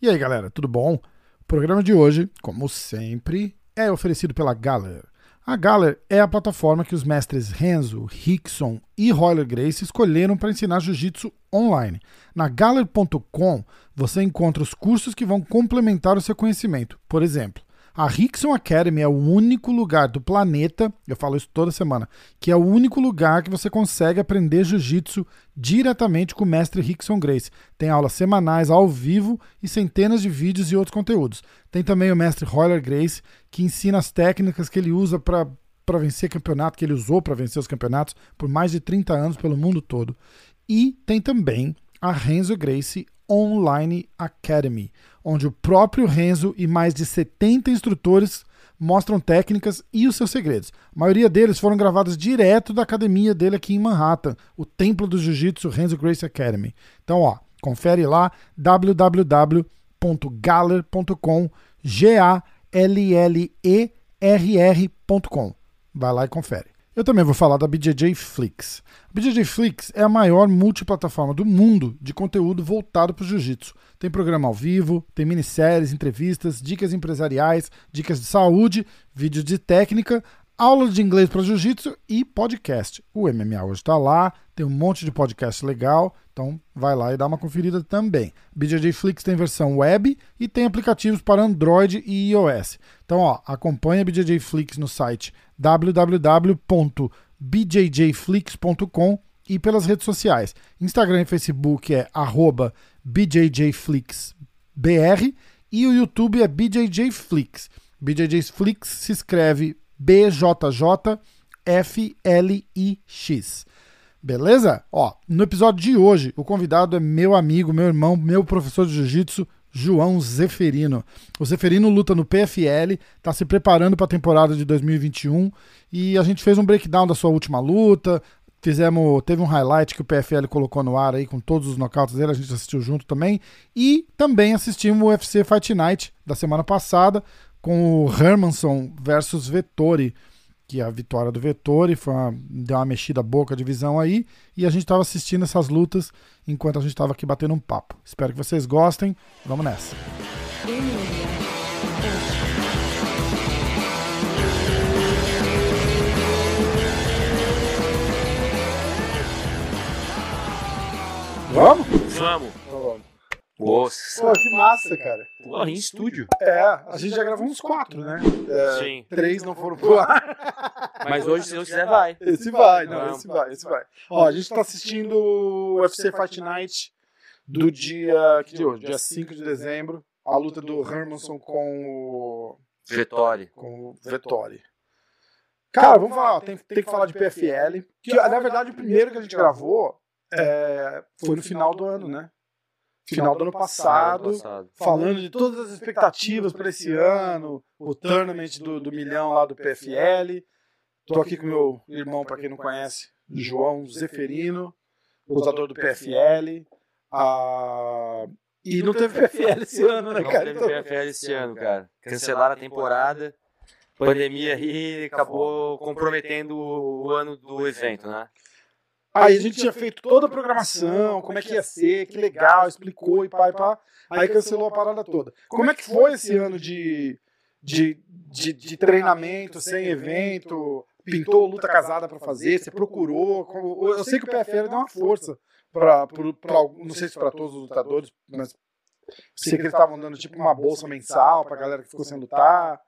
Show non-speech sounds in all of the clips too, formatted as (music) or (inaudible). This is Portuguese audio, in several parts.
E aí, galera, tudo bom? O programa de hoje, como sempre, é oferecido pela Galler. A Galler é a plataforma que os mestres Renzo, Rickson e Royler Grace escolheram para ensinar jiu-jitsu online. Na Galler.com você encontra os cursos que vão complementar o seu conhecimento. Por exemplo, a Rickson Academy é o único lugar do planeta, eu falo isso toda semana, que é o único lugar que você consegue aprender jiu-jitsu diretamente com o mestre Rickson Grace. Tem aulas semanais ao vivo e centenas de vídeos e outros conteúdos. Tem também o mestre Royler Grace, que ensina as técnicas que ele usa para para vencer campeonato, que ele usou para vencer os campeonatos por mais de 30 anos pelo mundo todo. E tem também a Renzo Grace Online Academy, onde o próprio Renzo e mais de 70 instrutores mostram técnicas e os seus segredos. A maioria deles foram gravados direto da academia dele aqui em Manhattan, o templo do jiu-jitsu Renzo Grace Academy. Então, ó, confere lá www.galler.com, G A L L E R R.com. Vai lá e confere. Eu também vou falar da BJJ Flix. A BJJ Flix é a maior multiplataforma do mundo de conteúdo voltado para o jiu-jitsu. Tem programa ao vivo, tem minisséries, entrevistas, dicas empresariais, dicas de saúde, vídeos de técnica, aula de inglês para jiu-jitsu e podcast. O MMA hoje está lá, tem um monte de podcast legal, então vai lá e dá uma conferida também. BJJ Flix tem versão web e tem aplicativos para Android e iOS. Então, ó, acompanha BJJ Flix no site www.bjjflix.com e pelas redes sociais. Instagram e Facebook é bjjflixbr e o YouTube é bjjflix. BJJ Flix se escreve B-J-J-F-L-I-X. Beleza? Ó, no episódio de hoje, o convidado é meu amigo, meu irmão, meu professor de jiu-jitsu, João Zeferino. O Zeferino luta no PFL, está se preparando para a temporada de 2021 e a gente fez um breakdown da sua última luta. Fizemos, teve um highlight que o PFL colocou no ar aí com todos os nocautes dele, a gente assistiu junto também. E também assistimos o UFC Fight Night da semana passada, com o Hermanson versus Vettori, que a vitória do Vettori foi uma, deu uma mexida boca de visão aí, e a gente estava assistindo essas lutas enquanto a gente estava aqui batendo um papo. Espero que vocês gostem. Vamos nessa. Vamos? Vamos. Nossa. Pô, que massa, cara. Porra, em estúdio. É, a gente já gravou uns quatro, né? É, Sim. Três não foram pro ar. Mas hoje, se Deus quiser, vai. Esse vai, não, esse vai, esse vai. Ó, a gente tá assistindo o UFC Fight Night do dia. Que dia é hoje? Dia 5 de dezembro. A luta do Hermanson com o. Vettori. com o Vettori. Cara, vamos falar, ó, tem, tem que falar de PFL. Que, na verdade, o primeiro que a gente gravou é, foi no final do ano, né? Final do ano passado. Passado. falando de todas as expectativas para esse ano, o tournament do, do milhão lá do PFL. Tô aqui com meu irmão, para quem não conhece, João Zeferino, lutador do PFL. Ah, e não teve PFL esse ano, né, Não cara? teve Então- PFL esse ano, cara. Cancelaram a temporada. Pandemia aí acabou comprometendo o ano do evento, né? Aí a gente tinha feito toda a programação, como é que ia ser, que legal, explicou e pá e pá. Aí cancelou a parada toda. Como é que foi esse ano de, de, de, de treinamento, sem evento? Pintou luta casada pra fazer? Você procurou? Eu sei que o PFL deu uma força para, não sei se para todos os lutadores, mas sei que eles estavam dando tipo uma bolsa mensal pra galera que ficou sem lutar.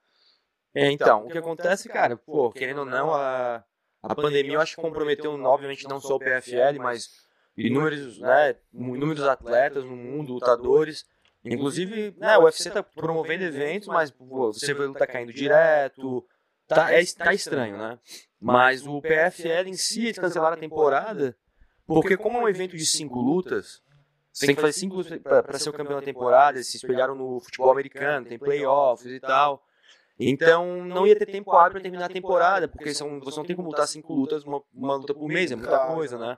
É, então, o que acontece, cara, pô, querendo ou não, a, a pandemia eu acho que comprometeu, obviamente, não só o PFL, mas inúmeros, né, inúmeros atletas no mundo, lutadores. Inclusive, né, o UFC tá promovendo eventos, mas pô, você vê luta caindo direto. Tá, é, tá estranho, né? Mas o PFL em si, eles cancelaram a temporada, porque como é um evento de cinco lutas, Você tem que fazer cinco lutas para ser o campeão da temporada, eles se espelharam no futebol americano, tem playoffs e tal. Então não ia ter tempo hábil para terminar a temporada, porque são, você não tem como lutar cinco lutas, uma, uma luta por mês, é muita coisa, né?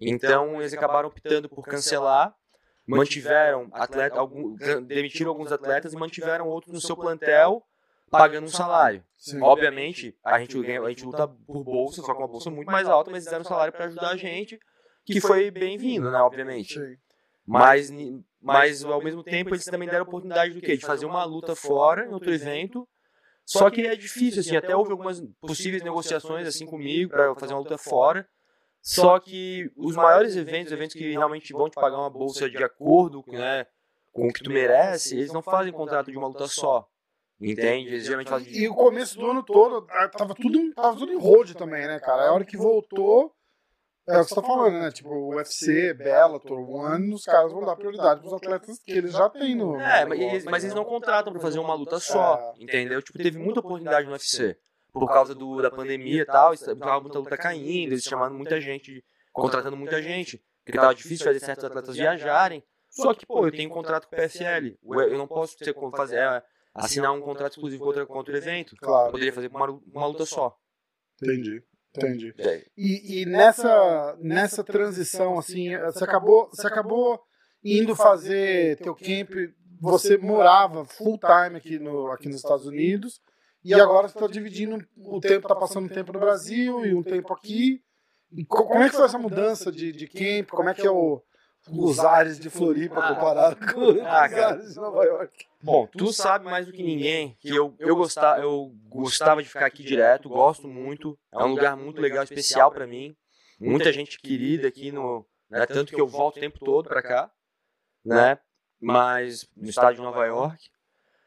Então eles acabaram optando por cancelar, mantiveram atleta, algum, demitiram alguns atletas e mantiveram outros no seu plantel pagando um salário. Sim. Obviamente, a gente, a gente luta por bolsa, só com uma bolsa muito mais alta, mas eles deram um salário para ajudar a gente, que foi bem-vindo, né, obviamente. Mas, mas, ao mesmo tempo, eles também deram a oportunidade do quê? De fazer uma luta fora, em outro evento, só que é difícil, assim, até houve algumas possíveis negociações, assim, comigo, para fazer uma luta fora, só que os maiores eventos, eventos que realmente vão te pagar uma bolsa de acordo né, com o que tu merece, eles não fazem contrato de uma luta só. Entende? Eles geralmente fazem... E o começo do ano todo, ah, tava tudo, tava tudo em hold também, né, cara? A hora que voltou, é o que você tá falando, né? Tipo, o UFC, Bellator, One, os caras vão dar prioridade pros atletas que eles já têm no. É, mas, eles, mas eles não contratam pra fazer uma luta só, é. entendeu? Tipo, teve muita oportunidade no UFC. Por causa do, da pandemia e tal, tava muita luta caindo, eles chamando muita gente, contratando muita gente. Porque tava difícil fazer certos atletas viajarem. Só que, pô, eu tenho um contrato com o PFL. Eu não posso ter, fazer, é, assinar um contrato exclusivo contra, contra o evento. Claro. Eu poderia fazer uma, uma luta só. Entendi. Entendi. E, e nessa, nessa transição, assim, você acabou, você acabou indo fazer teu camp, você morava full time aqui, no, aqui nos Estados Unidos, e agora você está dividindo o tempo, está passando um tempo no Brasil e um tempo aqui. E como é que foi essa mudança de, de camp? Como é que é o, os ares de Floripa ah, comparado com ah, os ares de Nova York. Bom, tu sabe mais do que ninguém que eu, eu, gostava, eu gostava de ficar aqui direto, gosto muito. É um lugar muito legal, especial para mim. Muita gente querida aqui no. Né, tanto que eu volto o tempo todo para cá, né? Mas no estado de Nova York.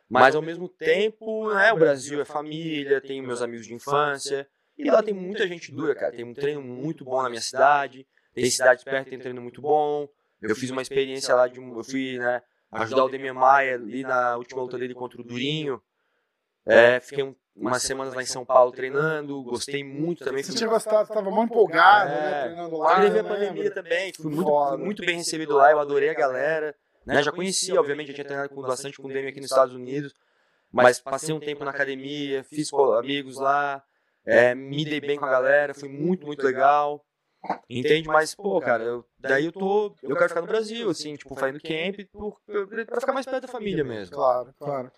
Mas ao mesmo tempo, né, o Brasil é família, tenho meus amigos de infância. E lá tem muita gente dura, cara. Tem um treino muito bom na minha cidade. Tem cidades perto, tem treino muito bom. Eu fiz uma experiência lá de eu fui, né, ajudar o Demian Maia ali na última luta dele contra o Durinho. É, fiquei um, umas semanas lá em São Paulo treinando, gostei muito também. Você tinha gostado, estava muito empolgado, né, é, né, treinando lá. Teve a pandemia também, fui muito, fui muito bem recebido lá, eu adorei a galera. Né, já conhecia, obviamente, já tinha treinado com, bastante com o Demi aqui nos Estados Unidos, mas passei um tempo na academia, fiz amigos lá, é, me dei bem com a galera, foi muito, muito legal. Entende? Mas, pô, cara, eu, daí eu tô. Eu quero ficar no Brasil, assim, tipo, fazendo camp por, pra ficar mais perto da família mesmo. Claro, claro.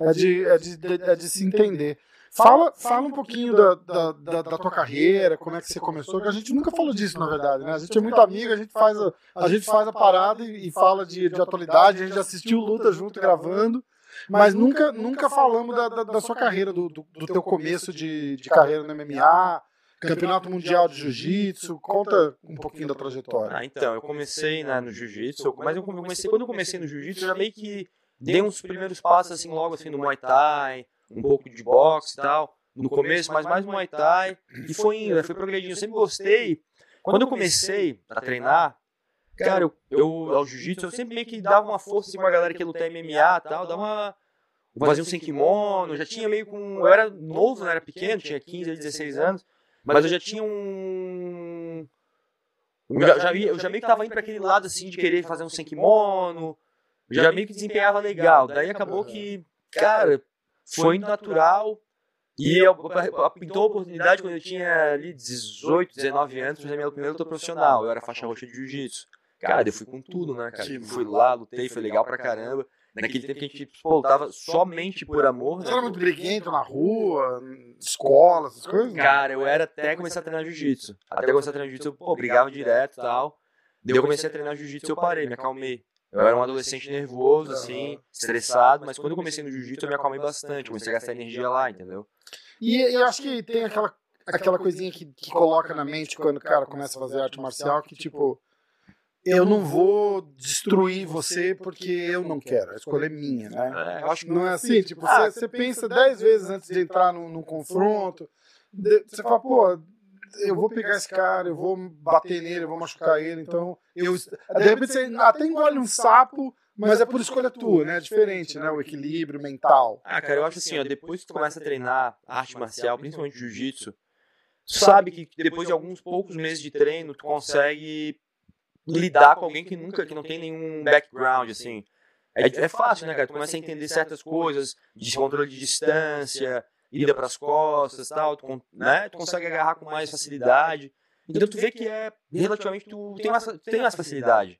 É de, é de, é de se entender. Fala, fala um pouquinho da, da, da, da, tua carreira, como é que você começou, que a gente nunca falou disso, na verdade, né? A gente é muito amigo, a gente faz a, a, gente faz a parada e, e fala de, de atualidade, a gente assistiu luta junto gravando, mas nunca, nunca falamos da, da, da sua carreira, do, do, do teu começo de, de carreira no MMA, Campeonato Mundial de Jiu-Jitsu, conta um pouquinho da trajetória. Ah, então, eu comecei né, no Jiu-Jitsu, mas eu comecei, quando eu comecei no Jiu-Jitsu, eu já meio que dei uns primeiros passos, assim, logo assim, no Muay Thai, um pouco de boxe e tal, no começo, mas mais Muay Thai, e foi indo, foi progredindo, eu sempre gostei. Quando eu comecei a treinar, cara, eu, eu ao Jiu-Jitsu, eu sempre meio que dava uma força, assim, a galera que luta MMA e tal, dava uma... Fazia um sem kimono, já tinha meio com... Eu era novo, não era pequeno, tinha 15, 16 anos, mas eu já tinha um. Eu já, já, eu já meio que tava indo para aquele lado assim de querer fazer um sem kimono. Já meio que desempenhava legal. Daí acabou que, cara, foi indo natural. E eu, pintou a oportunidade quando eu tinha ali 18, 19 anos, fazer minha primeira luta profissional. Eu era faixa roxa de jiu-jitsu. Cara, eu fui com tudo, né, cara? Fui lá, lutei, foi legal pra caramba. Naquele tempo que a gente voltava somente por amor. Você né? era muito briguento na rua, escola, essas coisas? Cara, eu era até começar a treinar jiu-jitsu. Até começar a treinar jiu-jitsu, eu pô, brigava direto e tal. Daí eu comecei a treinar jiu-jitsu e eu parei, me acalmei. Eu era um adolescente nervoso, assim, estressado, mas quando eu comecei no jiu-jitsu eu me acalmei bastante, comecei a gastar energia lá, entendeu? E eu acho que tem aquela, aquela coisinha que, que coloca na mente quando o cara começa a fazer arte marcial, que tipo, eu não vou destruir você porque eu não quero, a escolha é minha, né? É, eu acho que não é assim, tipo, você, você pensa dez vezes antes de entrar num, num confronto, você fala, pô, eu vou pegar esse cara, eu vou bater nele, eu vou machucar ele, então eu de repente você até engole um sapo, mas é por escolha tua, né? É diferente, né? O equilíbrio mental. Ah, cara, eu acho assim, ó, depois que tu começa a treinar arte marcial, principalmente jiu-jitsu, sabe que depois de alguns poucos meses de treino, tu consegue lidar com alguém que nunca, que não tem nenhum background, assim. É, é fácil, né, cara? Tu começa a entender certas coisas, de controle de distância, ida para as costas, tal, tu, né? Tu consegue agarrar com mais facilidade. Então tu vê que é relativamente tu tem mais, tem mais facilidade.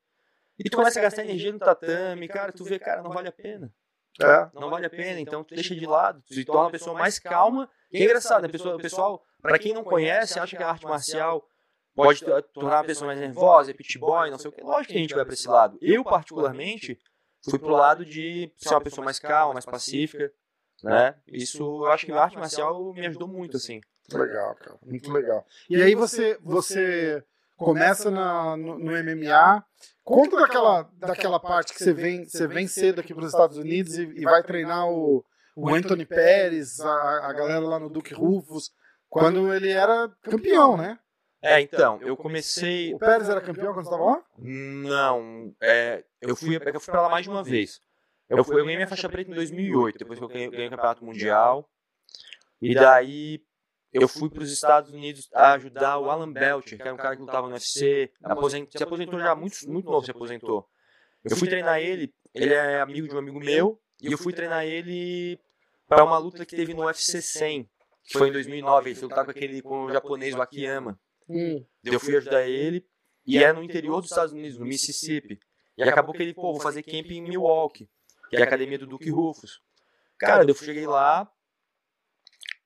E tu começa a gastar energia no tatame, cara, tu vê, cara, não vale a pena. É. Não vale a pena, então tu deixa de lado, tu se torna uma pessoa mais calma. E é engraçado, né? Pessoa, o pessoal, para quem não conhece, acha que a arte marcial pode tornar a pessoa mais nervosa, pit boy, não sei o que. Lógico que a gente vai para esse lado. Eu, particularmente, fui pro lado de ser uma pessoa mais calma, mais pacífica, né? Isso, eu acho que a arte marcial me ajudou muito, assim. Legal, cara, muito legal. E aí você, você começa na, no, no MMA, conta daquela, daquela parte que você vem, você vem cedo aqui para os Estados Unidos e, e, vai treinar o, o Anthony Pérez, a, a galera lá no Duke Rufus, quando ele era campeão, né? É, então, eu comecei. O Pérez era campeão quando você estava lá? Não, é, eu fui, eu fui para lá mais de uma vez. Eu, fui, eu ganhei minha faixa preta em 2008, depois que eu ganhei, ganhei o campeonato mundial. E daí eu fui para os Estados Unidos a ajudar o Alan Belcher, que era um cara que lutava no UFC, aposent, se aposentou já muito, muito novo, se aposentou. Eu fui treinar ele, ele é amigo de um amigo meu, e eu fui treinar ele para uma luta que teve no UFC 100, que foi em 2009, ele foi lutar com aquele com o japonês, o Akiyama. Hum. Eu fui ajudar ele, e é no interior dos Estados Unidos, no Mississippi. E acabou que ele, pô, vou fazer camp em Milwaukee, que é a academia do Duke Rufus. Cara, eu cheguei lá,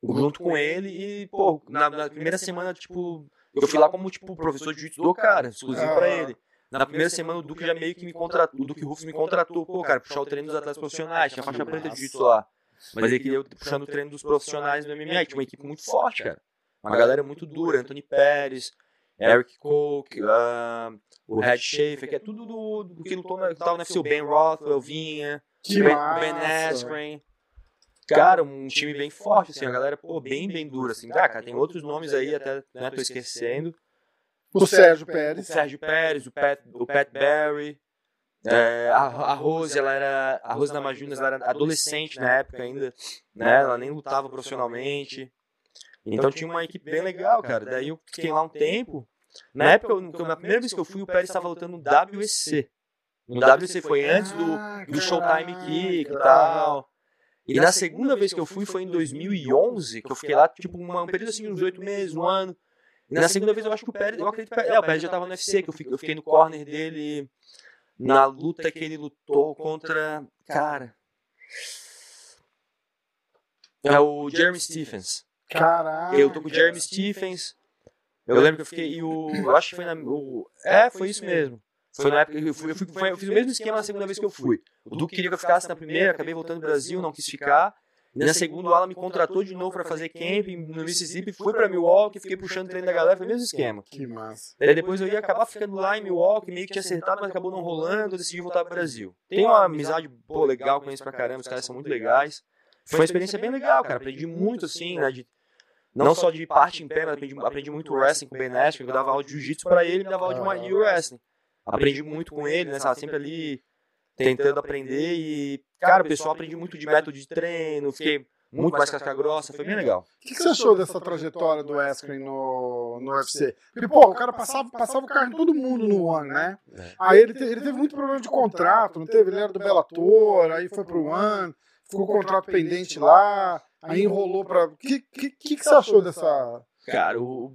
junto com ele, e, pô, na, na primeira semana, tipo, eu fui lá como, tipo, professor de jiu-jitsu do cara, exclusivo pra ele. Na primeira semana o Duque já meio que me contratou, o Duque Rufus me contratou, pô, cara, puxar o treino dos atletas profissionais, tinha faixa preta de jiu-jitsu lá. Mas ele queria puxando o treino dos profissionais do MMA, tinha uma equipe muito forte, cara. Uma galera muito dura, Anthony Pérez, Eric Koch, uh, o Red Schaefer, que é tudo do, do que lutou na, que tava no UFC, o Ben Rothwell vinha, o Ben, Ben Askren. Cara, um time bem forte, assim, a galera, pô, bem, bem dura, assim. Ah, cara, tem outros nomes aí, até, né, tô esquecendo. O Sérgio Pérez. O Sérgio Pérez, o Pat, o Pat Barry. É, a, a Rose, ela era. A Rose Namajunas, ela era adolescente na época ainda, né? Ela nem lutava profissionalmente. Então tinha uma equipe bem legal, cara. Daí eu fiquei lá um tempo. Na época, na primeira vez que eu fui, o Pérez estava lutando no WEC. No WEC foi antes do, do Showtime Kick e tal. E na segunda vez que eu fui foi em 2011, que eu fiquei lá, tipo, um período assim, uns oito meses, um ano. E na segunda vez eu acho que o Pérez, eu acredito que é, o Pérez já tava no UFC, que eu fiquei, eu fiquei no corner dele na luta que ele lutou contra, cara, é o Jeremy Stephens. Caralho. Eu tô com o Jeremy Stephens. Eu lembro que eu fiquei. E o, eu acho que foi na. O, é, foi isso mesmo. Foi na época que eu fui, eu, fui, foi, eu fiz o mesmo esquema na segunda vez que eu fui. O Duque queria que eu ficasse na primeira, acabei voltando pro Brasil, não quis ficar. E na segunda, o Alan me contratou de novo para fazer camping no Mississippi, fui para Milwaukee, fiquei puxando o treino da galera, foi o mesmo esquema. Que massa. Daí depois eu ia acabar ficando lá em Milwaukee, meio que tinha acertado, mas acabou não rolando, eu decidi voltar pro Brasil. Tem uma amizade, pô, legal com eles pra caramba, os caras são muito legais. Foi uma experiência bem legal, cara, aprendi muito, assim, né, de não só de parte em pé, mas aprendi, aprendi muito wrestling com o Ben Askren, eu dava aula de jiu-jitsu pra ele e dava aula de, de wrestling. Aprendi muito com ele, né, sabe, sempre ali tentando aprender e, cara, o pessoal aprendi muito de método de treino, fiquei muito mais casca grossa, foi bem legal. O que, que, você achou dessa trajetória do Askren no, no UFC? Porque, pô, o cara passava, passava o carro em todo mundo no One, né? É. Aí ele, te, ele teve muito problema de contrato, não teve? Ele era do Bellator, aí foi pro One, ficou o contrato pendente lá, aí enrolou pra... O que, que, que, que você achou dessa... Cara, o,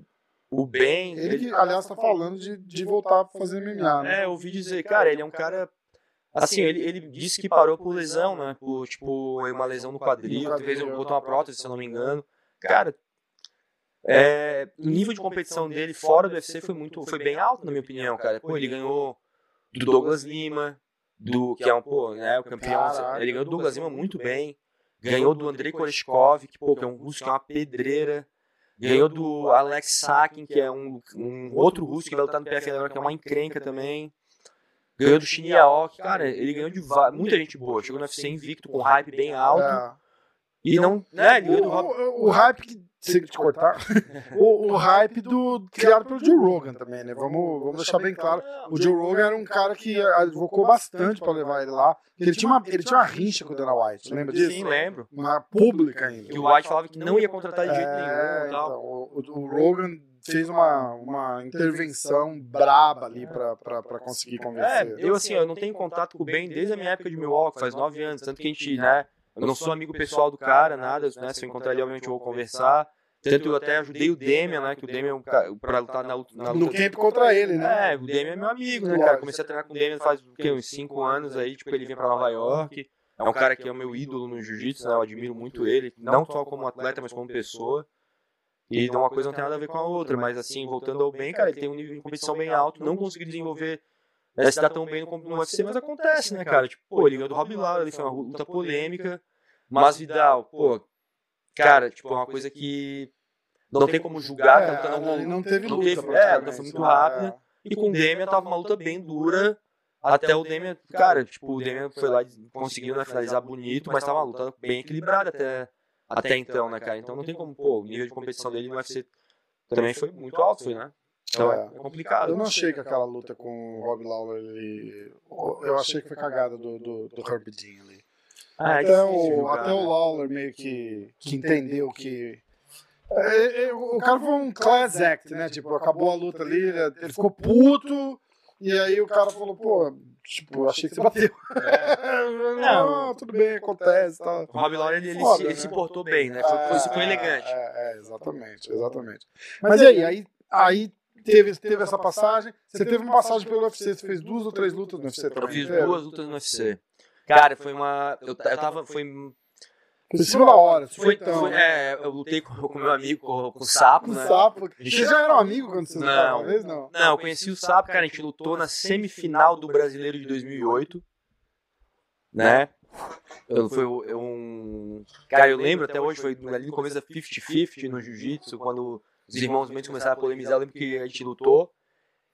o Ben... Ele que, aliás, tá falando de, de voltar a fazer MMA, né? É, eu ouvi dizer, cara, ele é um cara Assim, ele, ele disse que parou por lesão, né? Por, tipo, uma lesão no quadril, talvez eu botou uma prótese, se eu não me engano. Cara, é, o nível de competição dele fora do UFC foi muito, foi bem alto, na minha opinião, cara. Pô, ele ganhou do Douglas Lima, do que é um, pô, né, o campeão. Ele ganhou do Douglas Lima muito bem. Ganhou do Andrei Koreshkov, que, pô, que é um russo que é uma pedreira. Ganhou do Alex Sakin, que é um, um outro russo que vai lutar no PFL agora, que é uma encrenca também. Ganhou do Shin Yaok, cara, ele ganhou de muita gente boa. Chegou no UFC invicto, com hype bem alto. É. E não, né, do Rob... o, o hype que se te cortar, (laughs) o, o, hype do criado pelo Joe Rogan também, né? Vamos, vamos deixar bem claro. O Joe Rogan era um cara que advocou bastante para levar ele lá. Ele tinha uma, ele tinha uma rincha com o Dana White, lembra disso? Sim, lembro. Uma pública ainda. Que o White falava que não ia contratar de jeito é, nenhum. Então, o, o Rogan fez uma, uma intervenção braba ali pra conseguir convencer. É, eu assim, eu não tenho contato com o Ben desde a minha época de Milwaukee, faz nove anos, tanto que a gente, né, eu não sou amigo pessoal do cara, nada, né, se eu encontrar ele, obviamente eu vou conversar, tanto eu até ajudei o Demian, né, que o Demian é um cara, pra lutar na luta... Na luta no camp contra ele, né? É, o Demian é meu amigo, né, cara, comecei a treinar com o Demian faz, o quê, uns cinco anos aí, tipo, ele vem pra Nova York, é um cara que é o meu ídolo no jiu-jitsu, né, eu admiro muito ele, não só como atleta, mas como pessoa, e uma coisa não tem nada a ver com a outra, mas assim, voltando ao bem, cara, ele tem um nível de competição bem alto, não conseguiu desenvolver, né, se dá tão bem no, no UFC, mas acontece, né, cara? Tipo, pô, ele ganhou do Rob Lau, ele foi uma luta polêmica, mas Vidal, pô, cara, tipo, é uma coisa que não tem como julgar, é, tá, não, não teve não luta. teve, é, a luta foi muito rápida, e com o Demian tava uma luta bem dura, até o Demian, cara, tipo, o Demian foi lá e conseguiu né, finalizar bonito, mas tava uma luta bem equilibrada até até então, né, cara? Então não tem como, pô, o nível de competição dele no UFC também foi muito alto, foi, né? Então é, é complicado. Eu não achei que aquela luta com o Rob Lawler, ele... eu achei que foi cagada do, do, do Herb Dean ali. Ah, é até, o, até o Lawler meio que, que entendeu que é, é, o cara foi um class act, né? Tipo, acabou a luta ali, ele ficou puto, e aí o cara falou, pô, tipo, achei que você bateu. (laughs) É. não, tudo bem, acontece. Tá. O Rob Lawler, ele, Foda, ele, né? se portou bem, né? Foi, foi, foi elegante. É, é, exatamente, exatamente. Mas e aí, aí, aí teve, teve essa passagem, você teve uma passagem pelo UFC, você fez duas ou três lutas no UFC também? Eu fiz duas lutas no UFC. Cara, foi uma... Eu, eu tava... Foi por cima da hora. Foi, então, foi, é, eu lutei com, com meu amigo, com, com o Sapo, né? O Sapo. Vocês já eram amigos quando vocês não, lutavam? Não, não, eu conheci o Sapo, cara, a gente lutou na semifinal do Brasileiro de 2008, né? Eu, foi eu, um... Cara, eu lembro até hoje, foi ali no começo da 50-50 no Jiu-Jitsu, quando os irmãos Mendes começaram a polemizar, eu lembro que a gente lutou,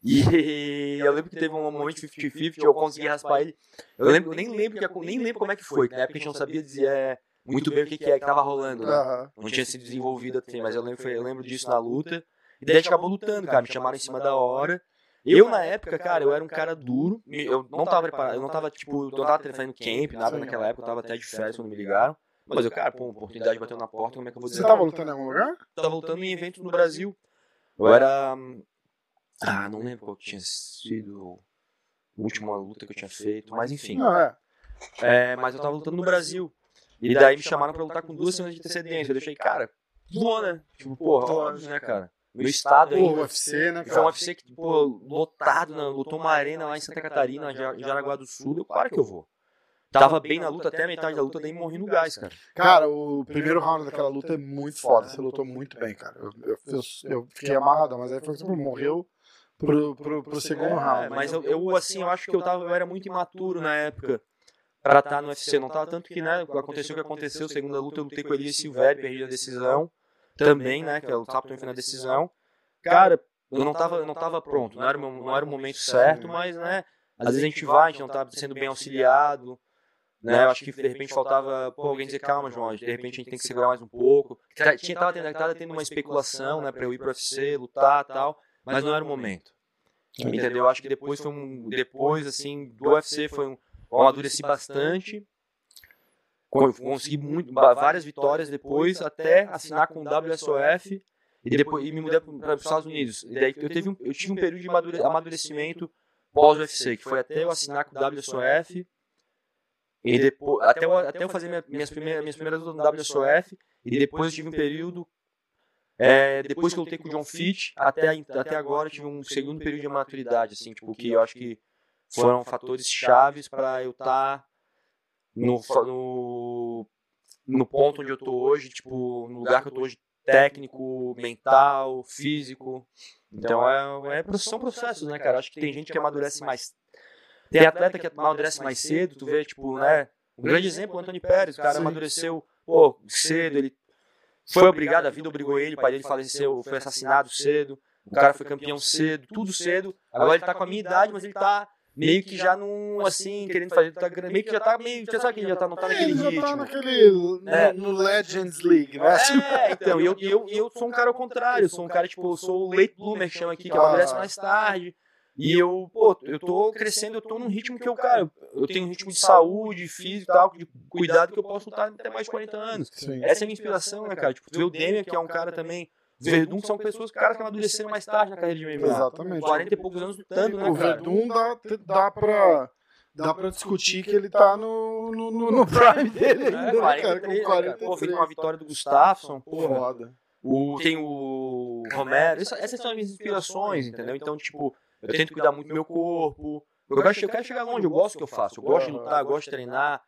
e (laughs) eu lembro que teve um momento 50-50, eu consegui raspar ele. Eu, lembro, eu nem lembro que, nem lembro como é que foi, na época a gente não sabia dizer é, muito bem o que, que é que tava rolando, né? Não tinha sido desenvolvido assim, mas eu lembro, eu lembro disso na luta. E daí a gente acabou lutando, cara. Me chamaram em cima da hora. Eu, na época, cara, eu era um cara duro. Eu não tava preparado, eu não tava, tipo, não tava fazendo camp, nada naquela época, eu tava até de férias quando me ligaram. Mas eu, cara, pô, oportunidade bateu na porta, como é que eu vou dizer? Você tava lutando em algum lugar? Tava lutando em eventos no Brasil. Eu era. Ah, não lembro qual que tinha sido a última luta que eu tinha feito, mas enfim. Não, é. É, mas eu tava lutando no Brasil. E daí me chamaram pra lutar com duas semanas de antecedência. Eu deixei, cara, vou, né? Tipo, porra, óbvio, né, cara? Meu estado aí. Pô, UFC, né, cara? Foi um UFC que, pô, lotado, né? lutou uma arena lá em Santa Catarina, em Jaraguá do Sul. Eu, claro que eu vou. Tava bem na luta, até a metade da luta, daí morri no gás, cara. Cara, o primeiro round daquela luta é muito foda. Você lutou muito bem, cara. Eu, eu, eu, eu fiquei amarrado, mas aí foi tipo, morreu pro, pro, pro segundo é, round. Mas eu, eu, assim, eu acho que eu, tava, eu era muito imaturo na época para estar tá no UFC. Não tava tanto que, né, aconteceu o que aconteceu, segunda luta eu lutei com ele Silvério, perdi a decisão também, né, que é o Tapton foi na decisão. Cara, eu não tava, eu não tava pronto, não era, não era o momento certo, mas, né, às vezes a gente vai, a gente não tá sendo bem auxiliado, né, eu acho que de repente faltava, pô, alguém dizer, calma, João, de repente a gente tem que segurar mais um pouco. Tinha, tava tendo, tava tendo uma especulação, né, pra eu ir pro UFC, lutar e tal, mas não era o momento. Entendeu? Eu acho que depois foi um, depois, assim, do UFC foi um, eu amadureci bastante, consegui muito, várias vitórias depois, até assinar com o WSOF e, depois, e me mudei para os Estados Unidos. E daí eu, teve um, eu tive um período de amadurecimento pós-UFC, que foi até eu assinar com o WSOF, e depois, até, eu, até eu fazer minha, minhas, primeiras, minhas primeiras lutas no WSOF, e depois eu tive um período, é, depois que eu lutei com o John Fitch, até, até agora eu tive um segundo período de maturidade, assim, tipo, que eu acho que foram fatores chaves para eu estar tá no, no, no ponto onde eu tô hoje, tipo, no lugar que eu tô hoje, técnico, mental, físico. Então é, é, são processos, né, cara? Acho que tem gente que amadurece mais. Tem atleta que amadurece mais cedo, tu vê, tipo, né? Um grande exemplo, o Antônio Pérez, o cara amadureceu, pô, cedo, ele foi obrigado, a vida obrigou ele, o pai dele faleceu, foi assassinado cedo, o cara foi campeão cedo, tudo cedo. Agora ele tá com a minha idade, mas ele tá meio que já não, assim, querendo fazer, tá, meio que já tá meio, já sabe que já tá, não tá naquele é, já ritmo. tá naquele, é. no, Legends League, né? É, então, (laughs) eu, eu, eu sou um cara ao contrário, eu sou um cara, tipo, eu sou o late bloomer chama aqui, que amadurece mais tarde, e eu, pô, eu tô crescendo, eu tô num ritmo que eu, cara, eu tenho um ritmo de saúde, físico e tal, de cuidado que eu posso lutar até mais de 40 anos. Sim. Essa é a minha inspiração, né, cara? Tipo, tu vê o Demian, que é um cara também Verdun são pessoas, caras que amadureceram mais tarde na carreira de MMA. Exatamente. 40 e poucos anos lutando, né, o cara? Verdun dá, dá pra. Dá pra discutir que ele tá no, no, no- no (laughs) prime dele ainda, É, né, 43, cara? né, Com cara? 43. Pô, fez uma vitória do Gustafsson, porra. Foda. O, tem o Romero. Essa- essas são as minhas inspirações, entendeu? Então, tipo, eu tento cuidar muito do meu corpo. Eu quero, che- eu quero chegar longe, eu gosto do que eu faço. Eu gosto de lutar, eu gosto de treinar.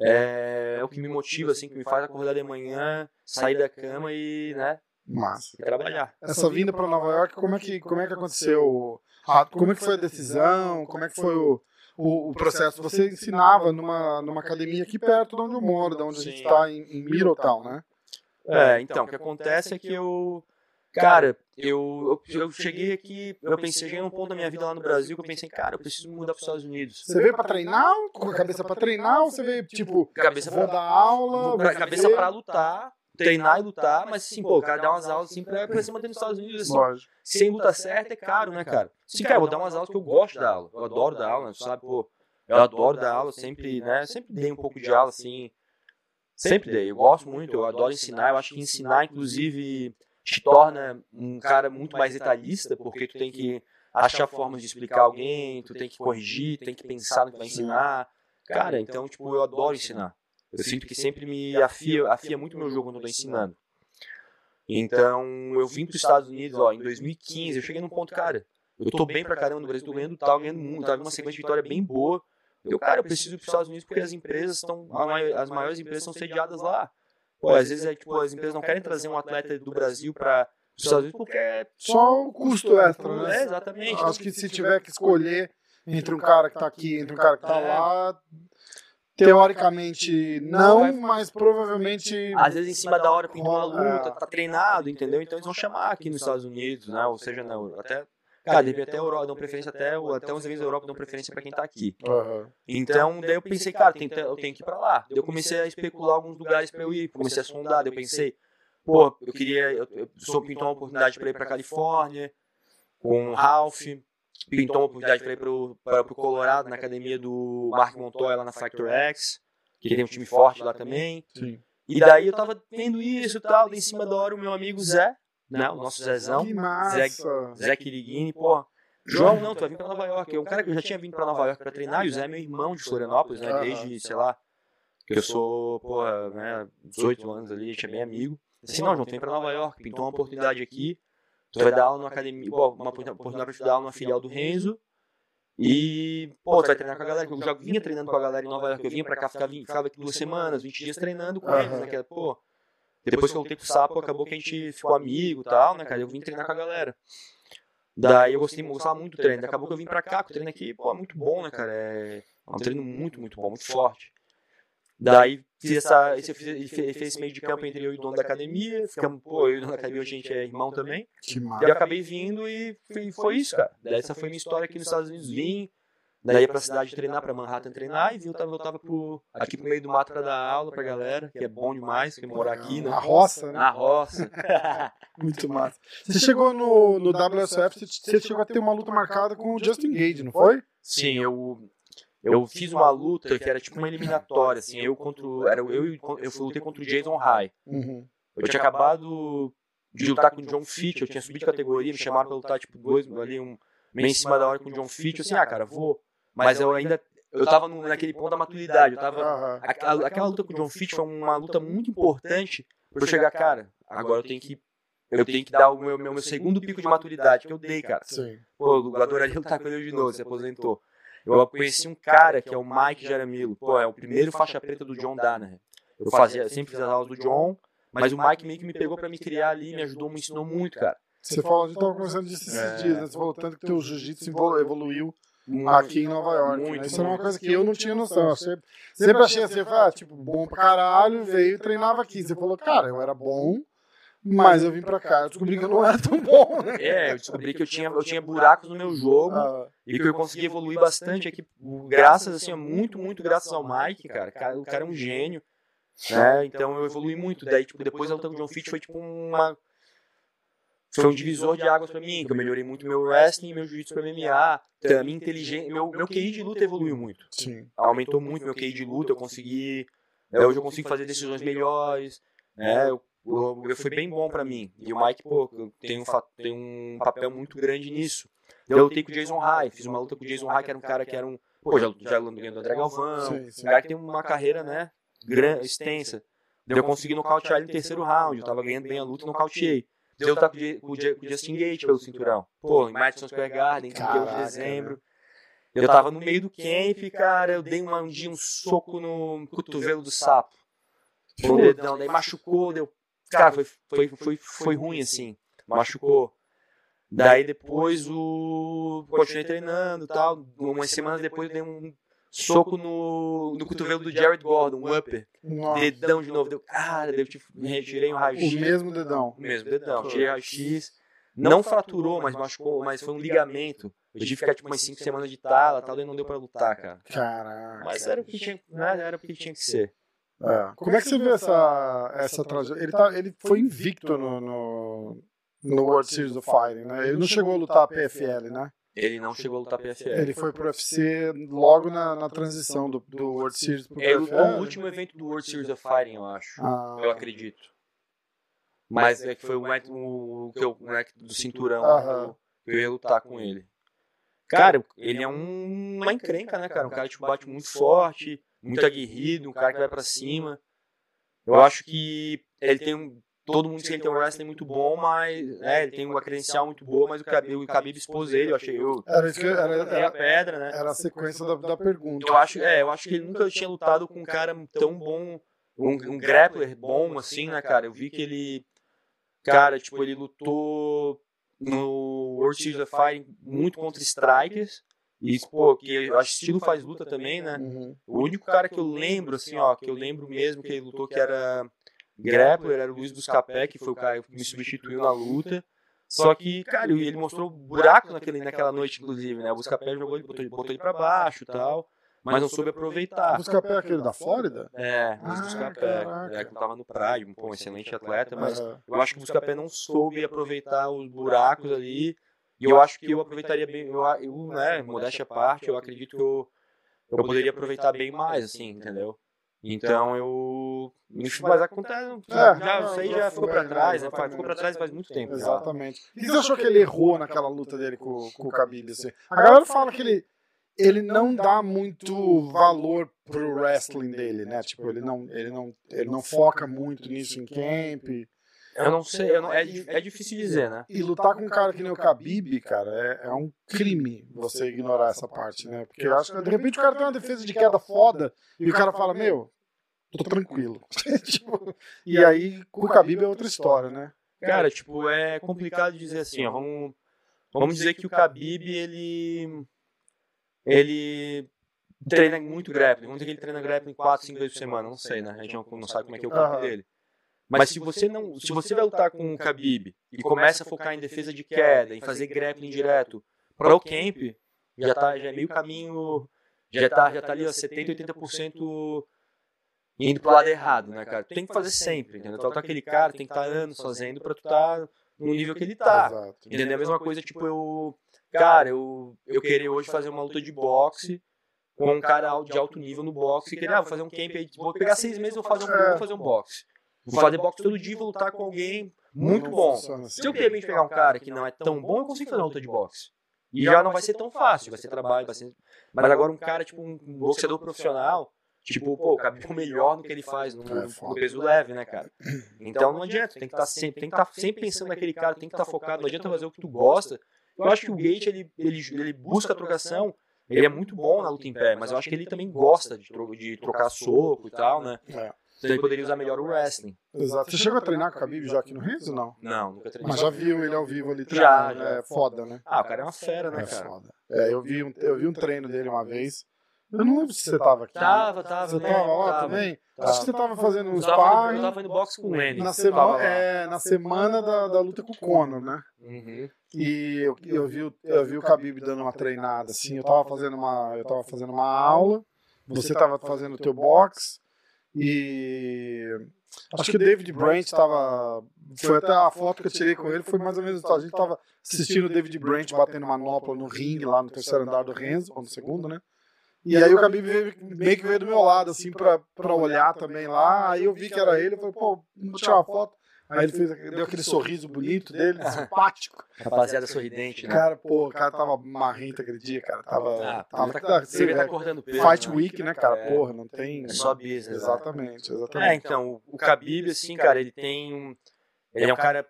É, é o que me motiva, assim, que me faz acordar de manhã, sair da cama e, né, Massa. e trabalhar. Essa vinda pra Nova York, como é que, como é que aconteceu? Ah, Como é que foi a decisão? Como é que foi o, o, o processo? Você ensinava numa, numa academia aqui perto de onde eu moro, de onde a gente Sim. tá, em, em Middletown, né? É, então, o que acontece é que eu. Cara, eu, eu, eu cheguei aqui, eu pensei, cheguei num ponto da minha vida lá no Brasil que eu pensei, cara, eu preciso me mudar para os Estados Unidos. Você veio pra treinar, com a cabeça pra treinar, ou você veio, tipo, Cabeça vou pra, dar aula, pra- vou cabeça pra lutar, treinar e lutar, mas assim, pô, o cara dá umas aulas assim pra, pra se manter nos Estados Unidos, assim, Lógico. sem luta certa é caro, né, cara? Sim, cara, eu vou dar umas aulas que eu gosto da aula, eu adoro dar aula, né, tu sabe, pô, eu adoro dar aula, sempre, né, sempre dei um pouco de aula, assim, sempre dei, eu gosto muito, eu adoro ensinar, eu acho que ensinar, inclusive, te torna um cara muito mais detalhista, porque tu tem que achar formas de explicar alguém, tu tem que corrigir, tu tem que pensar no que vai ensinar, cara, então, tipo, eu adoro ensinar. Eu sinto que sempre me afia, afia muito meu jogo quando eu tô ensinando. Então, eu vim para os Estados Unidos, ó, em 2015, eu cheguei num ponto, cara, eu tô bem pra caramba no Brasil, tô ganhando tal, ganhando muito, tava uma sequência de vitória bem boa. Eu, cara, eu preciso ir pros Estados Unidos porque as empresas estão, as maiores empresas são sediadas lá. Pô, às vezes é tipo, as empresas não querem trazer um atleta do Brasil para os Estados Unidos porque é Só o custo extra, é, né? exatamente. Acho que se tiver que escolher entre um cara que tá aqui, entre um cara que tá É. lá, teoricamente não, mas provavelmente Às vezes em cima da hora pinta uma luta, é. tá treinado, entendeu? Então eles vão chamar aqui nos Estados Unidos, né? Ou seja, na Europa. Até, cara, de repente até a Europa, dão preferência até, o- até uns eventos da Europa dão preferência pra quem tá aqui. Aham. Então, daí eu pensei, cara, tem, eu tenho que ir pra lá. Daí eu comecei a especular alguns lugares pra eu ir, comecei a sondar, daí eu pensei, pô, eu queria, eu, eu só pintou uma oportunidade pra ir pra Califórnia, com o Ralph, pintou uma oportunidade pra ir pro, pra, pro Colorado, na academia do Mark Montoya, lá na Factor X, que tem um time forte lá também. Sim. E daí eu tava vendo isso e tal, daí em cima da hora o meu amigo Zé, né, o nosso Zezão, Que massa. Zé Quiriguini, pô. João, não, tu vai vir pra Nova York. É um cara que eu já tinha vindo pra Nova York pra treinar, e o Zé é meu irmão de Florianópolis, né? Desde, sei lá, que eu sou, porra, né, 18 anos ali, a gente é bem amigo. Assim, não, João, tu vem pra Nova York, pintou uma oportunidade aqui, tu vai dar aula numa academia, pô, uma oportunidade pra te dar aula numa filial do Renzo, e, pô, tu vai treinar com a galera, que eu já vinha treinando com a galera em Nova York, eu vinha pra cá, ficava, ficava aqui duas semanas, 20 dias treinando com eles, né, que, era, pô, depois que eu lutei com o Sapo, acabou que a gente ficou amigo e tal, né, cara, eu vim treinar com a galera. Daí eu gostei, gostava muito do treino. Acabou que eu vim pra cá, que o treino aqui, pô, é muito bom, né, cara? É é um treino muito, muito bom, muito forte. Daí fiz essa. Esse, eu ele fez esse meio de campo entre eu e o dono da academia. Ficamos, pô, eu e o dono da academia, a gente é irmão também. Que E eu acabei vindo e foi, foi isso, cara. Daí essa foi minha história aqui nos Estados Unidos. Vim, daí ia pra cidade treinar, pra Manhattan treinar, e eu tava, eu tava pro, aqui pro meio do mato pra dar aula pra galera, que é bom demais, que morar aqui, né? Na roça, né? Na roça. (laughs) Muito massa. Você chegou no, no WSF, você- você chegou a ter uma luta marcada com o Justin Gage, não foi? Sim, eu eu fiz uma luta que era tipo uma eliminatória, assim, eu contra era eu eu fui lutei contra o Jason High. Uhum. Eu tinha acabado de lutar com o John Fitch, eu tinha subido de categoria, me chamaram pra lutar tipo dois ali um meio em cima da hora com o John Fitch, assim, ah, cara, vou, mas eu ainda eu tava no- naquele ponto da maturidade, eu tava aquela, aquela luta com o John Fitch foi uma luta muito importante pra eu chegar, cara, agora eu tenho que eu tenho que dar o meu, meu, meu segundo pico de maturidade que eu dei, cara. Sim. Pô, o adoraria lutar com ele de novo, se aposentou. Eu conheci um cara que é o Mike Jaramillo. Pô, é o primeiro faixa preta do John Danaher. Eu fazia, eu sempre fiz as aulas do John, mas o Mike meio que me pegou pra me criar ali, me ajudou, me ensinou muito, cara. Você falou, a gente tava conversando disso esses É. dias, né? Você falou tanto que teu jiu-jitsu evolu- evoluiu Muito. aqui em Nova York. né? Muito, Isso era uma muito. coisa que eu não tinha noção. Eu sempre, sempre achei assim, eu falei, ah, tipo, bom pra caralho, veio e treinava aqui. Você falou, cara, eu era bom, mas eu vim pra cá. Eu descobri que eu não era tão bom, né? É, eu descobri que eu tinha, eu tinha buracos no meu jogo Ah, e que eu consegui evoluir bastante aqui, graças, assim, muito, muito graças ao Mike, cara. O cara é um gênio, né? Então eu evoluí muito. Daí, tipo, depois a luta com o John Fitch foi tipo uma... Foi um divisor de águas pra mim, que eu melhorei muito meu wrestling, meu jiu-jitsu pra MMA, então, a minha inteligência, meu, meu QI de luta evoluiu muito. sim. Aumentou muito meu QI de luta, eu consegui... né, hoje eu consigo fazer decisões melhores, né? Eu o Mugler foi bem bom pra mim. E o Mike, pô, tem um, tem um papel muito grande nisso. Eu lutei com o Jason High, fiz uma luta com o Jason High, que era um cara que era um. Pô, já, já lutou do André Galvão, sim, sim. um cara que tem uma carreira, né, grande, extensa. Daí eu consegui nocautear ele no terceiro round, eu tava ganhando bem a luta e nocauteei. Daí eu tava com o Justin Gate pelo cinturão. Pô, em Madison Square Garden, 31 de dezembro. Eu tava no meio do camp, cara, eu dei uma, um dia um soco no cotovelo do sapo. Com o dedão, daí machucou, deu. Cara, foi, foi, foi, foi ruim assim. Machucou. Daí depois o. Continuei treinando e tal. Umas semanas depois eu dei um soco no, no cotovelo do Jared Gordon, um upper. Nossa. Dedão de novo. Deu, cara, eu te, retirei um raio-x. O mesmo dedão. O mesmo dedão. Tirei raio-x. Não fraturou, mas machucou, mas foi um ligamento. Eu tive que ficar tipo umas 5 semanas de tala tal, daí não deu pra lutar, cara. Caraca. Mas era o que tinha, né? era o que tinha que ser. É. Como é que você vê essa, essa trajetória? Ele, tá, ele foi invicto no, no, no World Series of Fighting, né? Ele não chegou a lutar a PFL, né? Ele não chegou a lutar PFL. Ele foi pro UFC logo na, na transição do, do World Series pro PFL. É o último evento do World Series of Fighting, eu acho. Ah. Eu acredito. Mas é que foi o, o, o, o, o do cinturão que eu ia lutar com ele. Cara, ele é um, uma encrenca, né, cara? Um cara que tipo, bate muito forte, muito aguerrido, um cara que vai para cima. Eu acho que ele tem um, todo mundo diz que ele tem um wrestling muito bom, mas é, ele tem uma credencial muito boa, mas o Khabib, o Khabib expôs ele, eu achei eu. Era isso que era, era, a pedra, né? Era a sequência da, da pergunta. Eu acho, é, eu acho que ele nunca tinha lutado com um cara tão bom, um, um grappler bom assim, né, cara? Eu vi que ele cara, tipo, ele lutou no World Series of Fighting muito contra strikers. E, pô, que eu acho que estilo faz luta também, né? Uhum. O único cara que eu lembro, assim, ó, que eu lembro mesmo que ele lutou que era grappler era o Luiz Buscapé, que foi o cara que me substituiu na luta. Só que, cara, ele mostrou buraco naquele, naquela noite, inclusive, né? O Buscapé jogou ele, botou, botou ele pra baixo e tal mas não soube aproveitar. O Buscapé é aquele da Flórida? É, o ah, Buscapé. É, que tava no Pride, pô, um excelente atleta, mas eu acho que o Buscapé não soube aproveitar os buracos ali. E eu acho que eu aproveitaria bem, eu, eu né, modéstia à parte, eu acredito que eu, eu poderia aproveitar bem mais, assim, entendeu? Então eu. Mas acontece. Já, já, isso aí já ficou pra trás, né? Ficou pra trás faz muito tempo. Exatamente. E você achou que ele errou naquela luta dele com, com o Khabib? Assim? A galera fala que ele ele não dá muito valor pro wrestling dele, né? Tipo, ele não, ele não, ele não foca muito nisso em camp. Eu não sei, eu não, é, é difícil dizer, né? E lutar com um cara que nem o Khabib, cara, é, é um crime você ignorar essa parte, né? Porque eu acho que de repente o cara tem uma defesa de queda foda e o cara fala, meu, tô tranquilo. (laughs) tipo, e aí com o Khabib é outra história, né? Cara, tipo, é complicado dizer assim, ó, vamos, vamos dizer que o Khabib, ele ele treina muito grappling. Vamos dizer que ele treina grappling 4, 5 vezes por semana. Não sei, né? A gente não, sabe como é que é o corpo dele. Mas se você não, se você vai lutar com o Khabib e começa a focar em defesa de queda, em fazer grappling direto para o camp, já tá, já é meio caminho, já tá, já tá ali ó, 70, 80% indo pro lado errado, né, cara? Tu tem que fazer sempre, entendeu? Tu tá aquele cara, tem que estar tá anos fazendo para tu estar tá no nível que ele tá. Entendeu? A mesma coisa, tipo, eu cara, eu, eu queria hoje fazer uma luta de boxe com um cara de alto nível no boxe e queria, ah, vou fazer um camp aí, vou pegar seis meses, vou fazer um, vou fazer um boxe. Vou fazer boxe todo dia, vou lutar com alguém muito bom. Se eu de repente pegar um cara que não é tão bom, eu consigo fazer uma luta de boxe. E já não vai ser tão fácil, vai ser trabalho, vai ser... Mas agora um cara, tipo, um boxeador profissional, tipo, pô, cabe (laughs) melhor no que ele faz no, no, peso leve, né, cara? Então não adianta, tem que estar tá sempre, tem que estar tá sempre pensando naquele cara, tem que estar tá focado, não adianta fazer o que tu gosta, eu acho que o Gate, ele, ele, ele busca a trocação, ele é muito bom na luta em pé, mas eu acho que ele também gosta de, tro de trocar soco e tal, né? É. Então ele poderia usar melhor o wrestling. Exato. Você chegou a treinar com o Khabib já aqui no Renzo, não? Não, nunca treinei. Mas já viu ele ao vivo ali treinando, já, já. É foda, né? Ah, o cara é uma fera, né, é cara? Foda. É, eu vi, um, eu vi um treino dele uma vez. Eu não lembro se você tava aqui. Tava, tava. Você tava lá tava, também? Tava. Acho que você tava fazendo um sparring. Eu tava fazendo boxe com o Lenny. Na, semana, é, na semana da, da luta com o Conor, né? Uhum. E eu, eu, vi, eu vi o Khabib dando uma treinada, assim. Eu tava fazendo uma, eu tava fazendo uma aula. Você tava fazendo o teu box. E acho que o David Brent tava. Foi até a foto que eu tirei com ele, foi mais ou menos. A gente tava assistindo o David Brent batendo manopla no ringue lá no terceiro andar do Renzo, ou no segundo, né? E aí o Khabib veio, meio que veio do meu lado, assim, pra, pra olhar também lá. Aí eu vi que era ele, eu falei, pô, vou tirar uma foto. Aí ele fez, deu aquele sorriso bonito dele, simpático. (laughs) Rapaziada sorridente, né? Cara, pô, o cara tava marrento aquele dia, cara. Tava. Ah, tava tá, tá, você é, tá cortando peso. Fight né? Week, né, cara? É. Porra, não tem. É só business. né? Exatamente, É, exatamente. então, o, o Khabib, assim, cara, ele tem um... Ele é um cara...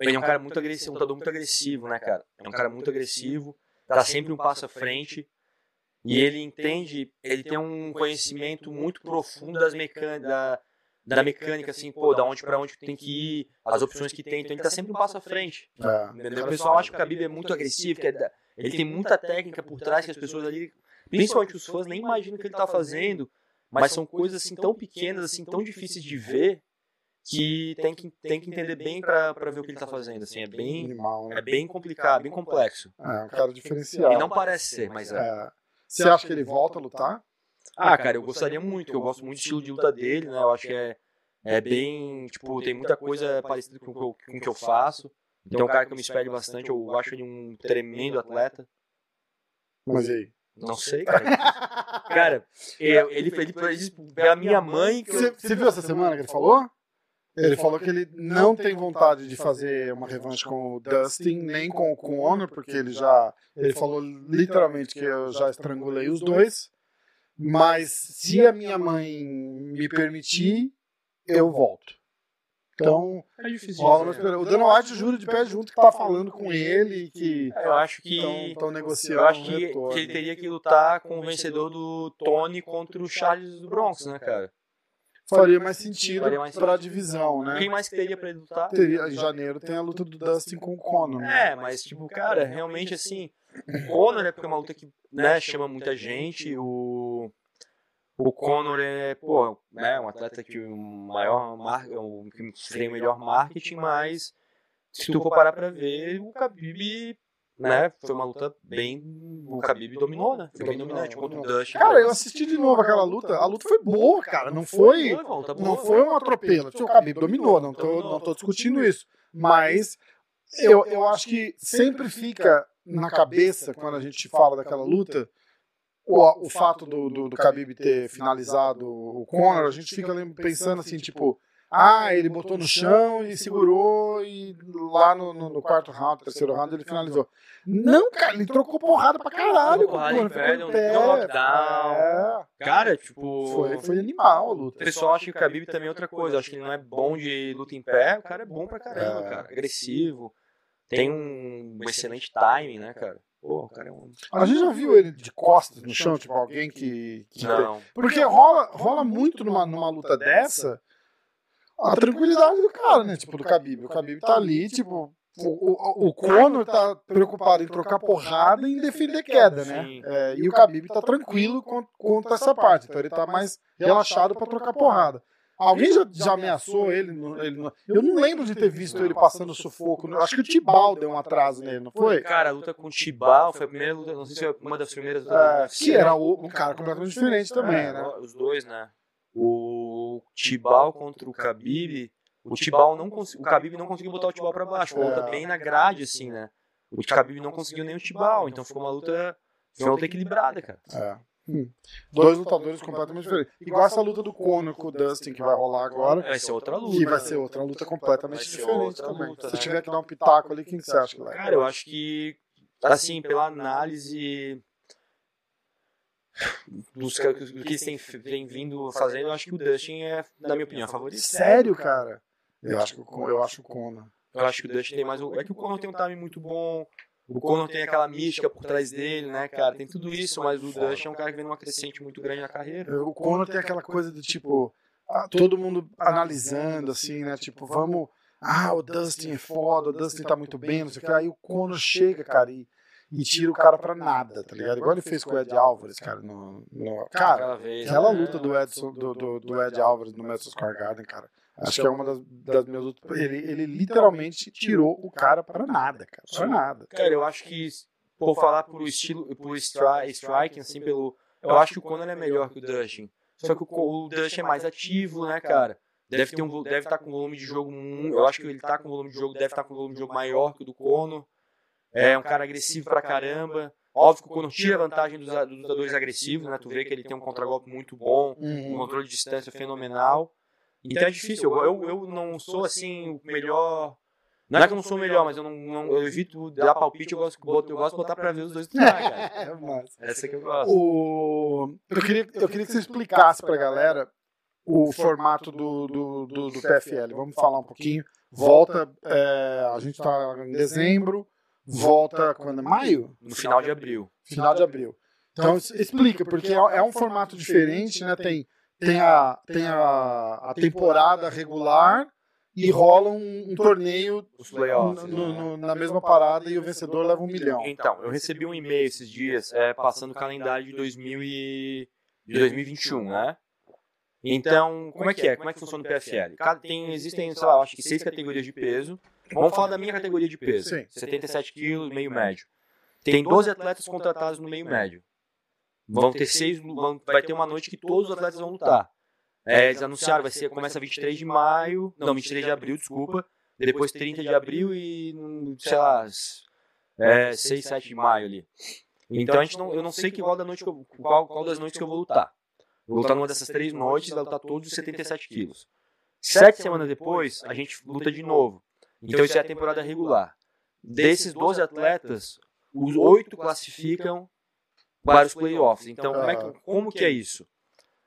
Ele é um cara muito agressivo, um lutador muito agressivo, né, cara? É um cara muito agressivo, tá sempre um passo à frente. E ele entende, ele tem um conhecimento muito profundo das mecânicas, da, da mecânica, assim, pô, da onde pra onde tem que ir, as opções que tem, então ele tá sempre um passo à frente. É. O pessoal acha que o Khabib é muito agressivo, que é ele tem muita técnica por trás que as pessoas ali, principalmente os fãs, nem imaginam o que ele tá fazendo, mas são coisas assim tão pequenas, assim, tão difíceis de ver, que tem que, tem que entender bem pra ver o que ele tá fazendo, assim, é bem, Animal, né? é bem complicado, bem complexo. É, um cara diferenciado. E não parece ser, mas é. É. Você acha que ele volta a lutar? Ah, cara, eu gostaria muito, eu gosto muito do estilo de luta dele, né, eu acho que é, é bem, tipo, tem muita coisa parecida com o que eu, com que eu faço, então é um cara que eu me espelho bastante, eu acho ele um tremendo atleta. Mas e aí? Não sei, cara. Cara, (laughs) eu- ele, ele, ele disse pra minha mãe que eu, Você você viu essa semana que ele falou? Ele falou que ele não tem vontade de fazer uma revanche com o Dustin, nem com o Conor, porque ele já. Ele falou literalmente que eu já estrangulei os dois. Mas se a minha mãe me permitir, eu volto. Então, é difícil esperança. O Dana White jura de pé junto que tá falando com ele e que Eu acho que estão negociando. eu acho um que, retorno. que ele teria que lutar com o vencedor do Tony contra o Charles do Bronx, né, cara? Faria mais sentido pra sentido. divisão, né? Quem mais que teria pra ele lutar? Teria, em janeiro tem a luta do Dustin com o Conor. né? É, mas tipo, cara, realmente assim, o Conor é porque é uma luta que, né, chama muita gente, o o Conor é, pô, né, um atleta que o maior mar, que tem o melhor marketing, mas se tu for parar pra ver, o Khabib, né, foi uma luta bem, o Khabib dominou, né? Foi bem dominante contra o Dustin. Cara, eu assisti de novo aquela luta. A luta foi boa, cara. Não foi, não boa. foi um atropelo. O Khabib dominou, não tô, não tô discutindo isso. Mas eu, eu acho que sempre fica na cabeça, quando a gente fala daquela luta, o, o fato do, do, do Khabib ter finalizado o Conor, a gente fica pensando assim, tipo, ah, ele botou no chão e segurou e lá no, no- no quarto round, terceiro round, ele finalizou. Não, cara, ele trocou porrada pra caralho. Trocou porrada em pé, ficou deu- em pé. deu um knockdown. É, Cara, tipo, foi, foi animal a O luta. pessoal acha que o Khabib também é outra coisa. Acho que ele não é bom de luta em pé. O cara é bom pra caramba, É. cara. Agressivo. Tem um excelente timing, né, cara? Pô, o cara é um. A gente já viu ele de costas no chão, tipo alguém que. que Não. Porque rola, rola muito numa, numa luta dessa a tranquilidade do cara, né? Tipo, do Khabib. O Khabib tá ali, tipo. O, o, o Conor tá preocupado em trocar porrada e em defender queda, né? É, e o Khabib tá tranquilo con- contra essa parte. Então ele tá mais relaxado pra trocar porrada. Alguém já, já ameaçou ele, no- ele no- Eu não lembro de ter visto ele passando sufoco. Acho que o Tibal deu um atraso nele, não foi? Cara, a luta com o Tibal foi a primeira luta. Não sei se foi uma das primeiras É, que era o- um cara completamente diferente também, É, né? Os dois, né? O Tibal contra o Khabib. O Tibal não conseguiu. O Khabib não conseguiu botar o Tibal pra baixo. Uma luta É. bem na grade, assim, né? O Khabib não conseguiu nem o Tibal. Então ficou uma luta. Foi uma luta equilibrada, cara. É. Hum. Dois lutadores completamente diferentes. Igual essa luta do Conor com o Dustin que vai rolar agora. Vai ser outra luta. Que vai ser outra luta completamente diferente também. luta, Se né? tiver que dar um pitaco ali, quem que você acha que vai? Cara, eu acho que, assim, pela análise dos que, do que eles têm, têm vindo fazendo, eu acho que o Dustin é, na minha opinião, favorito. Sério, cara? Eu acho que o Con- eu acho o Conor. Eu acho que o Dustin tem mais. o- É que o Conor tem um time muito bom. O Conor tem aquela mística por trás dele, né, cara? Tem tudo isso, mas o Dustin é um cara que vem numa crescente muito grande na carreira. O Conor tem aquela coisa de tipo, ah, todo mundo analisando, assim, né? Tipo, vamos. Ah, o Dustin é foda, o Dustin tá muito bem, não sei o que. Aí o Conor chega, cara, e, e tira o cara pra nada, tá ligado? Igual ele fez com o Ed Álvares, cara. No, no- cara, Aquela vez. aquela né? luta do, Edson, do, do, do Ed Álvares no Madison Square Garden, cara. Acho que é uma das, das minhas lutas. Ele, ele literalmente tirou o cara pra nada, cara. Pra nada. Cara, eu acho que, por falar por estilo, por stri striking, assim, pelo. Eu acho que o Conor é melhor que o Dustin. Só que o, o Dustin é mais ativo, né, cara? Deve ter um, deve estar com volume de jogo. Eu acho que ele tá com volume de jogo, deve estar com volume de jogo maior que o do Conor. É um cara agressivo pra caramba. Óbvio que o Conor tira vantagem dos, a- dos lutadores agressivos, né? Tu vê que ele tem um contragolpe muito bom, um controle de distância fenomenal. Então é difícil. Eu, eu, eu não sou assim o melhor. Não é que eu não sou o melhor, mas eu não, não eu evito dar palpite, eu gosto, eu gosto de botar pra ver os dois (laughs) cara. É, (laughs) mas... Essa que eu gosto. O... Eu, queria, eu queria que você explicasse pra galera o formato do, do, do, do PFL. Vamos falar um pouquinho. Volta, é, a gente está em dezembro, volta quando? Maio? No final de abril. Final de abril. Então explica, porque é, é um formato diferente, né? Tem, tem, a, tem a, a temporada regular e rola um, um torneio no, no, na mesma parada e o vencedor leva um milhão. Então, eu recebi um e-mail esses dias é, passando o calendário de, 2000 e, de 2021, né? Então, como é que é? Como é que funciona o PFL? Cada, tem, existem, sei lá, acho que seis categorias de peso. Vamos falar da minha categoria de peso. Sim. 77 quilos, meio médio. Tem 12 atletas contratados no meio médio. Vão ter seis, vão, vai ter uma noite que todos os atletas vão lutar. É, eles anunciaram, vai ser, começa 23 de maio, não, 23 de abril, desculpa. Depois 30 de abril e, sei lá, é, 6, 7 de maio ali. Então a gente não, eu não sei que qual, da noite eu, qual, qual das noites que eu vou lutar. Vou lutar numa dessas três noites e vai lutar todos os 77 quilos. Sete semanas depois, a gente luta de novo. Então isso é a temporada regular. Desses 12 atletas, os oito classificam para os playoffs. Então, como, é que, como que é isso?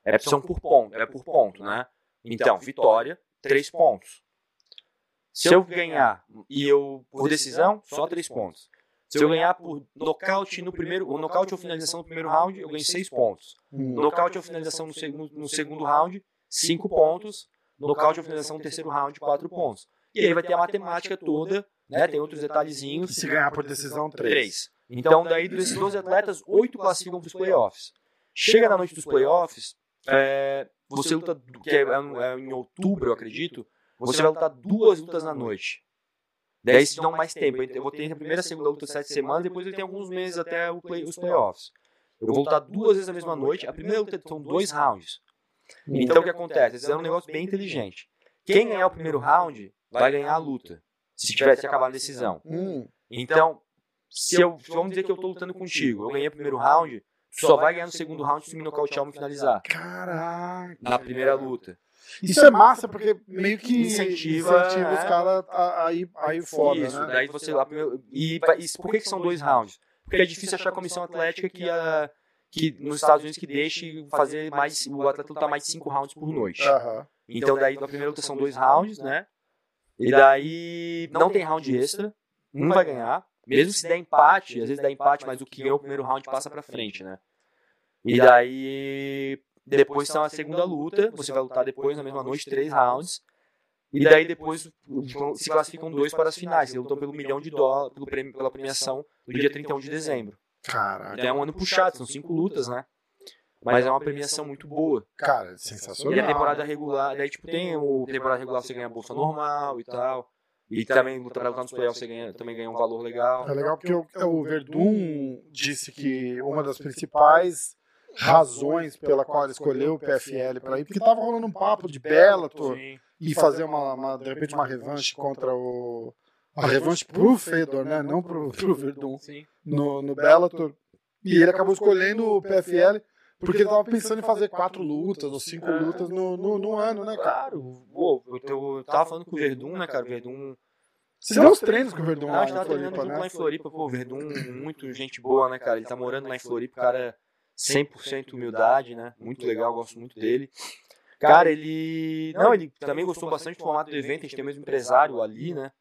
É, são por ponto, é por ponto, né? Então, vitória, três pontos. Se eu ganhar e eu por decisão, só três pontos. Se eu ganhar por nocaute no primeiro, o nocaute ou finalização no primeiro round, eu ganho seis pontos. Hum. Nocaute ou finalização no segundo, no segundo round, cinco pontos. Nocaute ou finalização no terceiro round, quatro pontos. E aí vai ter a matemática toda, né? Tem outros detalhezinhos. Se ganhar por decisão, três. três. Então, daí desses 12 (laughs) atletas, oito classificam para os playoffs. Chega na noite dos playoffs, é, você luta, que é, é, em outubro, eu acredito, você vai lutar duas lutas na noite. Daí se dão mais tempo. Eu vou ter a primeira e a segunda luta sete semanas, depois ele tem alguns meses até play, os playoffs. Eu vou lutar duas vezes na mesma noite. A primeira luta são dois rounds. Então o que acontece? Eles fizeram um negócio bem inteligente. Quem ganhar o primeiro round vai ganhar a luta. Se tivesse acabado a decisão. Então, se eu. Vamos dizer que eu estou lutando contigo. Eu ganhei o primeiro round, tu só vai ganhar no segundo round se me nocautear ou me finalizar. Caraca. Na primeira luta. Isso é massa, porque meio que incentiva, incentiva os caras a, a, ir, a ir fora, Isso, né? daí você lá... E, e por que, que são dois rounds? Porque é difícil achar comissão atlética que, a, que nos Estados Unidos que deixe fazer mais... O atleta lutar mais de cinco rounds por noite. Então daí na primeira luta são dois rounds, né? E daí não tem round extra, um vai ganhar. Mesmo se der empate, às vezes dá empate, mas o que ganhou o primeiro round passa pra frente, né? E daí depois são a segunda luta, você vai lutar depois na mesma noite, três rounds. E daí depois se classificam dois para as finais. Eles lutam pelo milhão de dólares, pelo prêmio, pela premiação do dia 31 de dezembro. Caraca. Então é um ano puxado, são cinco lutas, né? Mas é uma premiação muito boa. Cara, sensacional. E a temporada regular, daí tipo tem o temporada regular você ganha a bolsa normal e tal. E também luta para lutar nos playoffs você ganha, também ganha um valor legal. É legal porque o, o Verdun disse que uma das principais razões pela qual ele escolheu o PFL para ir, porque tava rolando um papo de Bellator e fazer uma, uma, de repente uma revanche contra o a revanche pro Fedor, né, não pro, pro Verdun, no, no Bellator. E ele acabou escolhendo o PFL porque ele tava pensando em fazer quatro lutas ou cinco lutas no, no, no ano, né, cara? Claro, Pô, eu, eu tava falando com o Verdun, né, cara? O Verdun você deu uns treinos com o Verdun lá, em Floripa, né? lá em Floripa, pô, o Verdun, muito gente boa, né, cara? Ele tá morando lá em Floripa, cara 100% humildade, né? Muito legal, gosto muito dele. Cara, ele. Não, ele também gostou bastante do formato do evento, a gente tem o mesmo empresário ali, né?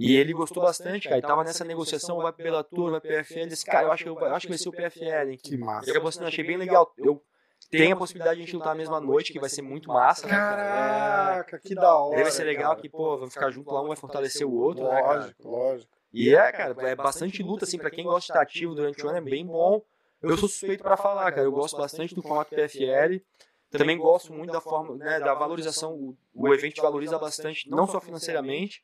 E ele gostou bastante, cara. Ele tava nessa negociação, vai pro Bellator, vai PFL. Disse, cara, eu acho que, eu, acho que vai ser o PFL, hein? Que massa. E acabou sendo, achei bem legal. Eu tenho a possibilidade de a gente lutar a mesma noite, que vai ser muito massa, né, cara? Caraca, que da hora. Deve ser legal que, pô, vamos ficar junto lá, um vai fortalecer o outro, lógico, né, Lógico, lógico. E é, cara, é bastante luta, assim, pra quem gosta de estar ativo durante o ano, é bem bom. Eu sou suspeito para falar, cara. Eu gosto bastante do formato PFL. Também gosto muito da forma, né, da valorização. O evento valoriza bastante, não só financeiramente,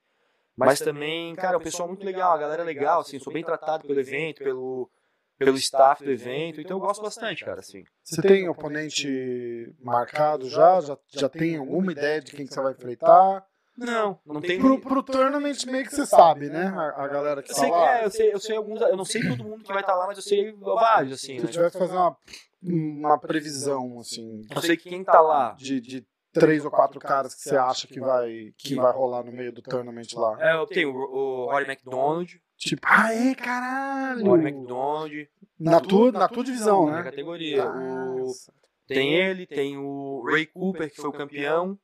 mas também, cara, o pessoal é muito legal, a galera é legal, assim, sou bem tratado pelo evento, pelo, pelo staff do evento, então eu gosto bastante, cara, assim. Você tem oponente marcado já? Já, já tem alguma ideia de quem que você vai enfrentar? Não, não tem. Pro, pro tournament meio que você sabe, né? A, a galera que eu tá sei, lá. É, eu sei, eu sei alguns. Eu não sei todo mundo que vai estar tá lá, mas eu sei vários, assim. Se né? tivesse fazer uma, uma previsão, assim. Eu sei que quem tá lá. De, de três ou quatro caras que você acha que vai, que vai rolar no meio do tournament lá? É, eu tenho o, o Rory McDonald. Tipo, ah, é, caralho! Rory McDonald. Na tua, na tua divisão, Na né? categoria. O, Nossa. tem ele, tem o Ray Cooper, que foi o campeão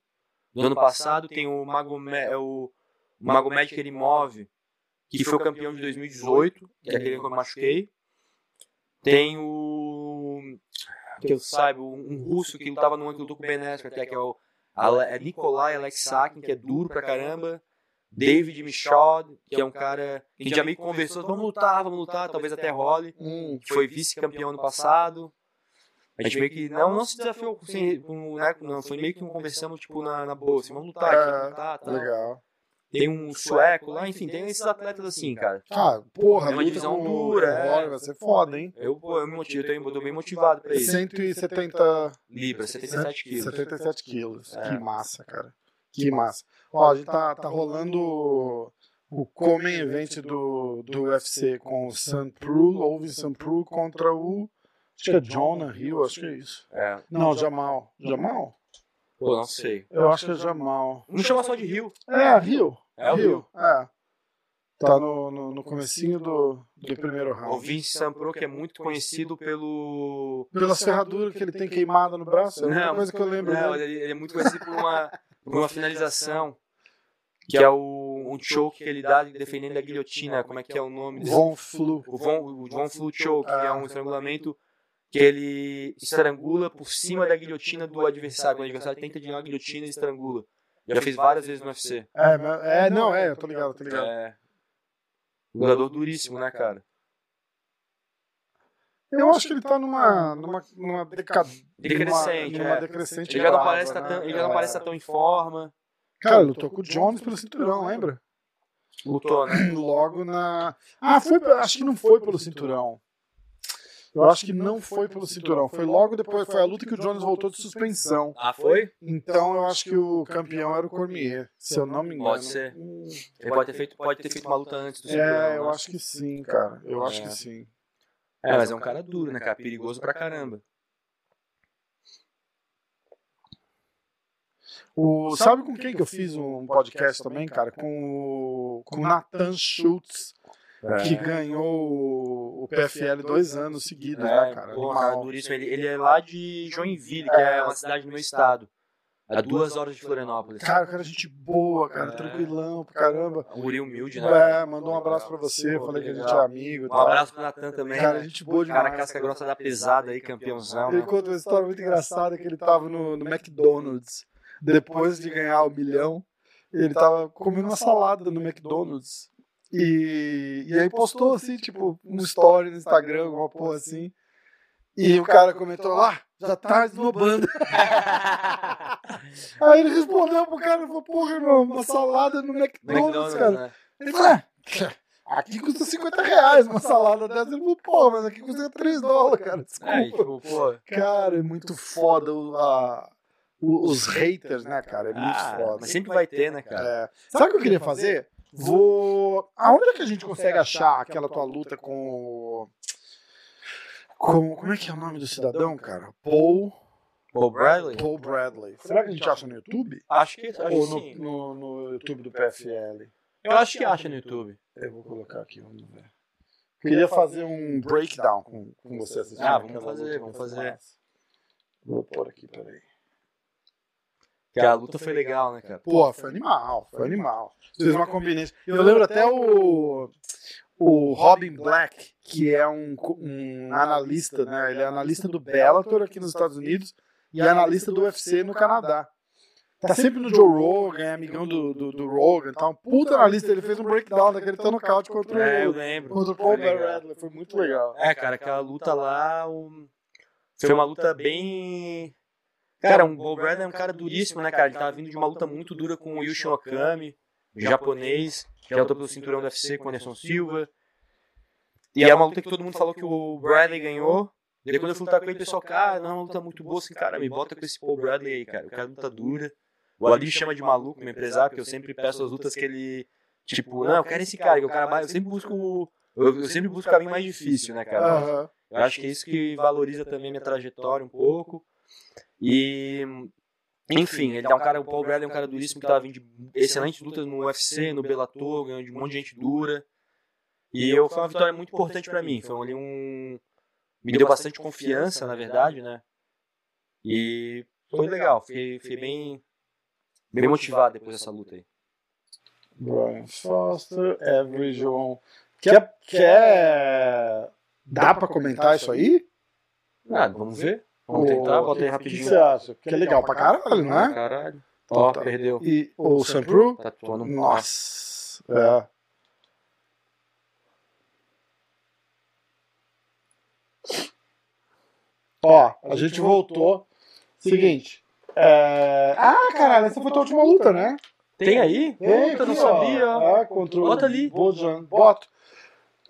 do ano passado. Tem o Magomed, é o Magomed Kerimov, que foi o campeão de 2018, que é aquele que eu me machuquei. Tem o. Que eu saiba, um russo que lutava no ano que lutou com o Ben Askren, até, que é o é Nikolai Alexakin, que é duro pra caramba. David Michaud, que é um cara que a gente já meio conversou, vamos lutar, vamos lutar, talvez até role, Hum, que foi vice-campeão ano passado. A gente meio que não, não se desafiou, assim, né, não, foi meio que conversamos tipo na, na boa, assim, vamos lutar, aqui, vamos lutar, tal. legal. Tem um sueco lá, enfim, tem esses atletas assim, cara. Ah, porra, É uma divisão com dura, é. Vai ser foda, hein? Eu, pô, eu me motivo, eu tô, eu tô bem motivado pra isso. 170 Libra, 77 quilos. 77 quilos. É. Que massa, cara. Que massa. Ó, a gente tá, tá rolando o- Common Event do, do UFC com o Sam Prue, Ovi Sam Prue contra o. Acho que é Jonah Hill, acho que é isso. É, Não, Jamal. Jamal? Pô, não sei. Eu acho que é Jamal. Não chama só de Rio. É, Rio. É o Rio. É. Tá no, no, no comecinho do, do primeiro O round. Vince Sampro, que é muito conhecido pelo. Pelas ferraduras que ele tem queimada no braço, é a única Não, coisa que eu lembro Não, dele. ele, ele é muito conhecido por uma, (laughs) por uma finalização. Que é o, um choke que ele dá defendendo a guilhotina. Como é que é o nome desse? Von Flu. O Von, o Von Flu Choke, que é um estrangulamento que ele estrangula por cima da guilhotina do adversário. Quando o adversário tenta tirar a guilhotina, ele estrangula. Já fez várias vezes no UFC. É, mas- é, não, é, eu tô ligado, tô ligado. É. Lutador duríssimo, né, cara? Eu acho que ele tá numa. numa, numa deca... Decrescente, numa, numa é. decrescente Ele já não parece tá né? tão, ele já não É. parece tá tão em forma. Cara, ele lutou com o Jones pelo cinturão, lembra? Lutou, né? (clears throat) Logo na. Ah, foi. Acho que não foi pelo cinturão. Eu acho que não foi pelo cinturão. Foi logo depois. Foi a luta que o Jones voltou de suspensão. Ah, foi? Então eu acho que o campeão era o Cormier, se eu não me engano. Pode ser. Hum, Ele pode ter feito, pode ter feito uma luta antes do cinturão. É, eu acho que sim, cara. Eu acho É. que sim. É, mas é um cara duro, né, cara? Perigoso pra caramba. O, sabe com quem que eu fiz um podcast também, cara? Com o, com o Nathan Schultz, que ganhou o- PFL dois anos seguidos, né, É, cara? pô, Animal. cara, duríssimo. Ele, ele é lá de Joinville, que é uma cidade do meu estado. A duas horas de Florianópolis. Cara, cara é gente boa, cara, É. tranquilão pra caramba. Um guri humilde, né? É, mandou um abraço pra você, Pô, falei que a gente é amigo. Um tal. abraço pro Natan também. Cara, né? gente boa demais. Cara, casca grossa da pesada aí, campeãozão. Ele Né? conta uma história muito engraçada que ele tava no, no McDonald's depois de ganhar o milhão. Ele tava comendo uma salada no McDonald's. E, e aí postou assim, tipo, um story no Instagram, alguma porra assim. E o cara comentou lá, já tá esnobando. (laughs) Aí ele respondeu pro cara, falou, porra, irmão, uma salada no McDonald's, cara. Ele falou, ah, aqui custa 50 reais uma salada dessa. Ele falou, pô, mas aqui custa 3 dólares, cara. Desculpa. É, tipo. Cara, é muito foda o- a- o- os haters, né, cara? É muito ah, foda. mas sempre vai ter, né, cara? É. Sabe o que eu queria fazer? Vou. Aonde é que a gente consegue achar aquela tua luta com. o- com como é que é o nome do cidadão, cara? Paul. Paul Bradley? Paul Bradley. Será que a gente acha no YouTube? Acho que, acho Ou no, sim. no, no YouTube do PFL? Eu acho que acha no YouTube. Eu vou colocar aqui, vamos ver. Queria fazer um breakdown com, com você assistindo. Ah, vamos fazer, vamos fazer. Vou pôr aqui, peraí. Que a luta foi legal, né, cara? Pô, foi animal, foi animal. Fez uma combinação. Eu lembro até o, o Robin Black, que é um, co- um analista, né? Ele é analista do Bellator aqui nos Estados Unidos e é analista do UFC no Canadá. Tá sempre no Joe Rogan, é amigão do, do, do Rogan, tá um puta analista. Ele fez um breakdown daquele tão nocaute contra É, eu o, lembro. contra o Paul. Bradley. Foi muito legal. É, cara, aquela luta lá o- foi uma luta bem. Cara, um Paul Bradley é um cara duríssimo, né, cara? Ele tava vindo de uma luta muito dura com o Yushin Okami, japonês, que lutou pelo cinturão do UFC com o Anderson Silva. E é uma luta que todo mundo falou que o Bradley ganhou. Daí quando eu fui lutar com ele, o pessoal, cara, não, é uma luta muito boa, assim, cara, me bota com esse Paul Bradley aí, cara. O cara luta dura. O Ali chama de maluco, meu empresário, porque eu sempre peço as lutas que ele. Tipo, não, eu quero esse cara, que o cara mais. Eu sempre busco. o- Eu, eu sempre busco o caminho mais difícil, né, cara? Eu acho que é isso que valoriza também minha trajetória um pouco. E Enfim, ele é um cara, o Paul Bradley é um cara duríssimo que tava vindo de excelentes lutas no UFC, no Bellator, ganhando de um monte de gente dura. E eu, foi uma vitória muito importante para mim. Foi ali um. Me deu bastante confiança, na verdade, né? E foi legal. Fiquei, fiquei bem, bem motivado depois dessa luta aí. Brian Foster, Every João. Quer, quer. Dá pra comentar isso aí? Ah, vamos ver. Vamos tentar, bota aí O rapidinho. que você acha? Que é legal pra caralho, não é? Caralho. Ó, Tá. perdeu. E o Sampru? Tá atuando. Nossa. É. Ó, a gente voltou. Seguinte. é, Ah, caralho, essa foi a tua última luta, né? Tem aí? Puta, não aqui, ó. sabia. ó. É, contra o Bota ali. Bojan. Boto.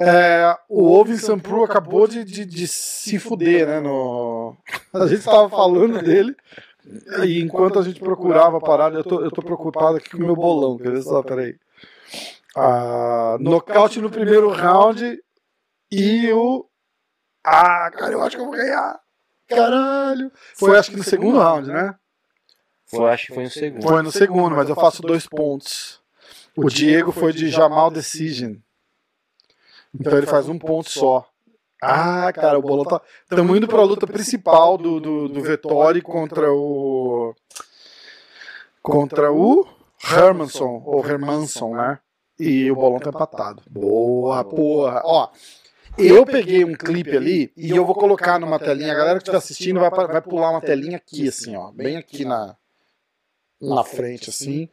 É, o Ovin Sampru acabou de, de, de se fuder, né? No... (laughs) A gente (laughs) estava falando dele. E enquanto a gente procurava a parada, eu tô, eu tô preocupado aqui com o meu bolão. Quer ver só? Peraí. Ah, nocaute no primeiro round e o. Ah, cara, eu acho que eu vou ganhar. Caralho. Foi acho que no segundo round, né? Foi, acho que foi no segundo. Foi no segundo, mas eu faço dois pontos. O Diego foi de Jamal Decision. Então ele faz um ponto só. Ah, cara, o bolão tá. Estamos indo para a luta principal do, do, do Vettori contra o. Contra o Hermanson, ou Hermanson, né? E o bolão tá empatado. Boa, porra. Ó, eu peguei um clipe ali e eu vou colocar numa telinha. A galera que estiver assistindo vai, vai pular uma telinha aqui, assim, ó. Bem aqui na, na frente, assim,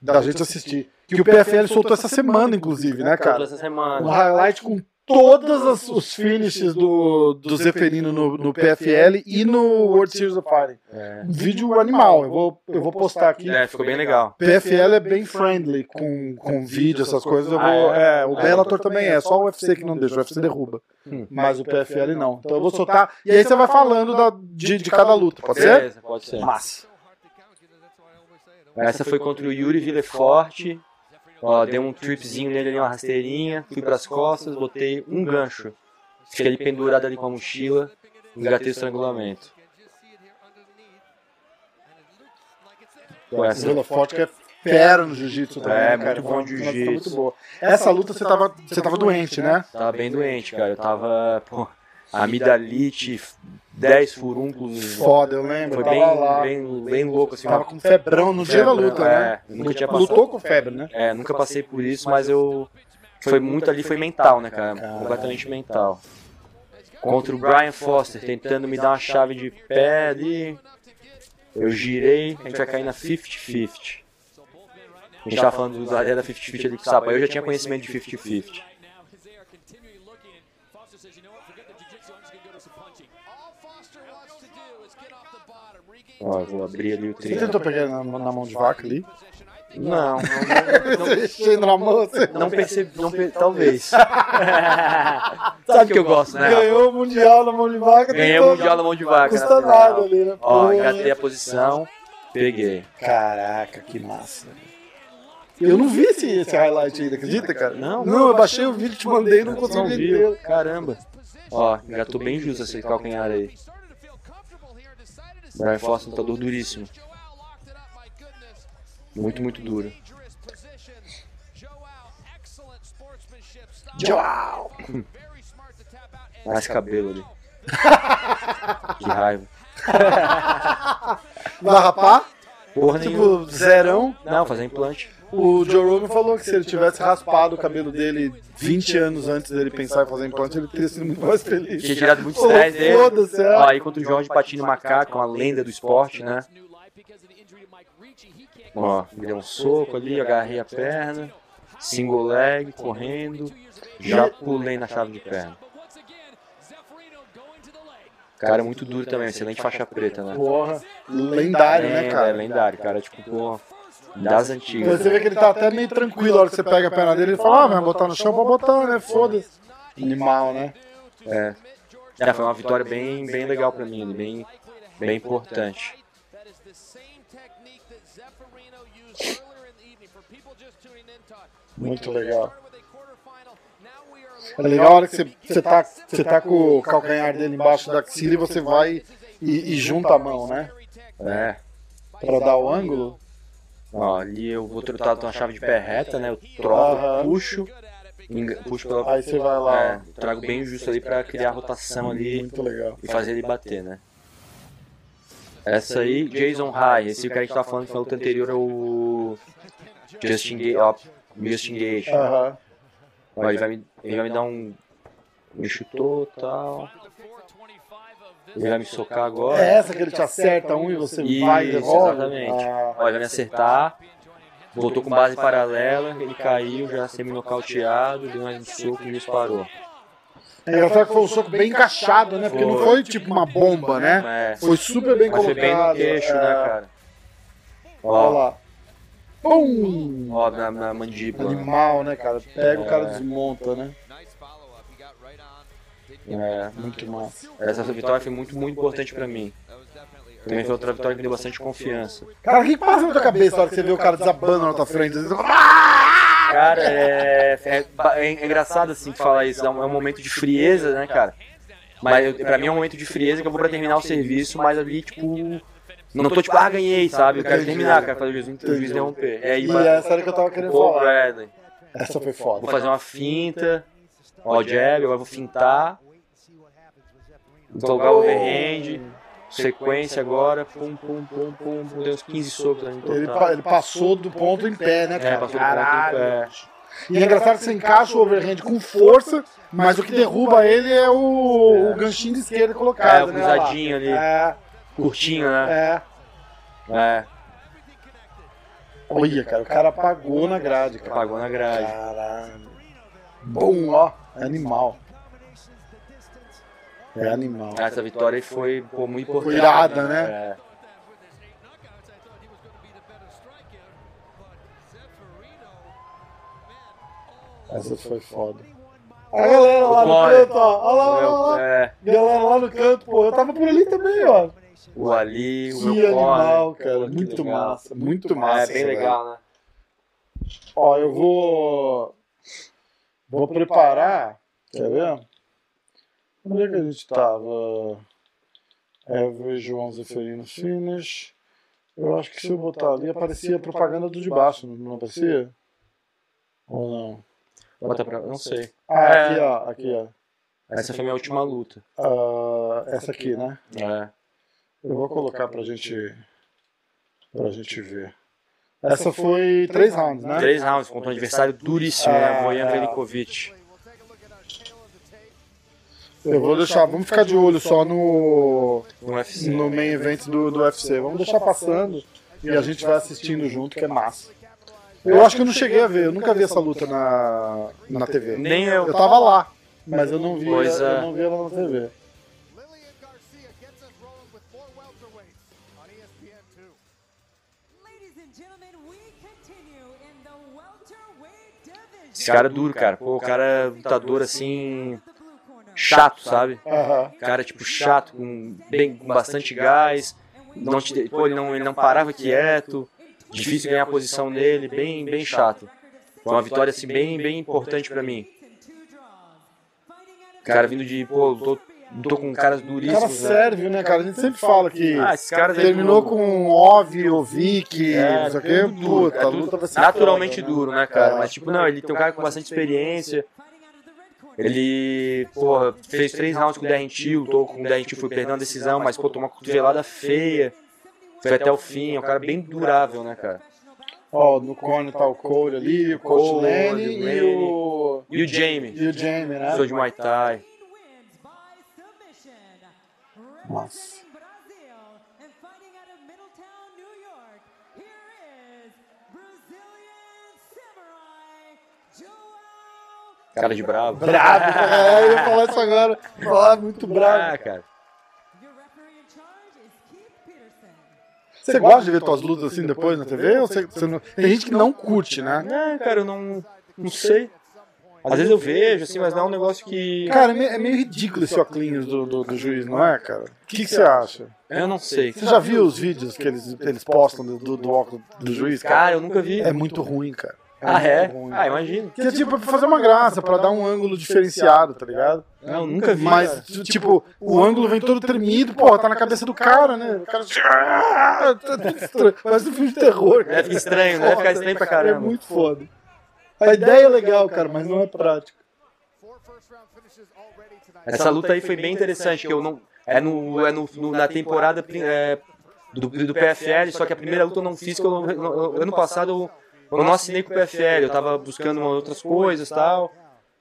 da gente assistir. Que o PFL soltou essa semana, inclusive, né, Toda cara? essa Um semana. highlight com todos as- os finishes do, do Zeferino no, no PFL e no World Series of Fighting. É. Um vídeo animal, eu vou, eu vou postar aqui. É, ficou bem legal. PFL é bem friendly com, com vídeo, essas coisas. Eu vou, Ah, é, é? o Bellator também é, só o UFC que não deixa, o UFC derruba. Hum. Mas o PFL não. Então eu vou soltar. E aí você vai falando da, de, de cada luta, pode ser? Beleza, pode ser. Massa. Essa foi contra o Yuri Villefort. Ó, dei um tripzinho nele ali, uma rasteirinha. Fui pras costas, botei um gancho. Fiquei ali pendurado ali com a mochila. Engatei o estrangulamento. Pô, essa Vila Forte que é fera no jiu-jitsu também, É, cara. muito bom luta jiu-jitsu. muito boa. Essa luta você tava, você tava doente, né? Tava bem doente, cara. Eu tava, pô, amidalite, 10 furúnculos. Foda, eu lembro. Foi bem, lá. bem, bem louco, assim. Tava com febrão no dia da luta, é, né? nunca tinha passado. Lutou com febre, né? É, nunca passei por isso, mas eu. Foi muito ali, foi mental, né, cara? Completamente mental. Contra o Brian Foster, tentando me dar uma chave de pé ali. Eu girei, a gente vai cair na 50-50. A gente tava falando ideia da 50-50 ali com o Sapa. Eu já tinha conhecimento de 50-50. Ó, vou abrir ali o Você tentou pegar na, na mão de vaca ali? Não, não, não, Mexendo (laughs) na mão, você não percebi, não per- talvez. (laughs) Sabe que eu gosto, né? Ganhou o Mundial na mão de vaca. Ganhei tentou- o Mundial na mão de vaca. Custa na final. nada ali, né? Ó, Pô. engatei a posição, peguei. Caraca, que massa. Eu não vi esse, esse highlight ainda, acredita, cara? Não. Não, eu baixei o vídeo, te mandei e não Não consegui ver viu? Caramba. Ó, engatou bem justo esse calcanhar aí. Brian Foster lutador duríssimo. Muito, muito duro. Tchau! Olha esse cabelo ali. (laughs) que raiva. Vai rapar? Porra nenhuma. Tipo, zerão. Não, fazer implante. O Joe Rogan falou que se ele tivesse raspado o cabelo dele 20 anos antes dele pensar em fazer implante, ele teria sido muito mais feliz. Tinha tirado muito estresse dele. Foda-se, é. Ó, aí contra o Jorge Patino Macaco, uma lenda do esporte, né? Ó, me deu um soco ali, agarrei a perna, single leg, correndo, já pulei na chave de perna. Cara, muito duro também, excelente faixa preta, né? Porra, lendário, né, Lenda, cara? É lendário, cara, tipo, pô, das antigas. Você vê que ele tá até meio tranquilo a hora que você pega a perna dele. Ele fala, ah, vai botar no chão pra botar, né? Foda-se. Animal, né? É. É, foi uma vitória bem, bem legal pra mim, bem, bem importante. Muito legal. É legal a hora que você, você, tá, você tá com o calcanhar dele embaixo da axila e você vai e, e junta a mão, né? É. Pra dar o ângulo? Ó, ali eu vou trocar uma chave de pé reta, né? Eu troco, Aham. puxo, enga- puxo pela. Aí você vai lá. É, trago bem justo ali pra criar a rotação ali Muito legal. e fazer ele bater, né? Essa aí, Jason High. Esse cara que a gente tava falando que foi a luta anterior é o Justin Gage. Ó, Justin Gage. Aham. Ó, ele, vai me, ele vai me dar um. Me chutou e tal. Ele vai me socar agora. É essa que ele te acerta um e você vai e Isso, devolve? exatamente. Ah, vai me acertar. Voltou com base paralela, ele caiu, já semi-nocauteado, deu mais um soco e me disparou. É engraçado que foi um soco bem encaixado, né? Porque não Foi. foi tipo uma bomba, né? É, Foi super bem mas foi bem no colocado. queixo, é. né, cara? Olha lá. Pum! ó na, na mandíbula. Animal, né, cara? Pega o cara É. desmonta, né? É, Muito massa. essa vitória foi muito, muito importante pra mim. Também foi outra vitória que me deu bastante confiança. Cara, o que passa na tua cabeça na hora que você vê o cara desabando na tua frente? Você fala, Cara, é, é, é engraçado assim falar isso, é um, é um momento de frieza, né, cara? Mas eu- pra mim é um momento de frieza que eu vou pra terminar o serviço, mas ali, tipo. Não tô tipo, ah, ganhei, sabe? Eu quero terminar, quero fazer o juiz, o juiz interromper. É, aí E essa era que eu tava querendo falar. Bradley. Essa foi foda. Vou fazer uma finta. Ó, jab, agora vou fintar. O overhand. Sequência agora. Pum, pum, pum, pum. pum deu uns 15 socos ali no Ele, pa- ele passou do ponto em pé, né, É, cara? passou do Caralho. ponto em pé. E é engraçado que você encaixa o overhand com força, mas o que derruba ele é o, o ganchinho de esquerda colocado, É, o né? cruzadinho ali. É, Curtinho, né? é. É. Olha, cara, o cara apagou na grade, cara. Apagou na grade. Caralho. Bom, ó. É animal. É animal. Essa vitória aí foi pô, muito importante. Foi irada, né? É. Essa foi foda. A galera lá no canto, ó. Olha lá, olha lá. É, Galera lá no canto, pô. Eu tava por ali também, ó. o Ali, o Que meu animal, cara. Que Muito legal. massa. Muito É, massa. bem velho. legal, né? Ó, eu vou. Vou preparar. Quer ver? Onde é que a gente tava? Average João Zeferino Finish. Eu acho que se eu botar ali aparecia a propaganda do de baixo, não- aparecia? Ou não? Bota pra. Não sei. Ah, É. aqui ó, aqui ó. Essa foi minha última luta. Ah, essa aqui, né? É. Eu vou colocar pra gente. pra gente ver. Essa foi três rounds, né? Três rounds contra um adversário duríssimo, É. né? Bojan Velikovic. Eu vou deixar, vamos ficar de olho só no, No UFC. no main event do, do UFC. Vamos deixar passando e a gente vai assistindo junto, que é massa. Eu acho que eu não cheguei a ver, eu nunca vi essa luta na, na TV. Nem eu. Eu tava lá, mas eu não vi, Pois eu é. não vi ela na TV. Lillian Garcia gets us rolling with more welterweights on ESPN2. Ladies and gentlemen, we continue in the welterweight division. Esse cara é duro, cara. Pô, o cara é lutador assim. Chato, sabe? Aham. Cara, tipo, chato, com, bem, com bastante gás. Não te, pô, ele não, ele não parava quieto. Difícil ganhar a posição dele, bem, bem chato. Foi uma vitória assim bem, bem importante pra mim. Cara vindo de, pô, tô, tô com caras Cara duríssimos. né? sérvio, né, cara? A gente sempre fala que Ah, esses caras aí terminou com Ov, Ovic, É, não sei o quê. tudo duro, Puta, é luta vai ser naturalmente foda, né? duro, né, cara? É. Mas tipo, não, ele tem um cara com bastante experiência. Ele, porra, fez três rounds com o Darren Till, lutou com o Darren Till, foi perdendo a decisão, mas, pô, tomou uma cotovelada feia. Foi até o fim, é um cara bem durável, né, cara? Ó, no corner tá o Cole ali, o Coach o e o. E o Jamie, E o Jamie, né? sou de Muay Thai. Nossa. Cara de bravo. Brabo, é, eu ia falar isso agora. Ah, muito brabo. Ah, cara. Is Keith Peterson. Você gosta de ver tuas lutas assim depois na TV? Ou você, você não... Tem gente que não curte, né? Não, cara, eu não, não sei. Às vezes eu vejo, assim, mas não é um negócio que. Cara, é meio, é meio ridículo esse óculos do, do, do juiz, não é, cara? O que, que você acha? Eu não sei. Você já viu os vídeos que eles, eles postam do, do, do óculos do juiz, cara? Cara, eu nunca vi. É muito ruim, cara. Ah, é? ruim. Ah, imagino. Que é tipo pra fazer uma graça, pra dar um ângulo diferenciado, tá ligado? Não, nunca vi. Mas, tipo, o ângulo vem todo tremido, porra, tá na cabeça do cara, né? O cara. Ah, (laughs) tá tudo estranho. Parece um filme de terror. Deve ficar estranho, né? Ficar estranho pra É caramba. muito foda. A ideia é legal, cara, mas não é prática. Four first round finishes already tonight. Essa luta aí foi bem interessante, que eu não. É, no, é no, no- na temporada é, do, do PFL, só que a primeira luta eu não fiz, que eu, eu- ano passado eu, eu não assinei com o PFL, eu tava buscando outras coisas e tal.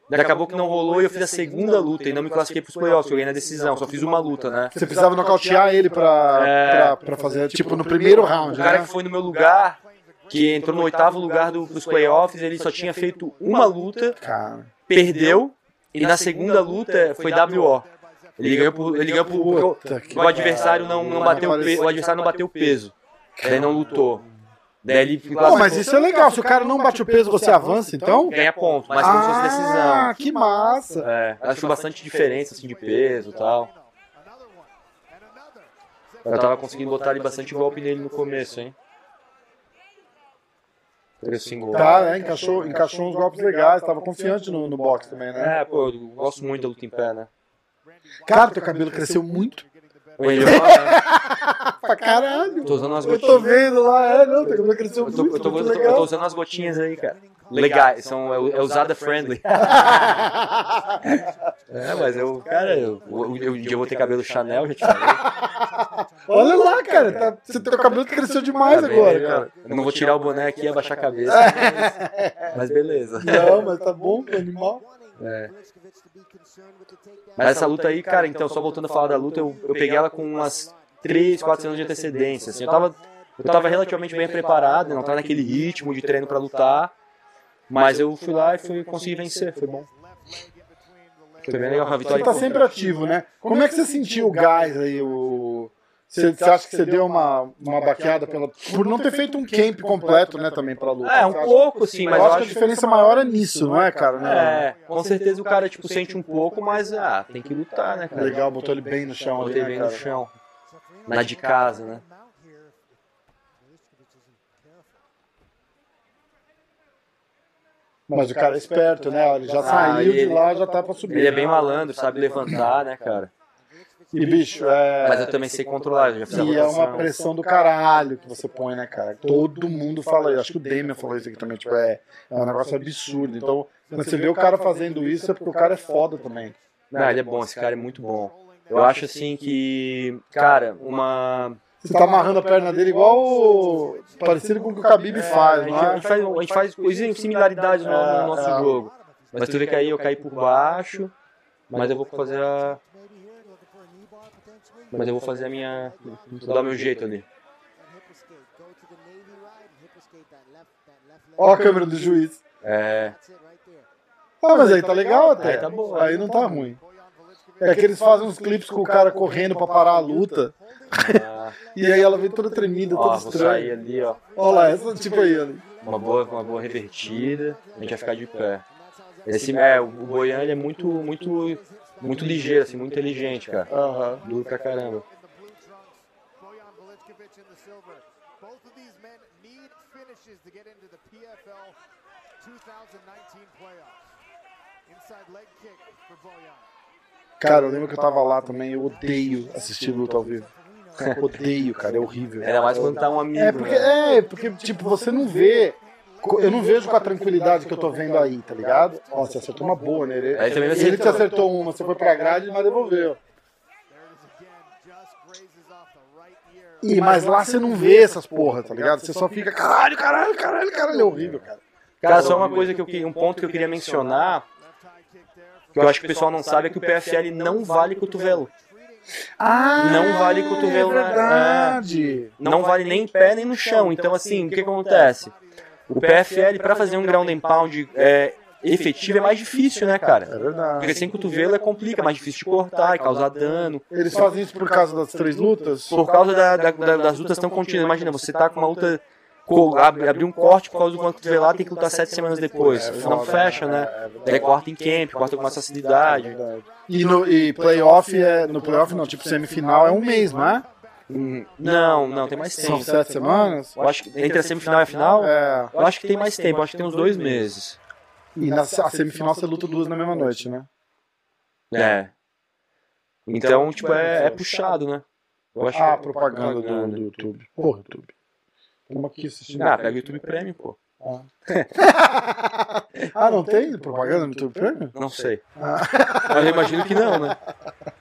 Daí acabou que não rolou e eu fiz a segunda luta e não me classifiquei pros playoffs, eu ganhei na decisão, só fiz uma luta, né? Você precisava nocautear ele pra, É. pra, pra fazer, tipo, no primeiro round, O cara né? que foi no meu lugar, que entrou no oitavo lugar do, dos playoffs, ele só tinha feito uma luta, Cara. perdeu, e na segunda luta foi WO. Ele ganhou por. Ele ganhou por. O adversário não, não bateu o adversário não bateu o peso. Daí não lutou. Daí ele Pô, mas isso é legal. Se o cara não bate o peso, você avança, então? ganha ponto, mas como se fosse Ah, decisão. que massa. É, acho bastante diferença assim, de peso e tal. Eu tava conseguindo botar ali bastante golpe nele no começo, hein? Em gol. Tá, é, encaixou, encaixou uns golpes legais, tava confiante no, no boxe também, né? É, pô, eu gosto muito da luta em pé, né? Cara, teu cabelo cresceu muito. O né? (laughs) Pra caralho. Tô usando umas Eu tô gotinhas. vendo lá, é, não, cresceu Eu tô, muito, eu tô- muito eu tô- eu legal. tô usando umas gotinhas aí, cara. Legais, são, é, é usada friendly. (laughs) É, mas eu, cara, eu, eu, eu, um dia eu vou ter cabelo Chanel, já te falei. (laughs) Olha lá, cara, tá, você, teu cabelo cresceu demais Tá bem agora, legal. cara. Eu não vou tirar o boné aqui e abaixar a cabeça, mas, mas beleza. Não, mas tá bom, animal. É. Mas essa luta aí, cara, então, só voltando a falar da luta, eu, eu peguei ela com umas 3, 4 anos de antecedência. Assim, eu, tava, eu tava relativamente bem preparado, não tava naquele ritmo de treino pra lutar. Mas eu fui lá e fui, consegui vencer, foi bom. Foi bem legal, Você vitória tá sempre ativo, né? Como é que você sentiu o gás aí, o... Você, você acha que você deu uma, uma baqueada pela, por não ter feito um camp completo, né, também pra luta? É, um pouco, sim, mas eu acho que a diferença maior é nisso, não é, cara? Né? É, com certeza o cara, tipo, sente um pouco, mas, ah, tem que lutar, né, cara? Legal, botou ele bem no chão ali, Botei né, bem no chão. Na de casa, né? Mas o cara é esperto, né? Ele já Ah, saiu de ele- lá, já tá pra subir. Ele é bem malandro, sabe levantar, né, cara? E, bicho, é... Mas eu também sei controlar, já fiz E é uma pressão do caralho que você põe, né, cara? Todo mundo fala isso. Acho que o Damian falou isso aqui também. Tipo, é, é um negócio absurdo. Então, quando você vê o cara fazendo isso, é porque o cara é foda também. Não, ele é bom, esse cara é muito bom. Eu acho assim que, cara, uma. Você tá amarrando a perna dele igual o... parecido com o que o Khabib faz, gente, não a é? gente faz, a gente faz coisas similaridades no, no nosso É, é. jogo. Mas tu vê que aí eu caí por baixo, mas eu vou fazer a. Mas eu vou fazer a minha. Vou dar meu jeito ali. Ó a câmera do juiz. É. Ah, mas aí tá legal até. Aí tá bom. Aí não tá ruim. É que eles fazem uns clipes com o cara correndo pra parar a luta. Ah, (laughs) E aí ela vem toda tremida, ó, toda sair estranha. ali, ó. Olha lá, essa tipo aí, ali. Uma boa, uma boa revertida. A gente vai ficar de pé. Esse, é, o Boian ele é muito, muito, muito ligeiro, assim, muito inteligente, cara. Aham. Duro pra caramba. Boyan Velichkovic in the silver. Both of these men need finishes to get into the PFL 2019 playoffs. Inside leg kick for Boyan. Cara, eu lembro que eu tava lá também, eu odeio assistir luta ao vivo. Odeio, cara, é horrível. Ainda mais quando tá um amigo, É porque, né? é, porque, tipo, você não vê. Eu não vejo com a tranquilidade que eu tô vendo aí, tá ligado? Ó, você acertou uma boa nele. Aí também você- Ele te acertou uma, você foi pra grade e mas devolveu. E, mas lá você não vê essas porra, tá ligado? Você só fica, caralho, caralho, caralho, caralho, é horrível, cara. Cara, só uma coisa que eu queria, um ponto que eu queria mencionar, que eu acho que o pessoal não sabe, é que o PFL não vale cotovelo. Ah, Não vale cotovelo é na- verdade. Não vale nem em pé nem no chão. Então, assim, o que acontece? O PFL, pra fazer um ground and pound é, efetivo, é mais difícil, né, É cara? verdade. Porque sem cotovelo é complica, é mais difícil de cortar e causar dano. Eles fazem isso por causa das três lutas? Por causa da- da- da- das lutas tão contínuas. Imagina, você tá com uma luta. ab- Abrir um corte por causa do cotovelado, tem que lutar sete semanas depois. Não fecha, né? Daí corta em camp, corta com mais facilidade. E, no, e playoff é. No playoff não, tipo semifinal é um mês, não é? Hum, Não, não, tem mais São tempo. sete semanas? Eu acho que entre a semifinal e a final, É. eu acho que tem mais tempo, acho que tem uns dois meses. E na a semifinal você luta duas na mesma noite, né? É. Então, tipo, é, é puxado, né? Eu acho Ah, que- propaganda do, do YouTube. Porra, YouTube. Estamos aqui assistindo. Ah, pega o YouTube Premium, pô. (laughs) Ah, não tem propaganda no YouTube Premium? Não sei. Ah. Mas eu imagino que não, né? (laughs)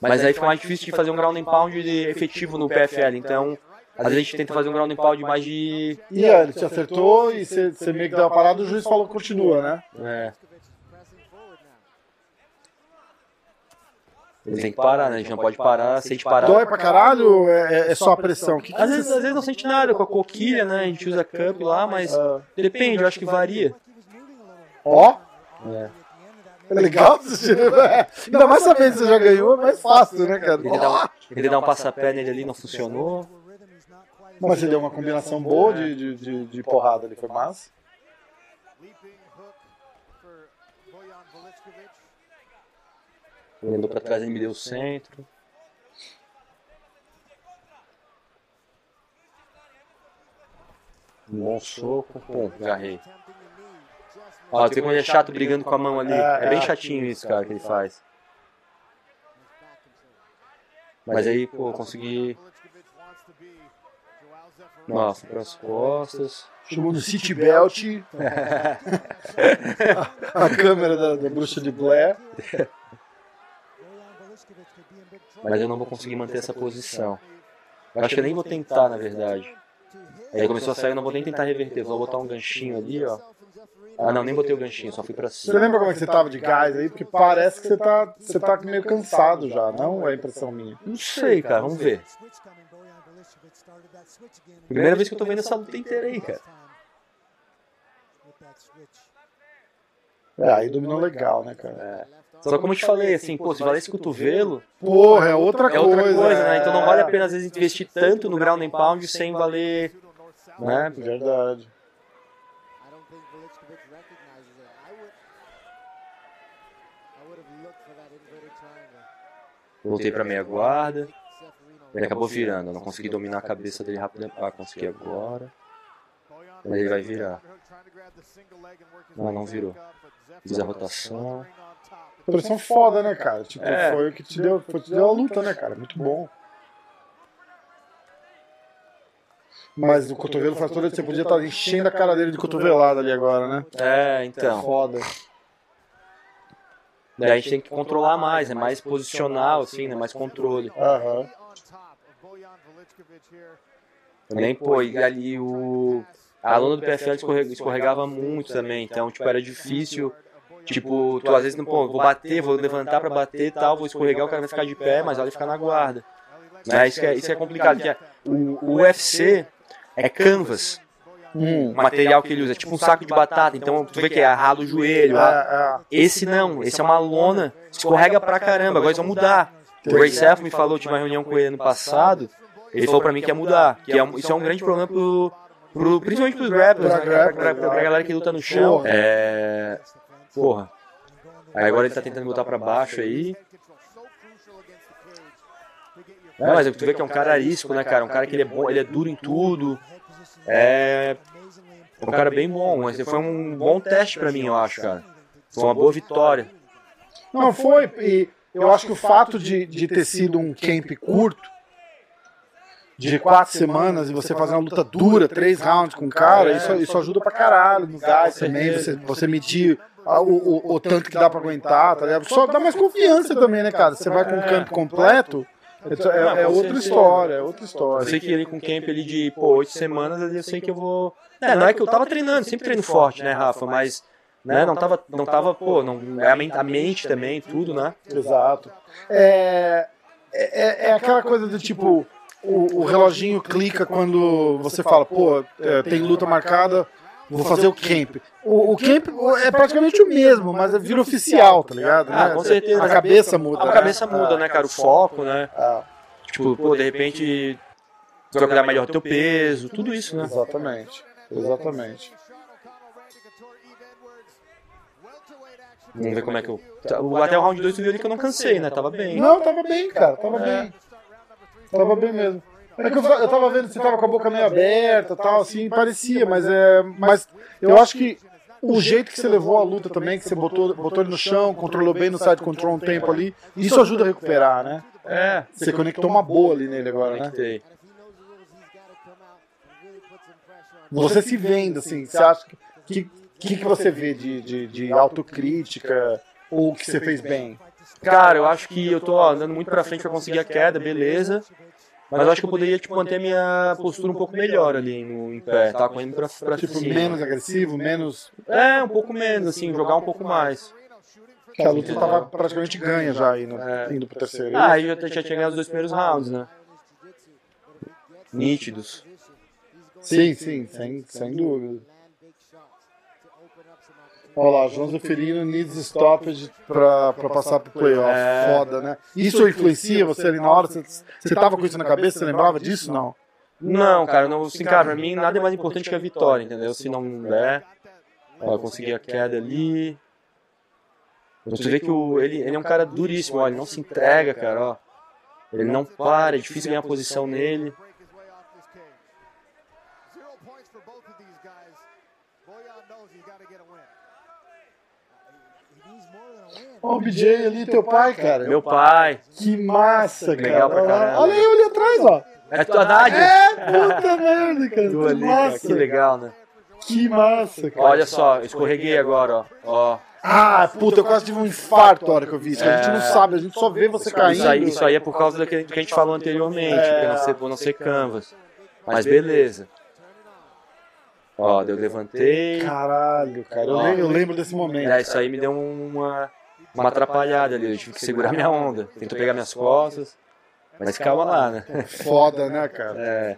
Mas aí fica mais difícil de fazer um ground and pound de efetivo no PFL. Então, às vezes a gente tenta fazer um ground and pound mais de. E aí, ele te acertou e você, você meio que deu uma parada, o juiz falou que continua, né? É, ele tem que parar, né? A gente não pode parar, se a gente parar. Dói pra caralho ou é, é só a pressão? Que que Às vezes, às vezes não sente nada com a coquilha, né? A gente usa cup lá, mas Ah. depende, eu acho que varia. Ó, É. é legal assistir. né? (laughs) Ainda mais sabendo que você já ganhou, é mais fácil, né, cara? Ele dá um, ele dá um passapé nele ali, não funcionou. Mas você deu uma combinação boa de, de, de, de porrada ali, foi massa. Ele andou pra trás e me deu o centro. Um bom soco, pum, agarrei. Ó, vê como ele é chato brigando com a mão ali. É, É bem é. chatinho isso, cara, que ele faz. Mas aí, pô, consegui. Nossa, pras costas. Chamou no City Belt. a, (laughs) a câmera da, da bruxa de Blair. Mas eu não vou conseguir manter essa posição. Eu acho que eu nem vou tentar, na verdade. Aí começou a sair, eu não vou nem tentar reverter. Vou botar um ganchinho ali, ó. Ah, não, nem botei o ganchinho, só fui pra Você cima. lembra como é que você tava de gás aí? Porque parece que você tá, você tá meio cansado já, não é impressão minha. Não sei, cara, vamos ver. Primeira vez que eu tô vendo essa luta inteira aí, cara. É, aí dominou legal, né, cara? Só como eu te falei, assim, pô, se valer esse cotovelo, Porra, é outra é coisa. outra coisa, né? é. Então não vale a pena, às vezes, investir tanto no ground and pound sem valer, né? Verdade. Voltei pra meia guarda. Ele acabou virando, eu não consegui dominar a cabeça dele rápido. Ah, consegui agora. Mas ele vai virar. Não, não virou. Fiz a rotação. Posição foda, né, cara? Tipo, É. foi o que te deu, foi te deu a luta, né, cara? Muito bom. Mas o cotovelo faz toda. Você podia estar enchendo a cara dele de cotovelada ali agora, né? É, então. Foda. Daí a gente tem que controlar mais, é mais posicional, assim, né? Mais controle. Aham. Nem, pô, e ali o. A aluna do PFL escorre- escorregava muito também, então, tipo, era difícil. Tipo, tu às vezes não, pô, vou bater, vou levantar pra bater e tal, vou escorregar, o cara vai ficar de pé, mas olha ficar na guarda. Né? Isso, que é, isso que é complicado, que é, o, o UFC é canvas, Hum. o material que ele usa, é tipo um saco de batata, então tu vê que é ralo o joelho. rala- É, Esse não, esse é uma lona, escorrega pra caramba, agora eles vão mudar. O Ray Seth me falou, tive uma reunião com ele ano passado, ele falou pra mim que ia mudar, que é um- isso é um grande problema pro, pro- principalmente pros grapplers, Pra né, pra, grapplers, pra- pra galera que luta no chão. Porra. É... Porra. Aí agora ele tá tentando botar pra baixo aí. É, mas tu vê que é um cara arisco, né, cara? Um cara que ele é bom, ele é duro em tudo. É... é um cara bem bom, mas foi um bom teste pra mim, eu acho, cara. Foi uma boa vitória. Não, foi. E eu acho que o fato de, de ter sido um camp curto, de quatro semanas, e você fazer uma luta dura, três rounds com o cara, isso, isso ajuda pra caralho no gás também, você, você medir o, o, o tanto que dá pra aguentar, tá ligado? Só dá mais confiança também, né, cara? Você vai com o camp completo, é, é outra história, é outra Eu história. sei que ali com camp ali de, pô, oito semanas, ali eu sei que eu vou... É, não é que eu tava treinando, sempre treino forte, né, Rafa? Mas, né, não tava, não tava, pô, não, é a mente, a mente também, tudo, né? Exato. É, é, é aquela coisa do tipo, o, o reloginho clica quando você fala, pô, é, tem luta marcada, vou fazer o camp. O, o camp é praticamente o mesmo, mas vira oficial, tá ligado? Ah, né? com certeza. A cabeça muda. A cabeça muda, né, cara? O foco, né? Ah, Tipo, pô, de repente, cuidar melhor teu peso, tudo isso, né? exatamente. Exatamente. Vamos ver como é que eu. Até o round 2 tu viu ali que eu não cansei, né? Tava bem. Não, tava bem, cara, tava É. bem. Tava bem mesmo. É que eu, eu tava vendo que você tava com a boca meio aberta tal, assim, parecia, mas é. Mas eu acho que o jeito que você levou a luta também, que você botou, botou ele no chão, controlou bem no side control um tempo ali, isso ajuda a recuperar, né? É. Você conectou uma boa ali nele agora, né? Conectei. Você se vendo, assim, você acha que. que que, que você vê de, de, de autocrítica ou que você fez bem? Cara, eu acho que eu tô ó, andando muito pra frente pra conseguir a queda, beleza. Mas eu acho que eu poderia tipo, manter minha postura um pouco melhor ali no, em pé. Tá correndo pra, pra Tipo, cima. menos agressivo, menos. É, um pouco menos, assim, jogar um pouco mais. Que a luta tava praticamente ganha já aí, no, É. indo pro terceiro. Ah, aí eu já tinha ganhado os dois primeiros rounds, né? Nítidos. Sim, sim, sem, sem dúvida. Olha lá, João Zeferino needs stoppage pra, pra passar pro playoff. É. Foda, né? Isso influencia você ali na hora? Você, você tava com isso na cabeça? Você lembrava disso? Não. Não, cara, não, assim, cara, pra mim nada é mais importante que a vitória, entendeu? Se não der, ó, eu consegui a queda ali. Você vê que o, ele, ele é um cara duríssimo, ó, ele não se entrega, cara, ó. Ele não para, é difícil ganhar posição nele. Zero points for both of these guys. Boyan knows he's got to get a win. Ó, o BJ ali, teu pai, cara. Meu pai, Que massa, cara. Legal pra caramba. Olha aí, olha atrás, ó. é tua Haddad? É, puta merda, cara. Tu Que ali, massa. que legal, né? Que massa, cara. Olha só, eu escorreguei agora, ó. ó. Ah, puta, eu quase tive um infarto na hora que eu vi isso. A gente não sabe, a gente só vê você caindo. Isso aí, isso aí é por causa do que, a gente falou anteriormente, por não ser, por não ser canvas. Mas beleza. Ó, eu levantei. Caralho, cara. Eu, lembro, eu lembro desse momento. É, isso aí me deu uma, uma atrapalhada ali. Eu tive que segurar minha onda. Tentou pegar minhas costas. Mas calma lá, né? Foda, né, cara? É.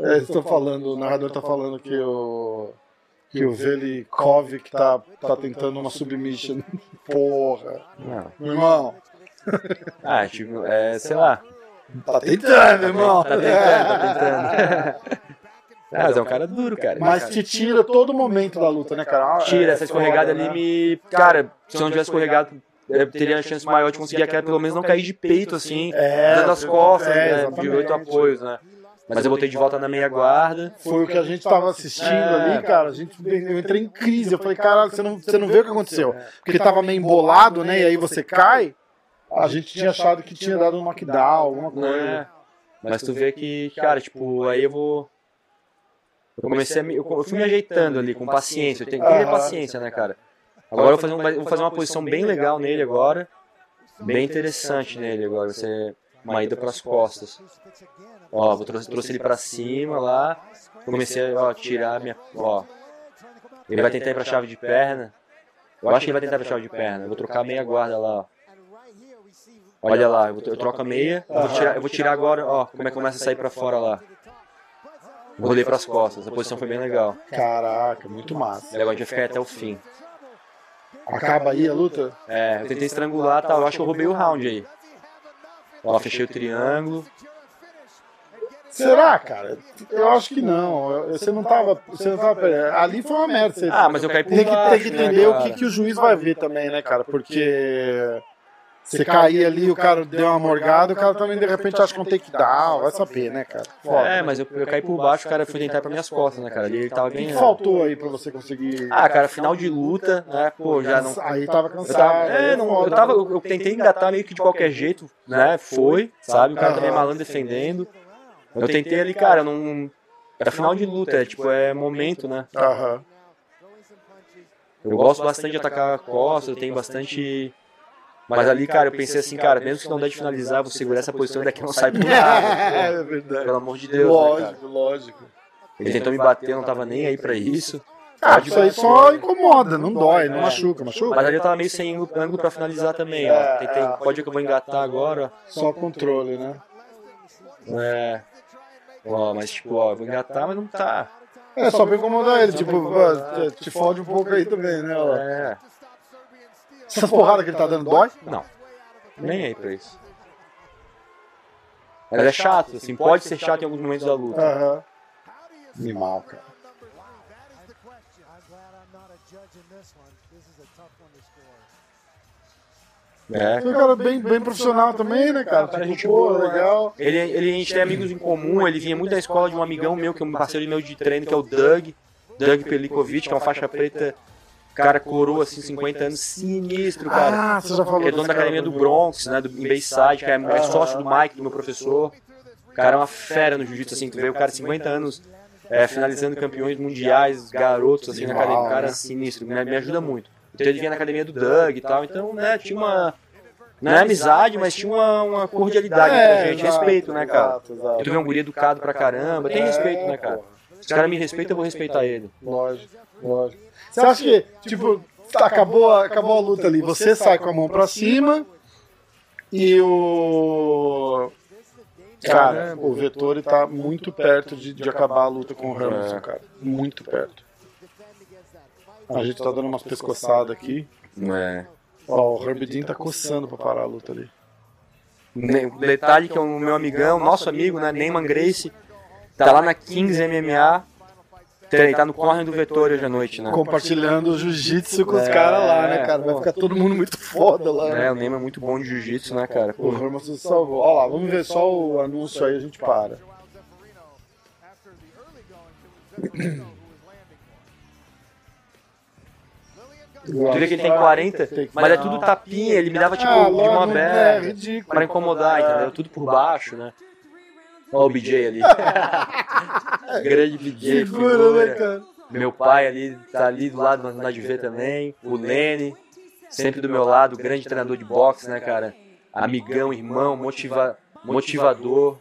É, estão falando, o narrador tá falando que o. Que o Velikovic tá, tá tentando uma submission. (laughs) Porra. Não. Meu irmão. Ah, tipo, é, sei lá. Tá tentando, meu irmão. Tá tentando, tá tentando. (laughs) Ah, mas é um cara duro, cara. Mas te tira todo momento da luta, né, cara? Tira, É essa escorregada foda, ali né? me. Cara, se eu não tivesse escorregado, eu teria uma chance maior de conseguir a queda, pelo menos não cair de peito, assim, É, dando as costas, é, né, de oito apoios, né? Mas eu botei de volta na meia guarda. Foi o que a gente tava assistindo É. ali, cara. A gente, eu entrei em crise. Eu falei, caralho, você não, você não vê o que aconteceu. Porque tava meio embolado, né? E aí você cai. A gente tinha achado que tinha dado um knockdown, alguma coisa. né? Mas tu vê que, cara, tipo, aí eu vou. Eu comecei a me, eu fui me ajeitando ali com paciência. Eu tenho que ter paciência, né, cara? Agora eu vou fazer, um- vou fazer uma posição bem legal nele agora. Bem interessante nele agora. Vai ser uma ida pras costas. Ó, vou trouxe, trouxe ele pra cima lá. Comecei a ó, tirar minha. Ó. Ele vai tentar ir pra chave de perna. Eu acho que ele vai tentar ir pra chave de perna. Eu vou trocar meia guarda lá, ó. Olha lá, eu, eu troco a meia. Eu vou tirar, eu vou tirar agora, ó, como é que começa a sair pra fora lá. Rolei pras costas, a posição foi bem legal. Caraca, muito massa. E agora a gente vai ficar até o fim. Acaba aí a luta? É, eu tentei estrangular, tá? Eu acho que eu roubei o round aí. Ó, fechei o triângulo. Será, cara? Eu acho que não. Você não tava. Você não tava ali foi uma merda. Você Ah, mas eu caí por tem que, baixo, tem que né, entender o cara? que, que o juiz vai ver também, né, cara? Porque você cair ali, o cara deu uma morgada, o cara também de repente acha que é um takedown, vai saber, né, cara? Foda. É, mas eu, eu caí por baixo, o cara foi tentar ir pra minhas costas, né, cara? Ali ele tava O que, faltou aí pra você conseguir. Ah, cara, final de luta, né? Pô, já não. Aí tava Eu cansado. tava, aí é, não, eu, tava, eu, eu tentei engatar meio que de qualquer jeito, né? Foi, sabe? O cara também é malandro defendendo. Eu tentei ali, cara, não. Era final de luta, é tipo, é momento, né? Aham. Eu gosto bastante de atacar a costa, eu tenho bastante. Mas ali, cara, eu pensei assim, cara, mesmo que não der de finalizar, vou segurar essa posição e daqui não saio por nada. É verdade. Pelo amor de Deus, né, cara? Lógico, lógico. Ele tentou me bater, eu não tava nem aí pra isso. Ah, isso aí só incomoda, não dói, não machuca, machuca? Mas ali eu tava meio sem ângulo pra finalizar também, ó. Tentei, pode que eu vou engatar agora, Só controle, né? ó. É. Ó, mas tipo, ó, eu vou engatar, mas não tá. É, só pra incomodar ele, tipo, te fode um pouco aí também, né? ó. É. Essas porradas que ele tá dando dói? Não. Nem aí pra isso. Mas é chato, assim, pode ser chato em alguns momentos da luta. Aham. Animal, cara. That is the question. I'm glad I'm not a judge in this one. This is a tough one to score. É. Foi um cara bem, bem profissional também, né, cara? Cara, Tipo, gente boa, legal. Ele, ele, a gente tem amigos em comum, ele vinha muito da escola de um amigão meu, que é um parceiro meu de treino, que é o Doug. Doug Pelikovic, que é uma faixa preta, cara coroa, assim, 50 anos, sinistro, cara. Ah, você já falou Ele é dono da academia do. Bronx, né, do, em Bayside, que é, é sócio do Mike, do meu professor. O cara é uma fera no jiu-jitsu, assim, tu vê o cara 50 anos é, finalizando campeões mundiais, garotos, assim, na academia, o cara é sinistro, me, me ajuda muito. Então ele vinha na academia do Doug e tal, então, né, tinha uma... Não é amizade, mas tinha uma, uma cordialidade entre a gente, exato, respeito, né, cara? exato, exato. Tu vê um guri educado pra caramba, tem respeito, né, cara? Se o cara me respeita, eu vou respeitar ele. Lógico, lógico. Você acha que, tipo, tá, acabou, a- acabou a luta ali, você sai com a mão pra cima e o. Cara, o Vettori tá muito perto de, de acabar a luta com o Hermanson, cara. Muito perto. A gente tá dando umas pescoçadas aqui. É. Ó, o Dean tá coçando pra parar a luta ali. Ne- Detalhe que é o meu amigão, nosso amigo, né, Neyman Grace, tá lá na Kings MMA, tre- tá no corner do Vettori hoje à noite, né? Compartilhando o jiu-jitsu com os É, caras lá, né, cara? Vai ficar todo mundo muito foda lá. É, né? o Neyman é muito bom de jiu-jitsu, né, cara? O Pô, Hermanson salvou. Ó lá, vamos ver só o anúncio aí, a gente para. Tu vê que ele tem 40, mas é tudo tapinha, ele me dava tipo Ah, de mão logo, é aberta, ridículo. pra incomodar, entendeu? Tudo por baixo, né? Olha o BJ ali. (laughs) Grande BJ, Figura, figura. né, cara? Meu pai ali, tá ali do lado na de ver também. O Lene, sempre do meu lado, grande treinador de boxe, né, cara? Amigão, irmão, motiva, motivador.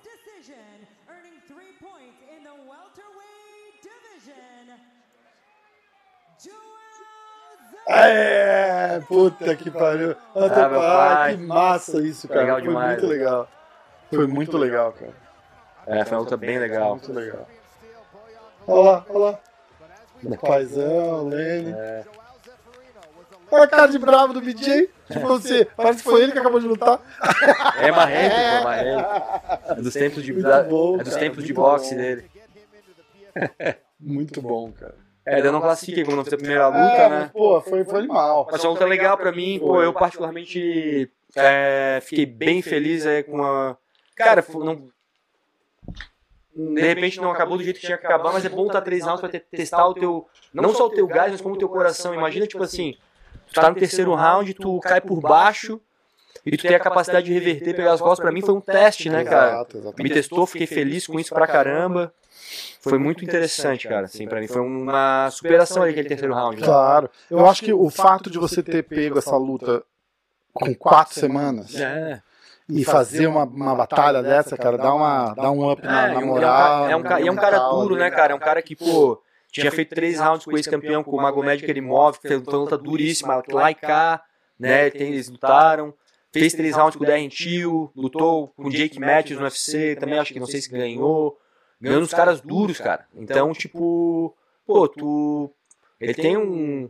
É, puta que pariu. Ah, Ah, pai, pai. que massa isso, cara. Legal Foi demais, muito legal. Foi muito legal, cara. É, foi uma luta bem legal. Muito legal. Olha lá, olha lá. O paizão, Lene. É. Olha a cara de bravo do BJ. Tipo, você, parece que foi ele que acabou de lutar. É marrento, é marrento. (laughs) É dos tempos de, da- bom, é dos tempos de boxe bom. dele. Muito bom, cara. É, eu não classifiquei como não fiz a primeira luta, É, mas, né? pô, foi, foi animal. Mas foi uma luta legal pra mim, pô, eu particularmente é, fiquei bem feliz é, com a... Cara, foi- não... De repente não acabou do jeito que tinha que acabar, mas é bom estar três rounds pra te- testar o teu... Não só o teu gás, mas como o teu coração. Imagina, tipo assim, tu tá no terceiro round, tu cai por baixo e tu tem a capacidade de reverter, pegar as costas. Pra mim foi um teste, né, cara? Exato, Me testou, fiquei feliz com isso pra caramba. Foi muito interessante, cara. Assim, pra mim foi uma superação ali aquele terceiro round. Né? Claro. Eu acho que o fato de você ter pego essa luta com quatro semanas É. e fazer uma, uma batalha dessa, cara, dá, uma, dá um up na, É, na um- moral. é um, ca- e é um cara duro, ali. né, cara? É um cara que, pô, tinha feito três rounds com o ex-campeão, com o Magomed que fez uma luta duríssima, lá e cá, né? Tem, eles lutaram. Fez três rounds com o Darren Till, lutou com o Jake Matthews no UFC, também acho que não sei se ganhou. Ganhando os caras duros, cara. Então, tipo, pô, tu. Ele tem um.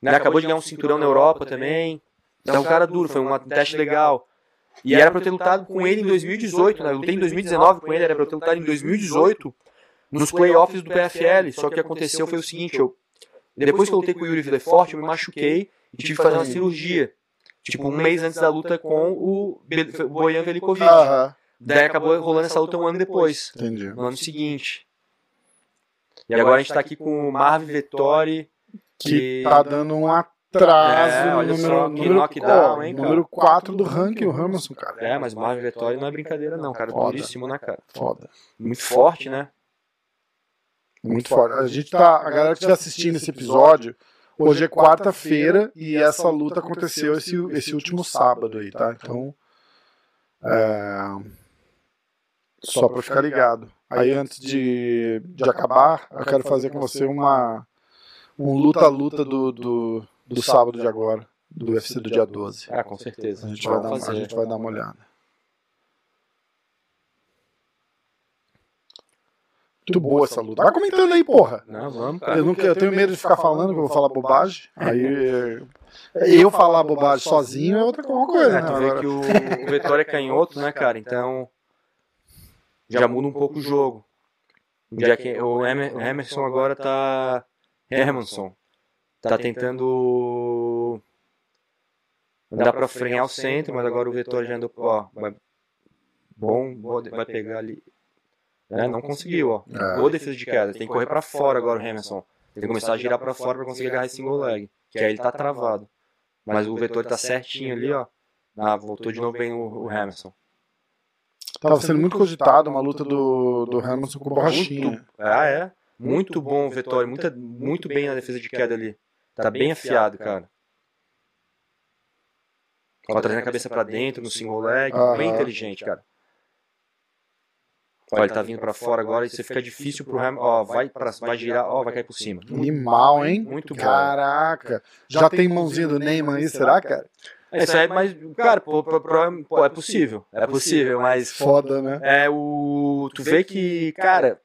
Né, acabou de ganhar um cinturão na Europa também. Então, é um cara duro, foi um teste legal. E era pra eu ter lutado com ele em 2018, né? Eu lutei em 2019 com ele, era pra eu ter lutado em 2018 nos playoffs do PFL. Só que o que aconteceu foi o seguinte, eu depois que eu lutei com o Yuri Villefort, eu me machuquei e tive que fazer uma cirurgia. Tipo, um mês antes da luta com o Bojan Velikovic. Aham, Daí acabou rolando essa luta um ano depois, entendi. no ano seguinte. E agora a gente tá aqui com o Marvin Vettori, Que tá dando um atraso É, olha número, só, número, knockdown, ó, hein, cara? número 4 do ranking, o Hermanson, cara. É, mas o Marvin Vettori não é brincadeira não, cara. Foda. Duríssimo, né, cara? Foda. Muito forte, né? Muito forte. A gente tá. A galera que estiver assistindo esse episódio, hoje é quarta-feira e essa luta aconteceu esse, esse último sábado aí, tá? Então. é, Só pra ficar ligado. Aí antes de, de acabar, eu quero fazer com você uma. Um luta-luta do, do, do sábado de agora, do UFC do dia 12. Ah, com certeza. A gente, vai dar, a fazer. gente vai dar uma olhada. Muito boa essa luta. Vai comentando aí, porra. Não, vamos, cara. Eu, não, quero- eu tenho medo de ficar falando que eu vou falar bobagem. Aí eu falar bobagem sozinho é outra co- uma coisa, É, né? tu vê Agora- que o, o Vettori é canhoto, né, cara? Então já muda um pouco o jogo. O, Jack, o Emer- Emerson agora tá. Hermanson. Tá tentando. Andar pra frear o centro, mas agora o Vettori já andou. Ó, vai, bom, vai pegar ali. É, não conseguiu, ó. É. Boa defesa de queda. Tem que correr pra fora agora o Emerson. Tem que começar a girar pra fora pra conseguir agarrar esse single leg. Que aí ele tá travado. Mas o Vettori tá certinho ali, ó. Ah, voltou de novo bem o, o Emerson. Tava sendo muito cogitado uma luta do, do Hamilton com o Borrachinha. Muito, ah, é? Muito bom o Vettori, muita, muito bem na defesa de queda ali. Tá bem afiado, cara. Ó, trazendo a cabeça pra dentro no single leg, bem inteligente, cara. Ó, ele tá vindo pra fora agora e você fica difícil pro Hamilton. Ó, vai, pra, vai girar, ó, vai cair por cima. Animal, hein? Muito bom. Caraca. Já tem mãozinha do Neymar aí, será, cara? Isso aí é mais. Cara, pô, pô, pô, pô, é possível. É possível, mas. Foda, né? É o. Tu vê que, cara.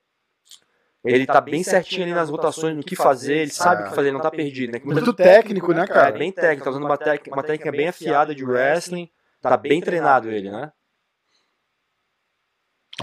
Ele tá bem certinho ali nas rotações, no que fazer, ele sabe o que fazer, ele não tá perdido, né? Muitas Muito técnico, né, É cara? bem técnico, tá usando uma, tec- uma técnica bem afiada de wrestling. Tá bem treinado ele, né?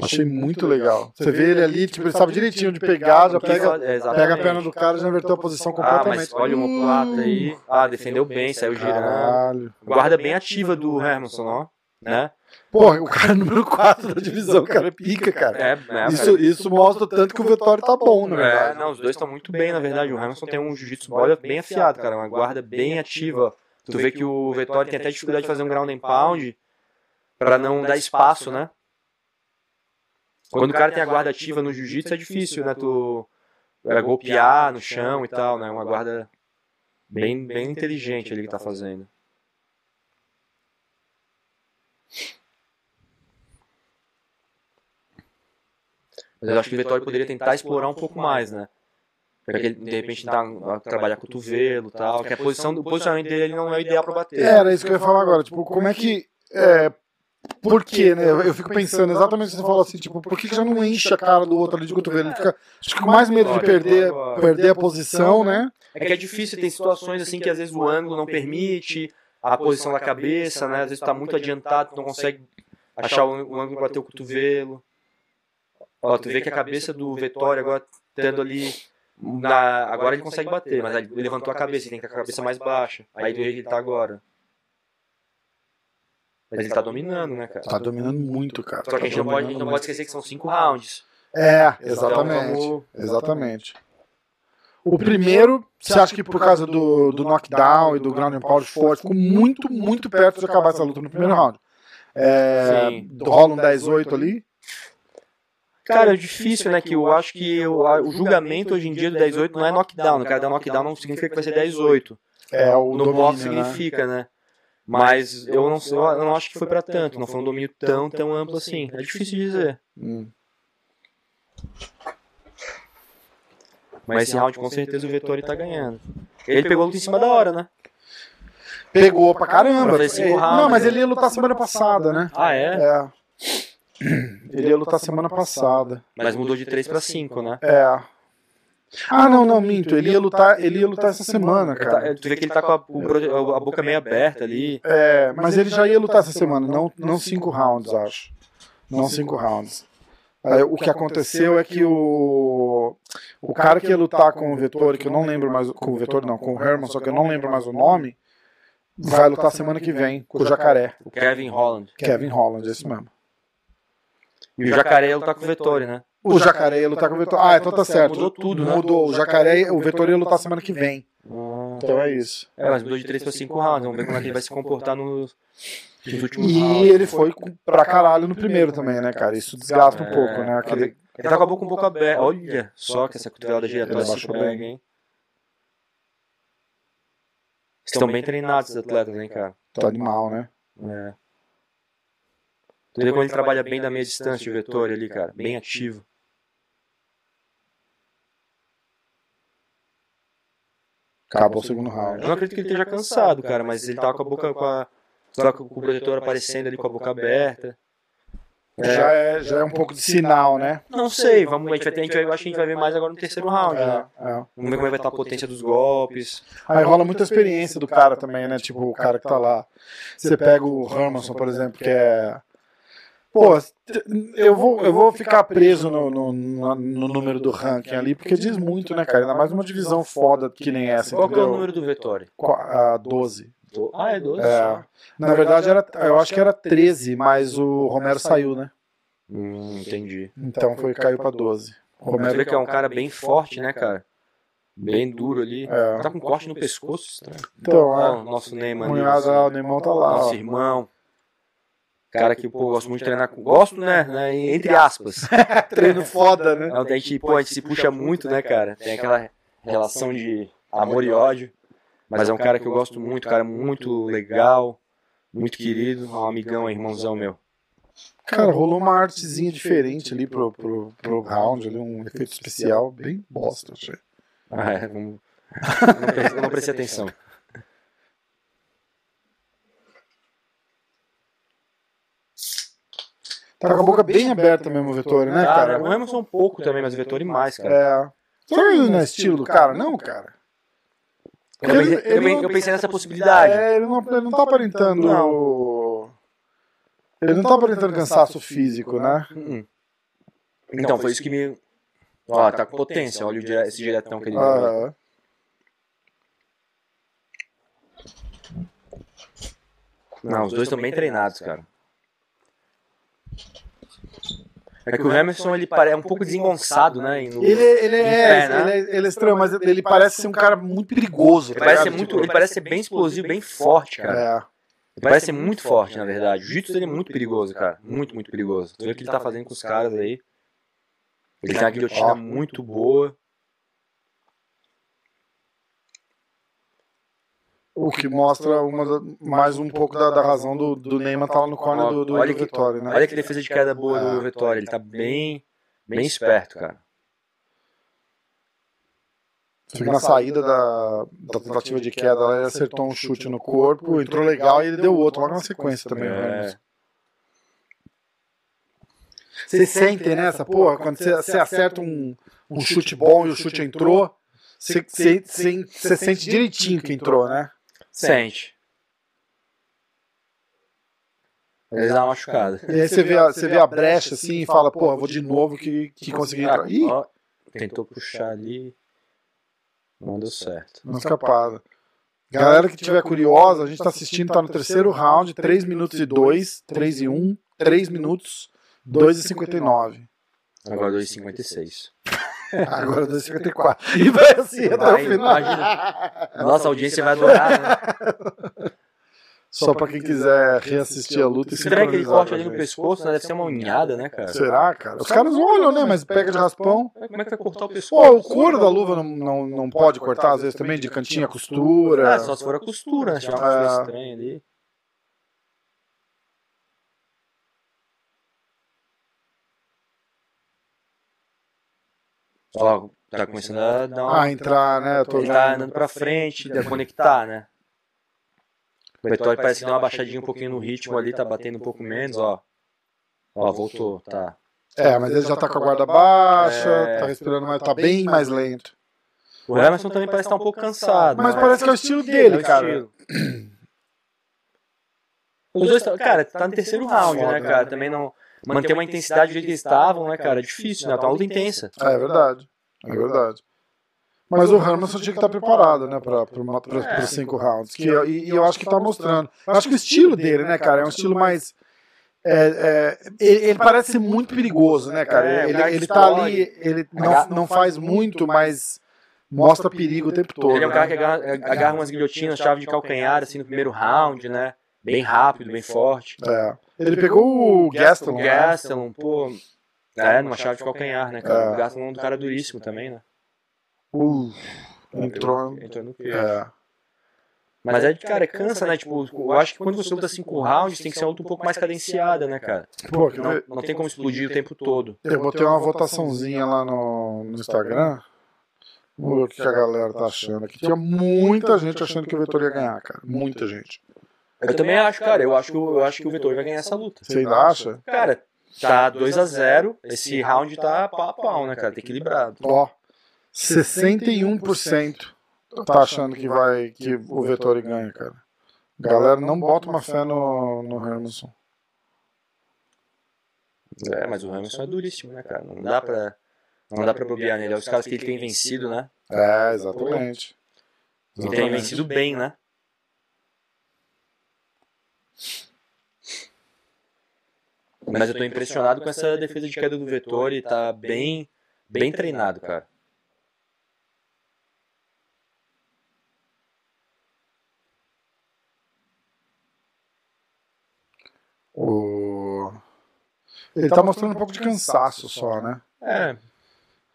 Achei muito legal. Você vê ele ali, tipo, ele sabe direitinho de pegar, já pega, é, pega a perna do cara e já inverteu a posição Ah, completamente. mas olha o omoplata aí. Ah, defendeu bem, saiu girando. Caralho. Guarda bem ativa do Hermanson, ó. Né? Porra, o cara é número 4 da divisão, (laughs) o cara é pica, cara. É, é, Isso, isso mostra o tanto que o Vettori tá bom, na É, verdade. não, os dois estão muito bem, na verdade. O Hamilton tem um jiu-jitsu bola bem afiado, cara. Uma guarda bem ativa. Tu vê que o Vettori tem até dificuldade de fazer um ground and pound pra não dar espaço, né? Quando o cara tem a guarda ativa no jiu-jitsu é difícil, né? Tu é, golpear no chão e tal, né? Uma guarda bem, bem inteligente ele que tá fazendo. Mas eu acho que o Vettori poderia tentar explorar um pouco mais, né? Pra que ele, de repente, tentar trabalhar cotovelo e tal. Que a posição, o posicionamento dele ele não é o ideal pra bater. É, Era isso que eu ia falar agora. Tipo, como é que. É, por quê, né? Eu, fico pensando exatamente o que você falou assim, tipo, por que, que já não enche a cara do outro ali de cotovelo? Ele fica, acho que com mais medo de perder, perder a posição, né? É que é difícil, tem situações assim que às vezes o ângulo não permite, a posição da cabeça, né? Às vezes tá muito adiantado, tu não consegue achar o o ângulo pra bater o cotovelo. Ó, tu vê que a cabeça do Vettori agora tendo ali. Na, agora ele consegue bater, mas ele levantou a cabeça, ele tem que ter a cabeça mais baixa. Aí do jeito que ele tá agora. Mas ele tá dominando, né, cara? Tá dominando muito, cara. Só que a gente não pode, a gente não pode esquecer que são cinco rounds. É, Então, exatamente. vamos- Exatamente. O primeiro, você acha que por causa do, do knockdown e do ground and pound forte, ficou muito, muito perto de acabar essa luta no primeiro round. É, Sim. rola um 10-8 ali. Cara, é difícil, né? Que eu acho que o, a- o julgamento hoje em dia do 10-8 não é knockdown. O cara dar knockdown não significa que vai ser 10-8. É, o No domínio, box né? significa, né? Mas eu não, eu não acho que foi pra tanto. Não foi um domínio tão, tão amplo assim. É difícil de dizer. Hum. Mas esse round com certeza o Vettori tá ganhando. Ele pegou a luta em cima da hora, né? Pegou pra caramba. Pra É, rounds, não, mas né? ele ia lutar semana passada, né? Ah, é? É. Ele ia lutar semana passada. Mas mudou de 3 pra 5, né? É. Ah, não, não, minto. Ele ia lutar, ele ia lutar essa semana, Tá- cara. Tu vê que ele tá com a, a boca meio aberta ali. É, mas ele já ia lutar essa semana, não, não cinco rounds, acho. Não cinco rounds. Aí, o que aconteceu é que o, o cara que ia lutar com o Vettori, que eu não lembro mais, com o Vettori não, com o Herman, só que eu não lembro mais o nome, vai lutar semana que vem com o Jacaré, O Kevin Holland. Kevin Holland, esse mesmo. E o Jacaré ele tá com o Vettori, né? O Jacaré ia lutar com o Vettori. Ah, então tá certo. Mudou tudo, né? Mudou. O Jacaré, o Vettori ia lutar semana que vem. Então é isso. É, mas mudou de 3 pra 5 rounds. Vamos ver como é que ele vai se comportar nos, nos últimos E rounds. ele foi pra caralho no primeiro também, né, cara? Isso desgasta um É, pouco, né? Aquele, Ele tá com a boca um pouco aberta. Olha só que essa cotovelada giratória bem. hein? Estão bem treinados os atletas, hein, cara? tá animal, né? É. Como ele trabalha bem da meia distância, o Vettori ali, cara. Bem ativo. Acabou o segundo round. Eu não acredito que ele esteja cansado, cara, mas ele tava com a boca com a. Com o protetor aparecendo ali com a boca aberta. Já, é, já é um pouco de sinal, né? Não sei, vamos, a gente vai ter, a gente vai, eu acho que a gente vai ver mais agora no terceiro round, né? É, é. Vamos ver como é que vai estar a potência dos golpes. Aí rola muita experiência do cara também, né? Tipo, o cara que tá lá. Você pega o Hermanson, por exemplo, que é. Pô, eu vou, eu vou ficar preso no, no, no- no número do ranking ali, porque diz muito, né, cara? Ainda mais uma divisão foda que nem essa, Qual que é o entendeu? número do Vettori? A 12. Do- Ah, é 12. É. Na verdade, era, eu acho que era 13, mas o Romero saiu, né? Hum, entendi. Então foi caiu pra 12. O Você vê Romero que é um cara bem forte, né, cara? Bem duro ali. É. Tá com corte no pescoço, estranho. Então, Ó, é. o nosso Neymar ali. Cunhado, ah, o Neymão tá lá. Nosso ó. irmão. Cara que, pô, gosto muito de treinar com. Gosto, né? né, Entre aspas. (laughs) Treino foda, né? É, A gente, pô, a gente se puxa muito, né, cara? Tem aquela relação de amor e ódio. Mas é um cara que eu gosto muito, cara muito legal, muito querido, um amigão, um irmãozão meu. Cara, rolou uma artezinha diferente ali pro, pro, pro round, ali, um efeito especial bem bosta, achei. Ah, é, vamos... (laughs) não não prestei atenção. Tá com a boca bem aberta mesmo o Vettori, né, Cara, cara? o Emerson um pouco também, mas o Vettori mais, cara. É. Ele não é estilo do cara? Não, cara. Eu, eu também- eu pensei nessa possibilidade. É, ele não, ele não tá aparentando. Ele não tá aparentando cansaço físico, né? Hum. Então, foi isso que me. Ó, tá com potência, olha o dire- esse diretão que ele deu. Aham. Não, os dois estão bem treinados, cara. É que o Emerson, ele é um pouco desengonçado, né? no- Ele, ele, é, pé, né? ele, é, ele é estranho, mas ele parece ser um cara muito perigoso. Ele tá parece, ser muito, ele parece ser bem explosivo, bem forte, cara. É. Ele parece ser muito forte, na verdade. O jiu-jitsu dele é muito perigoso, cara. Muito, muito perigoso. Tu vê o que ele tá fazendo com os caras aí. Ele tem uma guilhotina Ó. muito boa. O que mostra uma mais um pouco da, da razão do, do Neymar estar lá no corner do, do, olha, do que, Vitória, né? olha que defesa de queda boa do Vitória. Ele tá bem, bem esperto, cara. Fica na saída da, da tentativa de queda, ele acertou um chute no corpo, entrou legal e ele deu outro logo na sequência também. É. né? Vocês sentem nessa, porra, quando você, você acerta um, um chute bom e o chute entrou, você, você, você, você sente direitinho que entrou, né? Sente. Ele dá uma machucada. E aí você vê a, você vê a brecha assim e fala, porra, vou de novo que, que consegui entrar. Ih, Ó, tentou puxar ali. Não deu certo. não escapada. Galera que tiver curiosa, a gente tá assistindo, tá no terceiro round, 3 minutos e 2, 3 e 1, 3 minutos, 2 e 59. Agora 2,56. Agora 2 e 54. E vai assim até o Vai, final. imagina. A nossa audiência vai adorar, né? (laughs) Só pra quem quiser reassistir a luta e Estranho aquele sincronizar corte com a ali no pescoço, né? Deve ser uma unhada, né, cara? Será, cara? Os caras olham, né? Mas pega de raspão. Como é que vai cortar o Pô, pescoço? o couro da luva não, não, não pode cortar, às vezes, também, de cantinho a costura. Ah, só se for a costura, né? Se tiver uma É. costura estranha ali. Ó, tá começando a dar uma... Ah, entrar, né? Eu tô Ele tá andando pra frente, a conectar, né? O Betói parece que deu uma baixadinha um pouquinho no ritmo ali, tá batendo um pouco menos, ó. Ó, voltou, tá. É, mas ele já tá com a guarda baixa, É. tá respirando mais, tá bem mais lento. O Emerson também parece estar um pouco cansado. Mas né? parece que é o estilo É dele, o cara. estilo. Os dois, tá- cara, tá no terceiro round, né, cara? Também não. Manter uma intensidade do jeito que eles estavam, né, cara? É difícil, né? Tá uma luta intensa. É, é verdade. É verdade. Mas o Hermanson tinha que estar preparado, né, pra, pra, uma- pra, pra cinco rounds. Que, eu- e, e eu acho que tá mostrando. Eu acho que o estilo dele, né, cara, é um estilo mais. é, é, ele, ele parece ser muito perigoso, né, cara? É, Ele, ele tá ali, ele não, não faz muito, mas mostra perigo o tempo todo. Ele é um cara né? que agarra, agarra umas guilhotinas, chave de calcanhar, assim, no primeiro round, né? Bem rápido, bem forte. É. Ele pegou o Gaston. O né? Gastelum, pô. É, numa chave de calcanhar, né, cara? É. O Gastelum é um cara duríssimo também, né? Uh, entrou. Entrou no queixo. É. Mas é, cara, cansa, né? Tipo, eu acho que quando você luta cinco rounds, tem que ser uma luta um pouco mais cadenciada, né, cara? Pô, Não, não tem como explodir o tempo todo. Eu botei uma votaçãozinha lá no, no Instagram. Vamos ver o que a galera tá achando aqui. Tinha muita gente achando que o Vitor ia ganhar, cara. Muita gente. Eu também acho, cara. Eu acho que, o- eu acho que o Vettori vai ganhar essa luta. Você ainda acha? Cara, tá 2x0. Esse round tá pau a pau, né, cara? Tá equilibrado. Ó, 61% tá achando que vai que o Vettori ganha, cara. Galera, não bota uma fé no, no Hermanson. É, mas o Hamilton é duríssimo, né, cara? Não dá pra, não dá pra bobear nele. É os caras que ele tem vencido, né? É, exatamente. E tem Exatamente. vencido bem, né? Mas eu tô impressionado com essa defesa de queda do Vettori, tá bem, bem treinado, cara. O... Ele tá mostrando um pouco de cansaço só, né? É,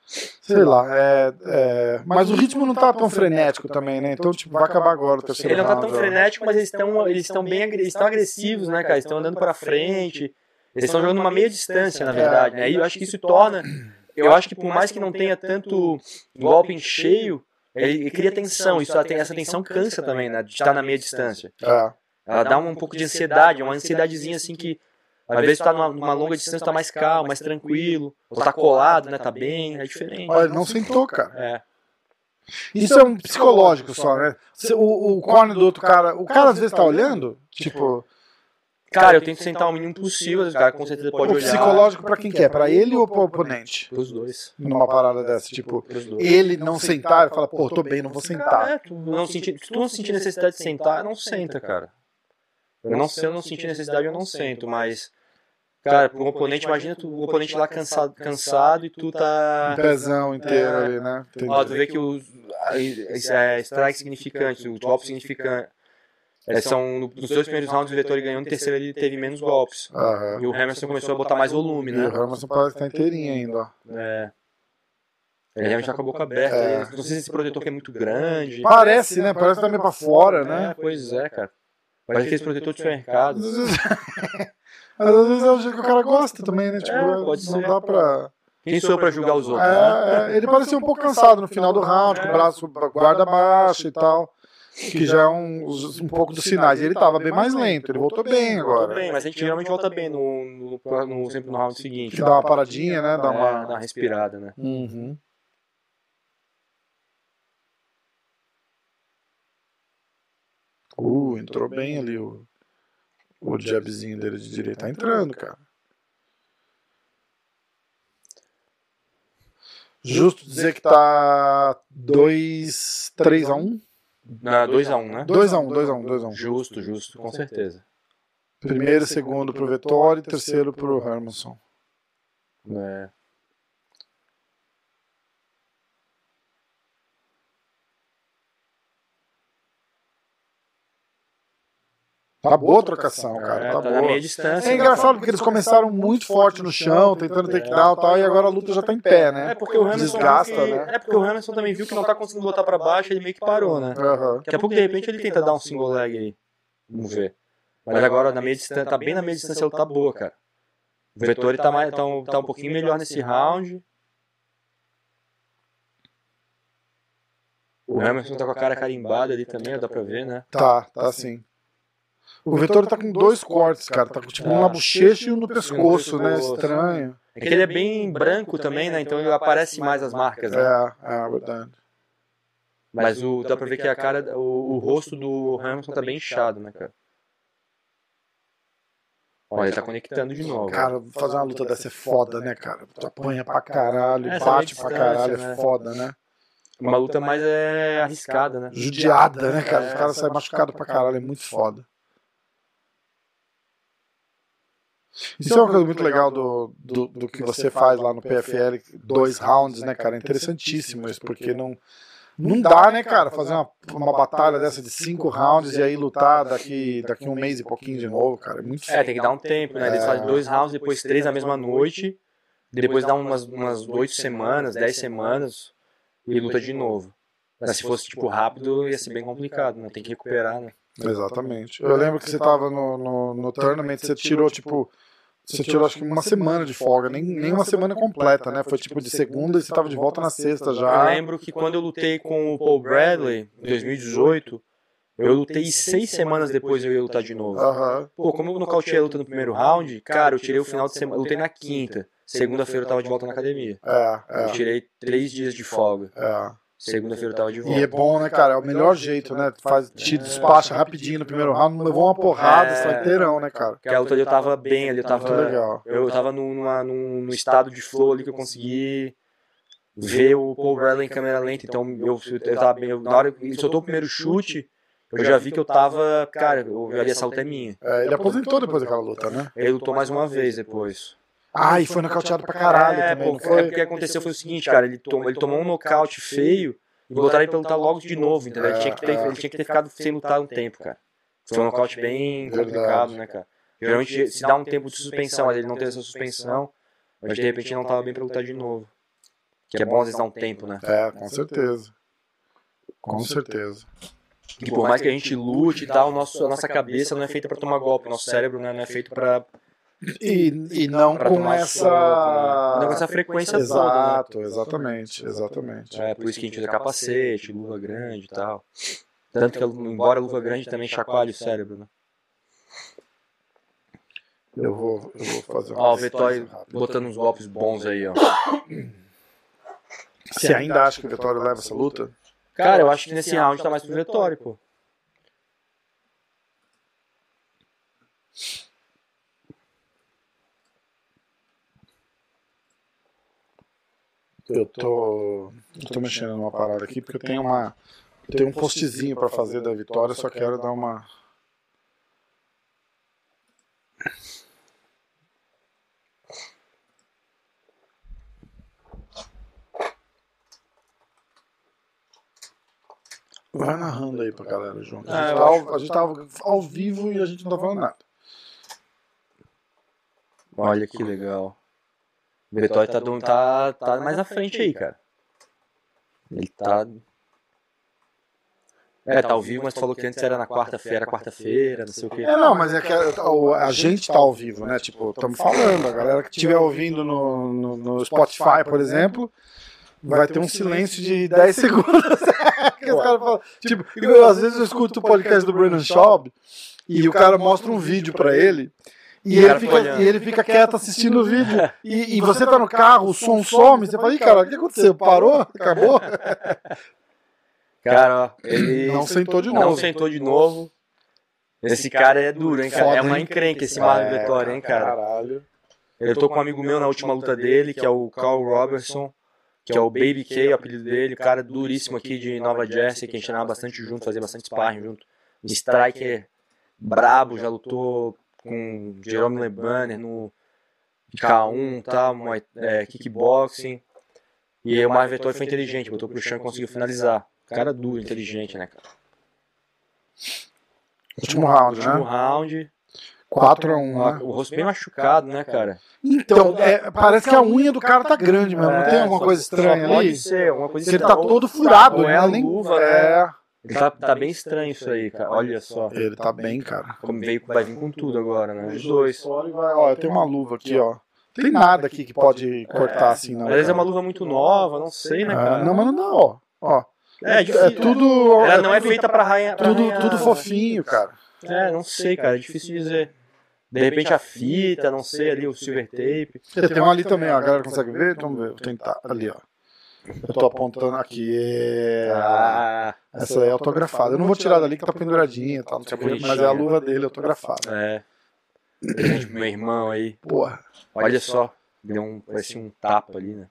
Sei lá, é, é, mas o ritmo não tá tão frenético também, né? Então, tipo, vai acabar agora o terceiro ele não tá tão frenético, mas eles estão eles bem eles estão agressivos, né, cara? Eles estão andando pra frente. Eles estão jogando uma meia distância, na verdade, né? E eu acho que isso torna eu acho que por mais que não tenha tanto golpe em cheio, ele cria tensão. Isso tem essa tensão cansa também, né? De estar na meia distância. É, Ela dá um pouco de ansiedade, uma ansiedadezinha assim que às vezes tu tá numa, numa longa distância, tá mais calmo, mais tranquilo, ou tá colado, né? Tá bem, é diferente. olha, ele não sentou, cara. É. Isso é um psicológico só, né? Se O, o corner do outro cara, o cara às vezes tá olhando, tipo, Cara, eu tento sentar o mínimo possível, o cara com certeza pode o olhar. psicológico pra quem quer, pra ele ou pro oponente? Pros dois. Numa parada dessa, tipo, ele não sentar e fala, pô, tô bem, não vou sentar. É, tu não sentir, se tu não sentir necessidade de sentar, não senta, cara. Eu não, se eu não sentir necessidade, eu não sento, mas. Cara, pro oponente, imagina tu, o oponente lá cansado, cansado e tu tá. Um pezão inteiro ali, né? Ó, tu vê que os é, strike significantes, os golpes significantes. é, são nos dois primeiros rounds o Vettori ganhou, no terceiro ele teve menos golpes. Aham. E o Hamilton começou a botar mais volume, E né? o Hamilton parece que tá inteirinho ainda, ó. É. Ele realmente tá com a boca aberta. É. Não sei se esse protetor que é muito grande. Parece, né? Parece que tá meio pra fora, É, né? pois é, cara. Parece aqueles protetores de supermercado. (laughs) (laughs) Às vezes, às vezes é o jeito que o cara gosta também, né? Tipo, É, pode não ser. dá pra. Quem sou eu pra julgar os outros, né? É, é, ele parecia um pouco cansado no final do round, com o braço guarda baixo e tal. Que já é um, um pouco dos sinais. E ele tava bem mais lento, ele voltou bem Voltou agora. bem, mas a gente geralmente volta bem no, no, no- sempre no round seguinte. Que dá uma paradinha, né? Dá É, uma. dá uma respirada, né? Uhum. Uh, entrou bem ali o, o jabzinho dele de direita. Tá entrando, cara. Justo dizer que tá 2, 3 a 1? Na 2x1, né? 2 a 1, 2 a 1, 2 a 1. Justo, justo, com certeza. Primeiro e segundo pro Vettori, terceiro pro Hermanson. É. Tá boa a trocação, cara. É, Tá tá boa. meia distância. É engraçado porque eles começaram muito forte no chão, tentando takedown e tal, e agora a luta já tá em pé, né? É porque o Hamilton Desgasta, que- né? É porque o Hamilton também viu que não tá conseguindo botar pra baixo, ele meio que parou, né? Aham. Daqui a pouco, de repente, ele tenta dar um single leg aí. Vamos ver. Mas agora, na meia distância, tá bem na meia distância, a luta tá boa, cara. O Vettori tá, mais, tá, um, tá um pouquinho melhor nesse round. O Hamilton tá com a cara carimbada ali também, dá pra ver, né? Tá, tá sim. O Vettori tá com dois cortes, cara. Tá com tipo um na bochecha e um no pescoço, né? Estranho. É que ele é bem branco também, né? Então ele aparece mais as marcas, né? É, é verdade. Mas o, dá pra ver que a cara, o, o rosto do Hamilton tá bem inchado, né, cara? Olha, ele tá conectando de novo. Cara, fazer uma luta dessa é foda, né, cara? Tu apanha pra caralho, Essa bate meia pra caralho, é né? foda, né? Uma luta mais é, arriscada, né? Judiada, né, cara? Os caras saem machucados pra caralho, é muito foda. Isso é uma coisa muito legal do, do, do que você faz lá no PFL, dois rounds, né, cara? É interessantíssimo isso, porque não, não dá, né, cara, fazer uma, uma batalha dessa de cinco rounds e aí lutar daqui, daqui um mês e pouquinho de novo, cara. É muito É, tem que dar um tempo, né? Eles fazem dois rounds, depois três na mesma noite, depois dá umas, umas oito semanas, dez semanas e luta de novo. Mas se fosse, tipo, rápido, ia ser bem complicado, né? Tem que recuperar, né? Exatamente. Eu lembro que você tava no, no, no tournament, você tirou, tipo, você tirou acho que uma semana de folga, nem, nem uma semana completa, né? Foi tipo de segunda e você tava de volta na sexta Eu já. lembro que quando eu lutei com o Paul Bradley, em 2018, eu lutei seis semanas depois eu ia lutar de novo. Aham. Pô, como eu nocauteei a luta no primeiro round, cara, eu tirei o final de semana, eu lutei na quinta. Segunda-feira eu tava de volta na academia. É, Eu é, tirei três dias de folga. é. Segunda-feira eu tava de volta. E é bom, né, cara? É o melhor jeito, né? Faz, te despacha rapidinho no primeiro round, não levou uma porrada, É. sai inteirão, né, cara? Porque a luta ali eu tava bem ali, eu tava. Muito legal. Eu tava num, numa- num, num estado de flow ali que eu consegui ver o Paul Bradley em câmera lenta. Então eu, eu tava bem. eu- na hora que ele soltou o primeiro chute, eu já vi que eu tava. Cara, eu vi ali essa luta é minha. É, ele aposentou depois daquela luta, né? Ele lutou mais uma vez depois. Ah, e foi nocauteado pra caralho é, também, pô, não é foi? porque aconteceu foi o seguinte, cara, ele tomou, ele tomou um nocaute feio e botaram ele pra lutar logo de novo, entendeu? Ele tinha que ter, ele tinha que ter ficado sem lutar um tempo, cara. Foi um nocaute bem complicado, né, cara? Geralmente se dá um tempo de suspensão, mas ele não teve essa suspensão, mas de repente não tava bem pra lutar de novo. Que é bom às vezes dar um tempo, né? É, com certeza. Com certeza. Que por mais que a gente lute e tal, nosso, a nossa cabeça não é feita pra tomar golpe, nosso cérebro né, não é feito pra, E, e não pra com essa. soco, né? não com essa frequência toda, né? Exato, exatamente, exatamente. É, por isso que a gente usa capacete, luva grande e tal. Tanto que, embora a luva grande também chacoalhe o cérebro, né? Eu vou, eu vou fazer uma Ó, o rápida. botando uns golpes bons aí, ó. Você ainda acha que o Vitória leva essa luta? Cara, eu acho que nesse round tá mais pro Vitória, pô. Eu tô, eu tô mexendo numa parada aqui porque eu tenho uma, eu tenho um postzinho pra fazer da Vitória, só quero dar uma Vai narrando aí pra galera, João. A Ah, gente, eu tá acho- ao, a gente tá ao- ao vivo e a gente não tá falando nada. Olha que legal. O Vitória tá, tá, tá mais na frente aí, cara. Ele tá. É, tá ao vivo, mas falou que antes era na quarta-feira, quarta-feira, não sei o quê. É, não, mas é que a, a gente tá ao vivo, né? Tipo, estamos falando, a galera que estiver ouvindo no, no, no Spotify, por exemplo, vai ter um silêncio de 10 segundos. (laughs) Falam- tipo, eu, às vezes eu escuto o podcast do Brandon Schaub e o cara mostra um vídeo pra ele. E o ele, fica, e ele fica quieto assistindo o vídeo. E, e você tá no carro, o som some, você fala, ih, cara, o que aconteceu? Parou? (laughs) Acabou? Cara, ó, (laughs) ele. Não sentou de Não novo. sentou de novo. Esse cara é duro, hein, cara? Foda, É uma encrenca esse Marlon Vitória, hein, cara? Caralho. Eu tô com um amigo meu na última luta dele, que é o Carl Robertson, que é o Baby K, o apelido dele, cara duríssimo aqui de Nova Jersey, que a gente treinava bastante junto, fazia bastante sparring junto. Striker brabo, já lutou com Jerome Lebanner no K1, tá, Muay- é, kickboxing. E o Marvin Vettori foi inteligente, botou pro chão e conseguiu finalizar. Cara duro, inteligente, né, cara? Último round, Último né? round, 4x1, né? o rosto bem machucado, né, cara? Então, é, parece que a unha do cara tá grande mesmo. Não tem alguma só- coisa estranha Pode ali? ser, alguma coisa Que ele tá estranha. todo furado, ou é a né? Nem- luva, né? É, Ele tá, tá bem estranho isso aí, cara. Olha só. ele tá bem, cara. Como veio, vai vir com tudo agora, né? Os dois. Ó, eu tenho uma luva aqui, ó. Tem nada aqui que pode cortar assim, não. Às vezes é uma luva muito nova, não sei, né, É, cara? não, mas não dá, ó. ó. É, difícil. É tudo. Ela não é feita pra rainha. tudo, tudo fofinho, cara. É, não sei, cara. É difícil dizer. De repente a fita, não sei, ali o silver tape. Tem um ali também, ó. A galera consegue ver? Vamos ver, vou tentar. Ali, ó. Eu tô apontando aqui. é, Ah, Essa aí é autografada. Eu não vou tirar dali que tá penduradinha e tal, não sei quê, mas é a luva dele autografada. é. Meu irmão aí. Porra. Olha só. Deu um, parece um tapa ali, né?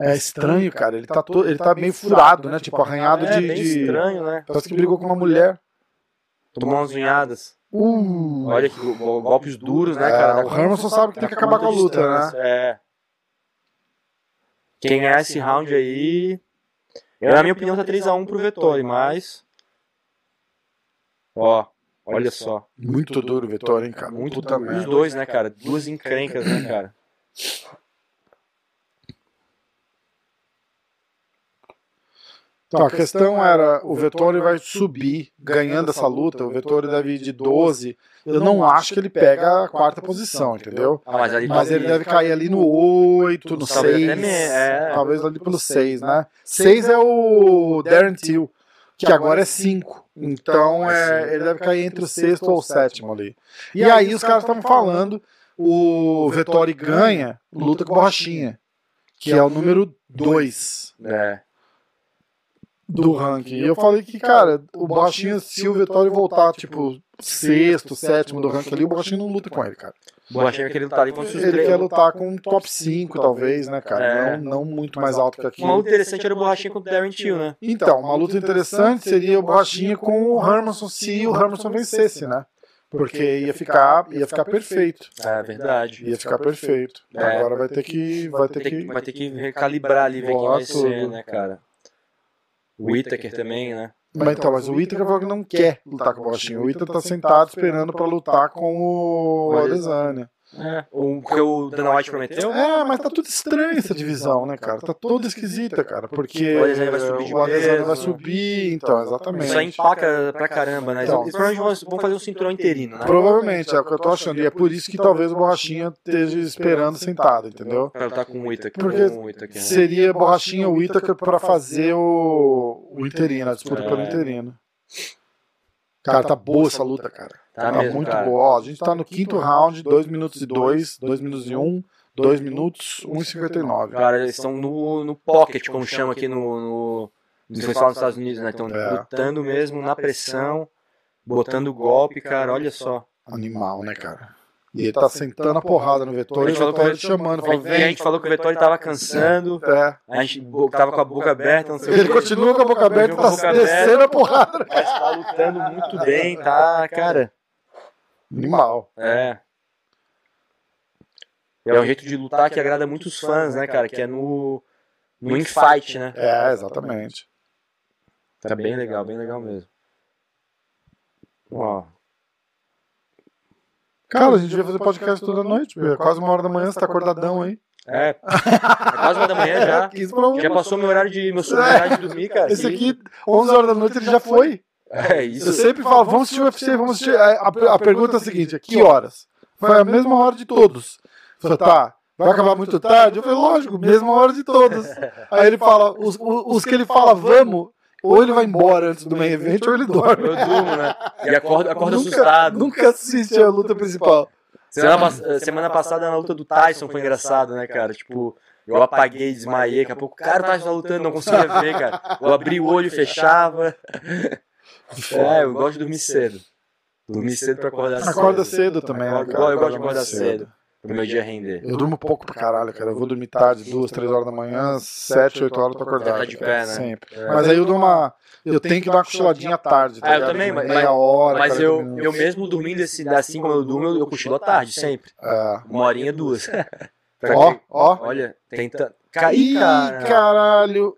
É estranho, cara. Ele tá, todo, ele tá meio furado, né? Tipo, arranhado É de. bem de- estranho, né? Parece que brigou com uma mulher. Tomou umas unhadas. Uh! Olha que go- go- golpes duros, né, É, cara? o Herman só sabe que tem que acabar com a luta, né? É. Quem ganhar esse round aí. Eu, na minha opinião, tá 3x1 pro Vettori, mas. Ó, olha só. Muito duro o Vitória, hein, cara? Muito Puta duro. Os dois, né, cara? Duas encrencas, né, cara? Então, a questão era, o Vettori vai subir ganhando essa luta, o Vettori deve ir de 12. Eu não acho que ele pega a quarta posição, entendeu? Ah, mas Mas ele deve cair ali no 8, no Talvez 6. até me- é. Talvez ali pelo 6, né? 6 é o Darren Till, que agora é 5. Então é, ele deve cair entre o sexto ou o sétimo ali. E aí os caras estavam falando, o Vettori ganha, luta com borrachinha. que é o número 2 É. do ranking. E eu falei que, cara, o Borrachinha, se o Vettori voltar, tipo, sexto, sétimo do ranking ali, o Borrachinha não luta com ele, cara. Borrachinha vai querer lutar ali com os Ele quer lutar com um top 5, talvez, né, cara? É. Não, não muito mais alto que aquilo. Uma luta interessante era o Borrachinha contra o Darren Till, né? Então, uma luta interessante seria o Borrachinha com o Hermanson se o Hermanson vencesse, né? Porque ia ficar, ia ficar perfeito. É verdade. Ia ficar perfeito. É. Agora vai ter que. Vai ter que, que. vai ter que recalibrar ali, ver quem vai ser, né, cara? O Whittaker também, né? Mas então, mas o Itaker falou que não quer lutar com o Borrachinha. O Itaker tá sentado esperando pra lutar com o Adesanya. É. O que o Dana White prometeu? É, mas tá tudo estranho essa divisão, né, cara? Tá toda esquisita, cara. Porque O Adesanya vai subir de peso. vai subir, então, exatamente. Isso aí empaca pra caramba, né? Então. Eles provavelmente vão fazer um cinturão interino, né? Provavelmente, é o que eu tô achando. E é por isso que talvez o Borrachinha esteja esperando sentado, entendeu? Pra lutar com o Whittaker. Porque com o né? seria Borrachinha o Itaker pra fazer o, o interino, a disputa É. pelo interino. Cara, tá boa essa luta, cara. Tá Tá, mesmo, muito cara. boa. Ó, a gente tá no quinto round, 2 minutos e 2, 2 minutos e 1, um, 2 minutos, 1,59. Cara, eles estão no, no pocket, como chama aqui no, no, no pessoal dos Estados Unidos, né? Estão É. lutando mesmo na pressão, botando golpe, cara, olha só. Animal, né, cara? E ele tá sentando a porrada no Vettori, A gente o falou Vettori que- chamando, falando, gente, a vem. gente falou que o Vettori tava cansando, É. a gente tava com a boca aberta, não sei o Ele quê. continua com a boca aberta e tá boca aberta. descendo a porrada. Mas tá lutando muito bem, tá, cara? Animal. É. É um jeito de lutar que agrada muitos fãs, né, cara? Que é no, no infight, né? É, exatamente. Tá bem legal, bem legal mesmo. Ó, Cara, a gente vai fazer podcast toda noite, é quase uma hora da manhã, você tá acordadão aí. é, é quase uma da manhã já. (laughs) 15 pra uma. Já passou meu horário de, meu horário de dormir, cara. Esse aqui, 11 horas da noite, ele já foi. É isso. Eu sempre falo, vamos assistir o UFC, vamos assistir. A, a- a pergunta é a seguinte: que horas? Foi a mesma hora de todos. Falei, tá, vai acabar muito tarde? Eu falei, lógico, mesma hora de todos. (laughs) Aí ele fala, os os que ele fala, vamos, ou ele vai embora antes do main event, ou ele dorme. Eu durmo, né? E acordo, acordo nunca, assustado. Nunca assiste a luta principal. Semana, semana passada na luta do Tyson foi engraçado, né, cara? Tipo, eu apaguei, desmaiei, daqui a pouco, cara, o Tyson tá lutando, não conseguia ver, cara. (laughs) Eu abri o olho e fechava. (laughs) É, eu gosto de dormir cedo. Dormir cedo pra acordar cedo. Acorda cedo também, né, Acordo- cara? Eu gosto de Acorda acordar cedo. Pro meu dia render. Eu durmo pouco pra caralho, cara. Eu vou dormir tarde, duas, três horas da manhã, sete, oito horas eu tô acordado. tá de cara, pé, né? Sempre. É. Mas aí eu dou uma. Eu tenho que dar uma cochiladinha à tarde. Tá Ah, eu também, mas- Meia mas- hora. Mas 40 eu, minutos. eu mesmo dormindo esse, assim como eu durmo, eu, eu cochilo à tarde, sempre. É. Uma horinha, duas. (laughs) Ó, ó. Olha, tenta. Ih, Cair, cara. caralho.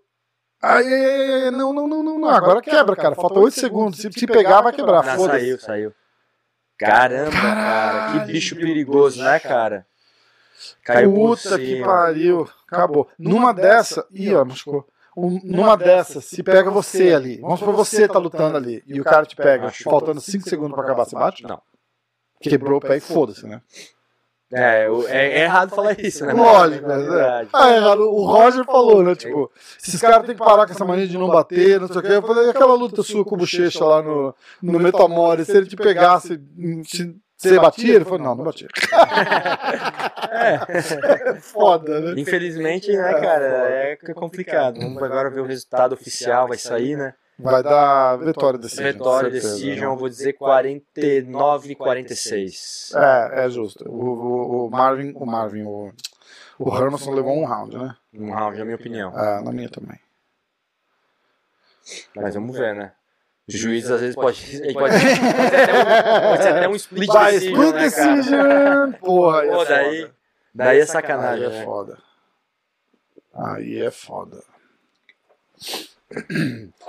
Ai, ai, ai, ai, não, não, não, não, não. Agora quebra, cara. Falta 8 segundos. Se te pegar, vai quebrar. Não, Foda-se. saiu, saiu. Caramba, cara. Que bicho perigoso, né, cara? Caiu Puta que pariu. Acabou. Numa dessa. Ih, ó, machucou. Um- numa dessas, se pega você ali. Vamos supor você tá lutando ali. E o cara te pega, faltando 5 segundos pra acabar, você bate? Não. Quebrou o pé e foda-se, né? É, o- é, é errado falar isso, né? Lógico, É né? verdade. Ah, é, errado. O Roger falou, né? Tipo, esses caras têm que parar com essa mania de não bater, não sei o quê. Eu falei, aquela luta sua com o Bochecha lá no, no Metamore, se ele te pegasse, se, você batia? Ele falou, não, não batia. É (laughs) foda, né? Infelizmente, né, cara, é é complicado. Vamos agora ver o resultado oficial, vai sair, né? Vai dar vitória desse Vitória, decision, eu vou dizer 49 46. É, é justo. O, o, o Marvin, o Marvin, o, o Hermanson levou um round, né? Um round, é a minha opinião. É, na minha também. Mas vamos ver, né? Os juízes às vezes pode, ele pode, (laughs) pode, ser até um, pode ser até um split Vai, decision, split né, decision! Porra, aí é Pô, daí, foda. daí é Aí sacanagem, é né? foda. Aí é foda.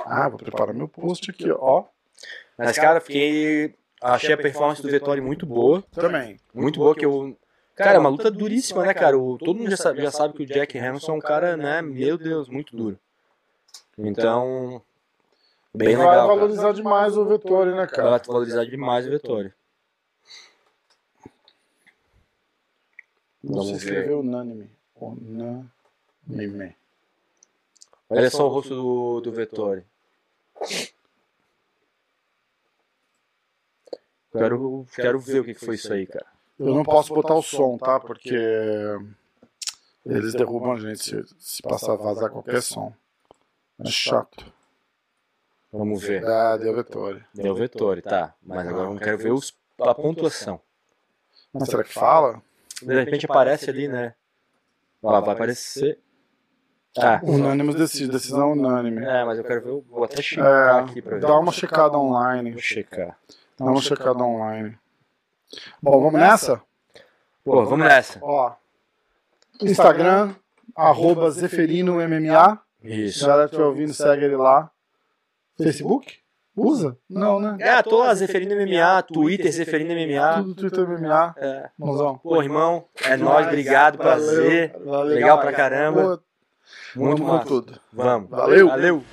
Ah, vou preparar meu post aqui, ó. Mas, cara, fiquei... Achei a performance do Vettori muito boa. Também. Muito boa que eu... Cara, é uma luta duríssima, né, cara? O, todo mundo já sabe, já sabe que o Jack Hamilton é um cara, né, meu Deus, muito duro. Então, bem Vai legal, cara. valorizar demais o Vettori, né, Vai cara? valorizar demais o Vettori. Não se Vamos ver. escreveu unânime. Unânime. Olha só o rosto do, do Vettori. Quero, quero ver o que que foi isso aí, cara. Eu não posso botar o som, tá? Porque Eles derrubam a gente se, se passar vazar qualquer som. É chato. Vamos ver. Ah, deu Vettori. Deu Vettori, tá. Mas agora eu quero ver os, a pontuação. Mas será que fala? De repente aparece ali, né? Ó, vai aparecer. Ah, Unânimos decide, decisão unânime. é, mas eu quero ver. o- Vou até checar aqui pra É, ver. dá uma checada online. Vou checar. Dá uma checada online. Bom, vamos nessa? Pô, vamos nessa. Ó, Instagram, arroba Zeferino MMA. Se a Isso. galera estiver ouvindo, segue ele lá. Facebook? Usa? Não, né? É, tô lá, Zeferino MMA, Twitter, Zeferino MMA. Tudo Twitter MMA. É. Mãozão. Pô, irmão, é nóis, obrigado, prazer. Valeu, valeu. Legal pra caramba. Pô, Muito com massa. tudo. Vamos. Valeu. Valeu.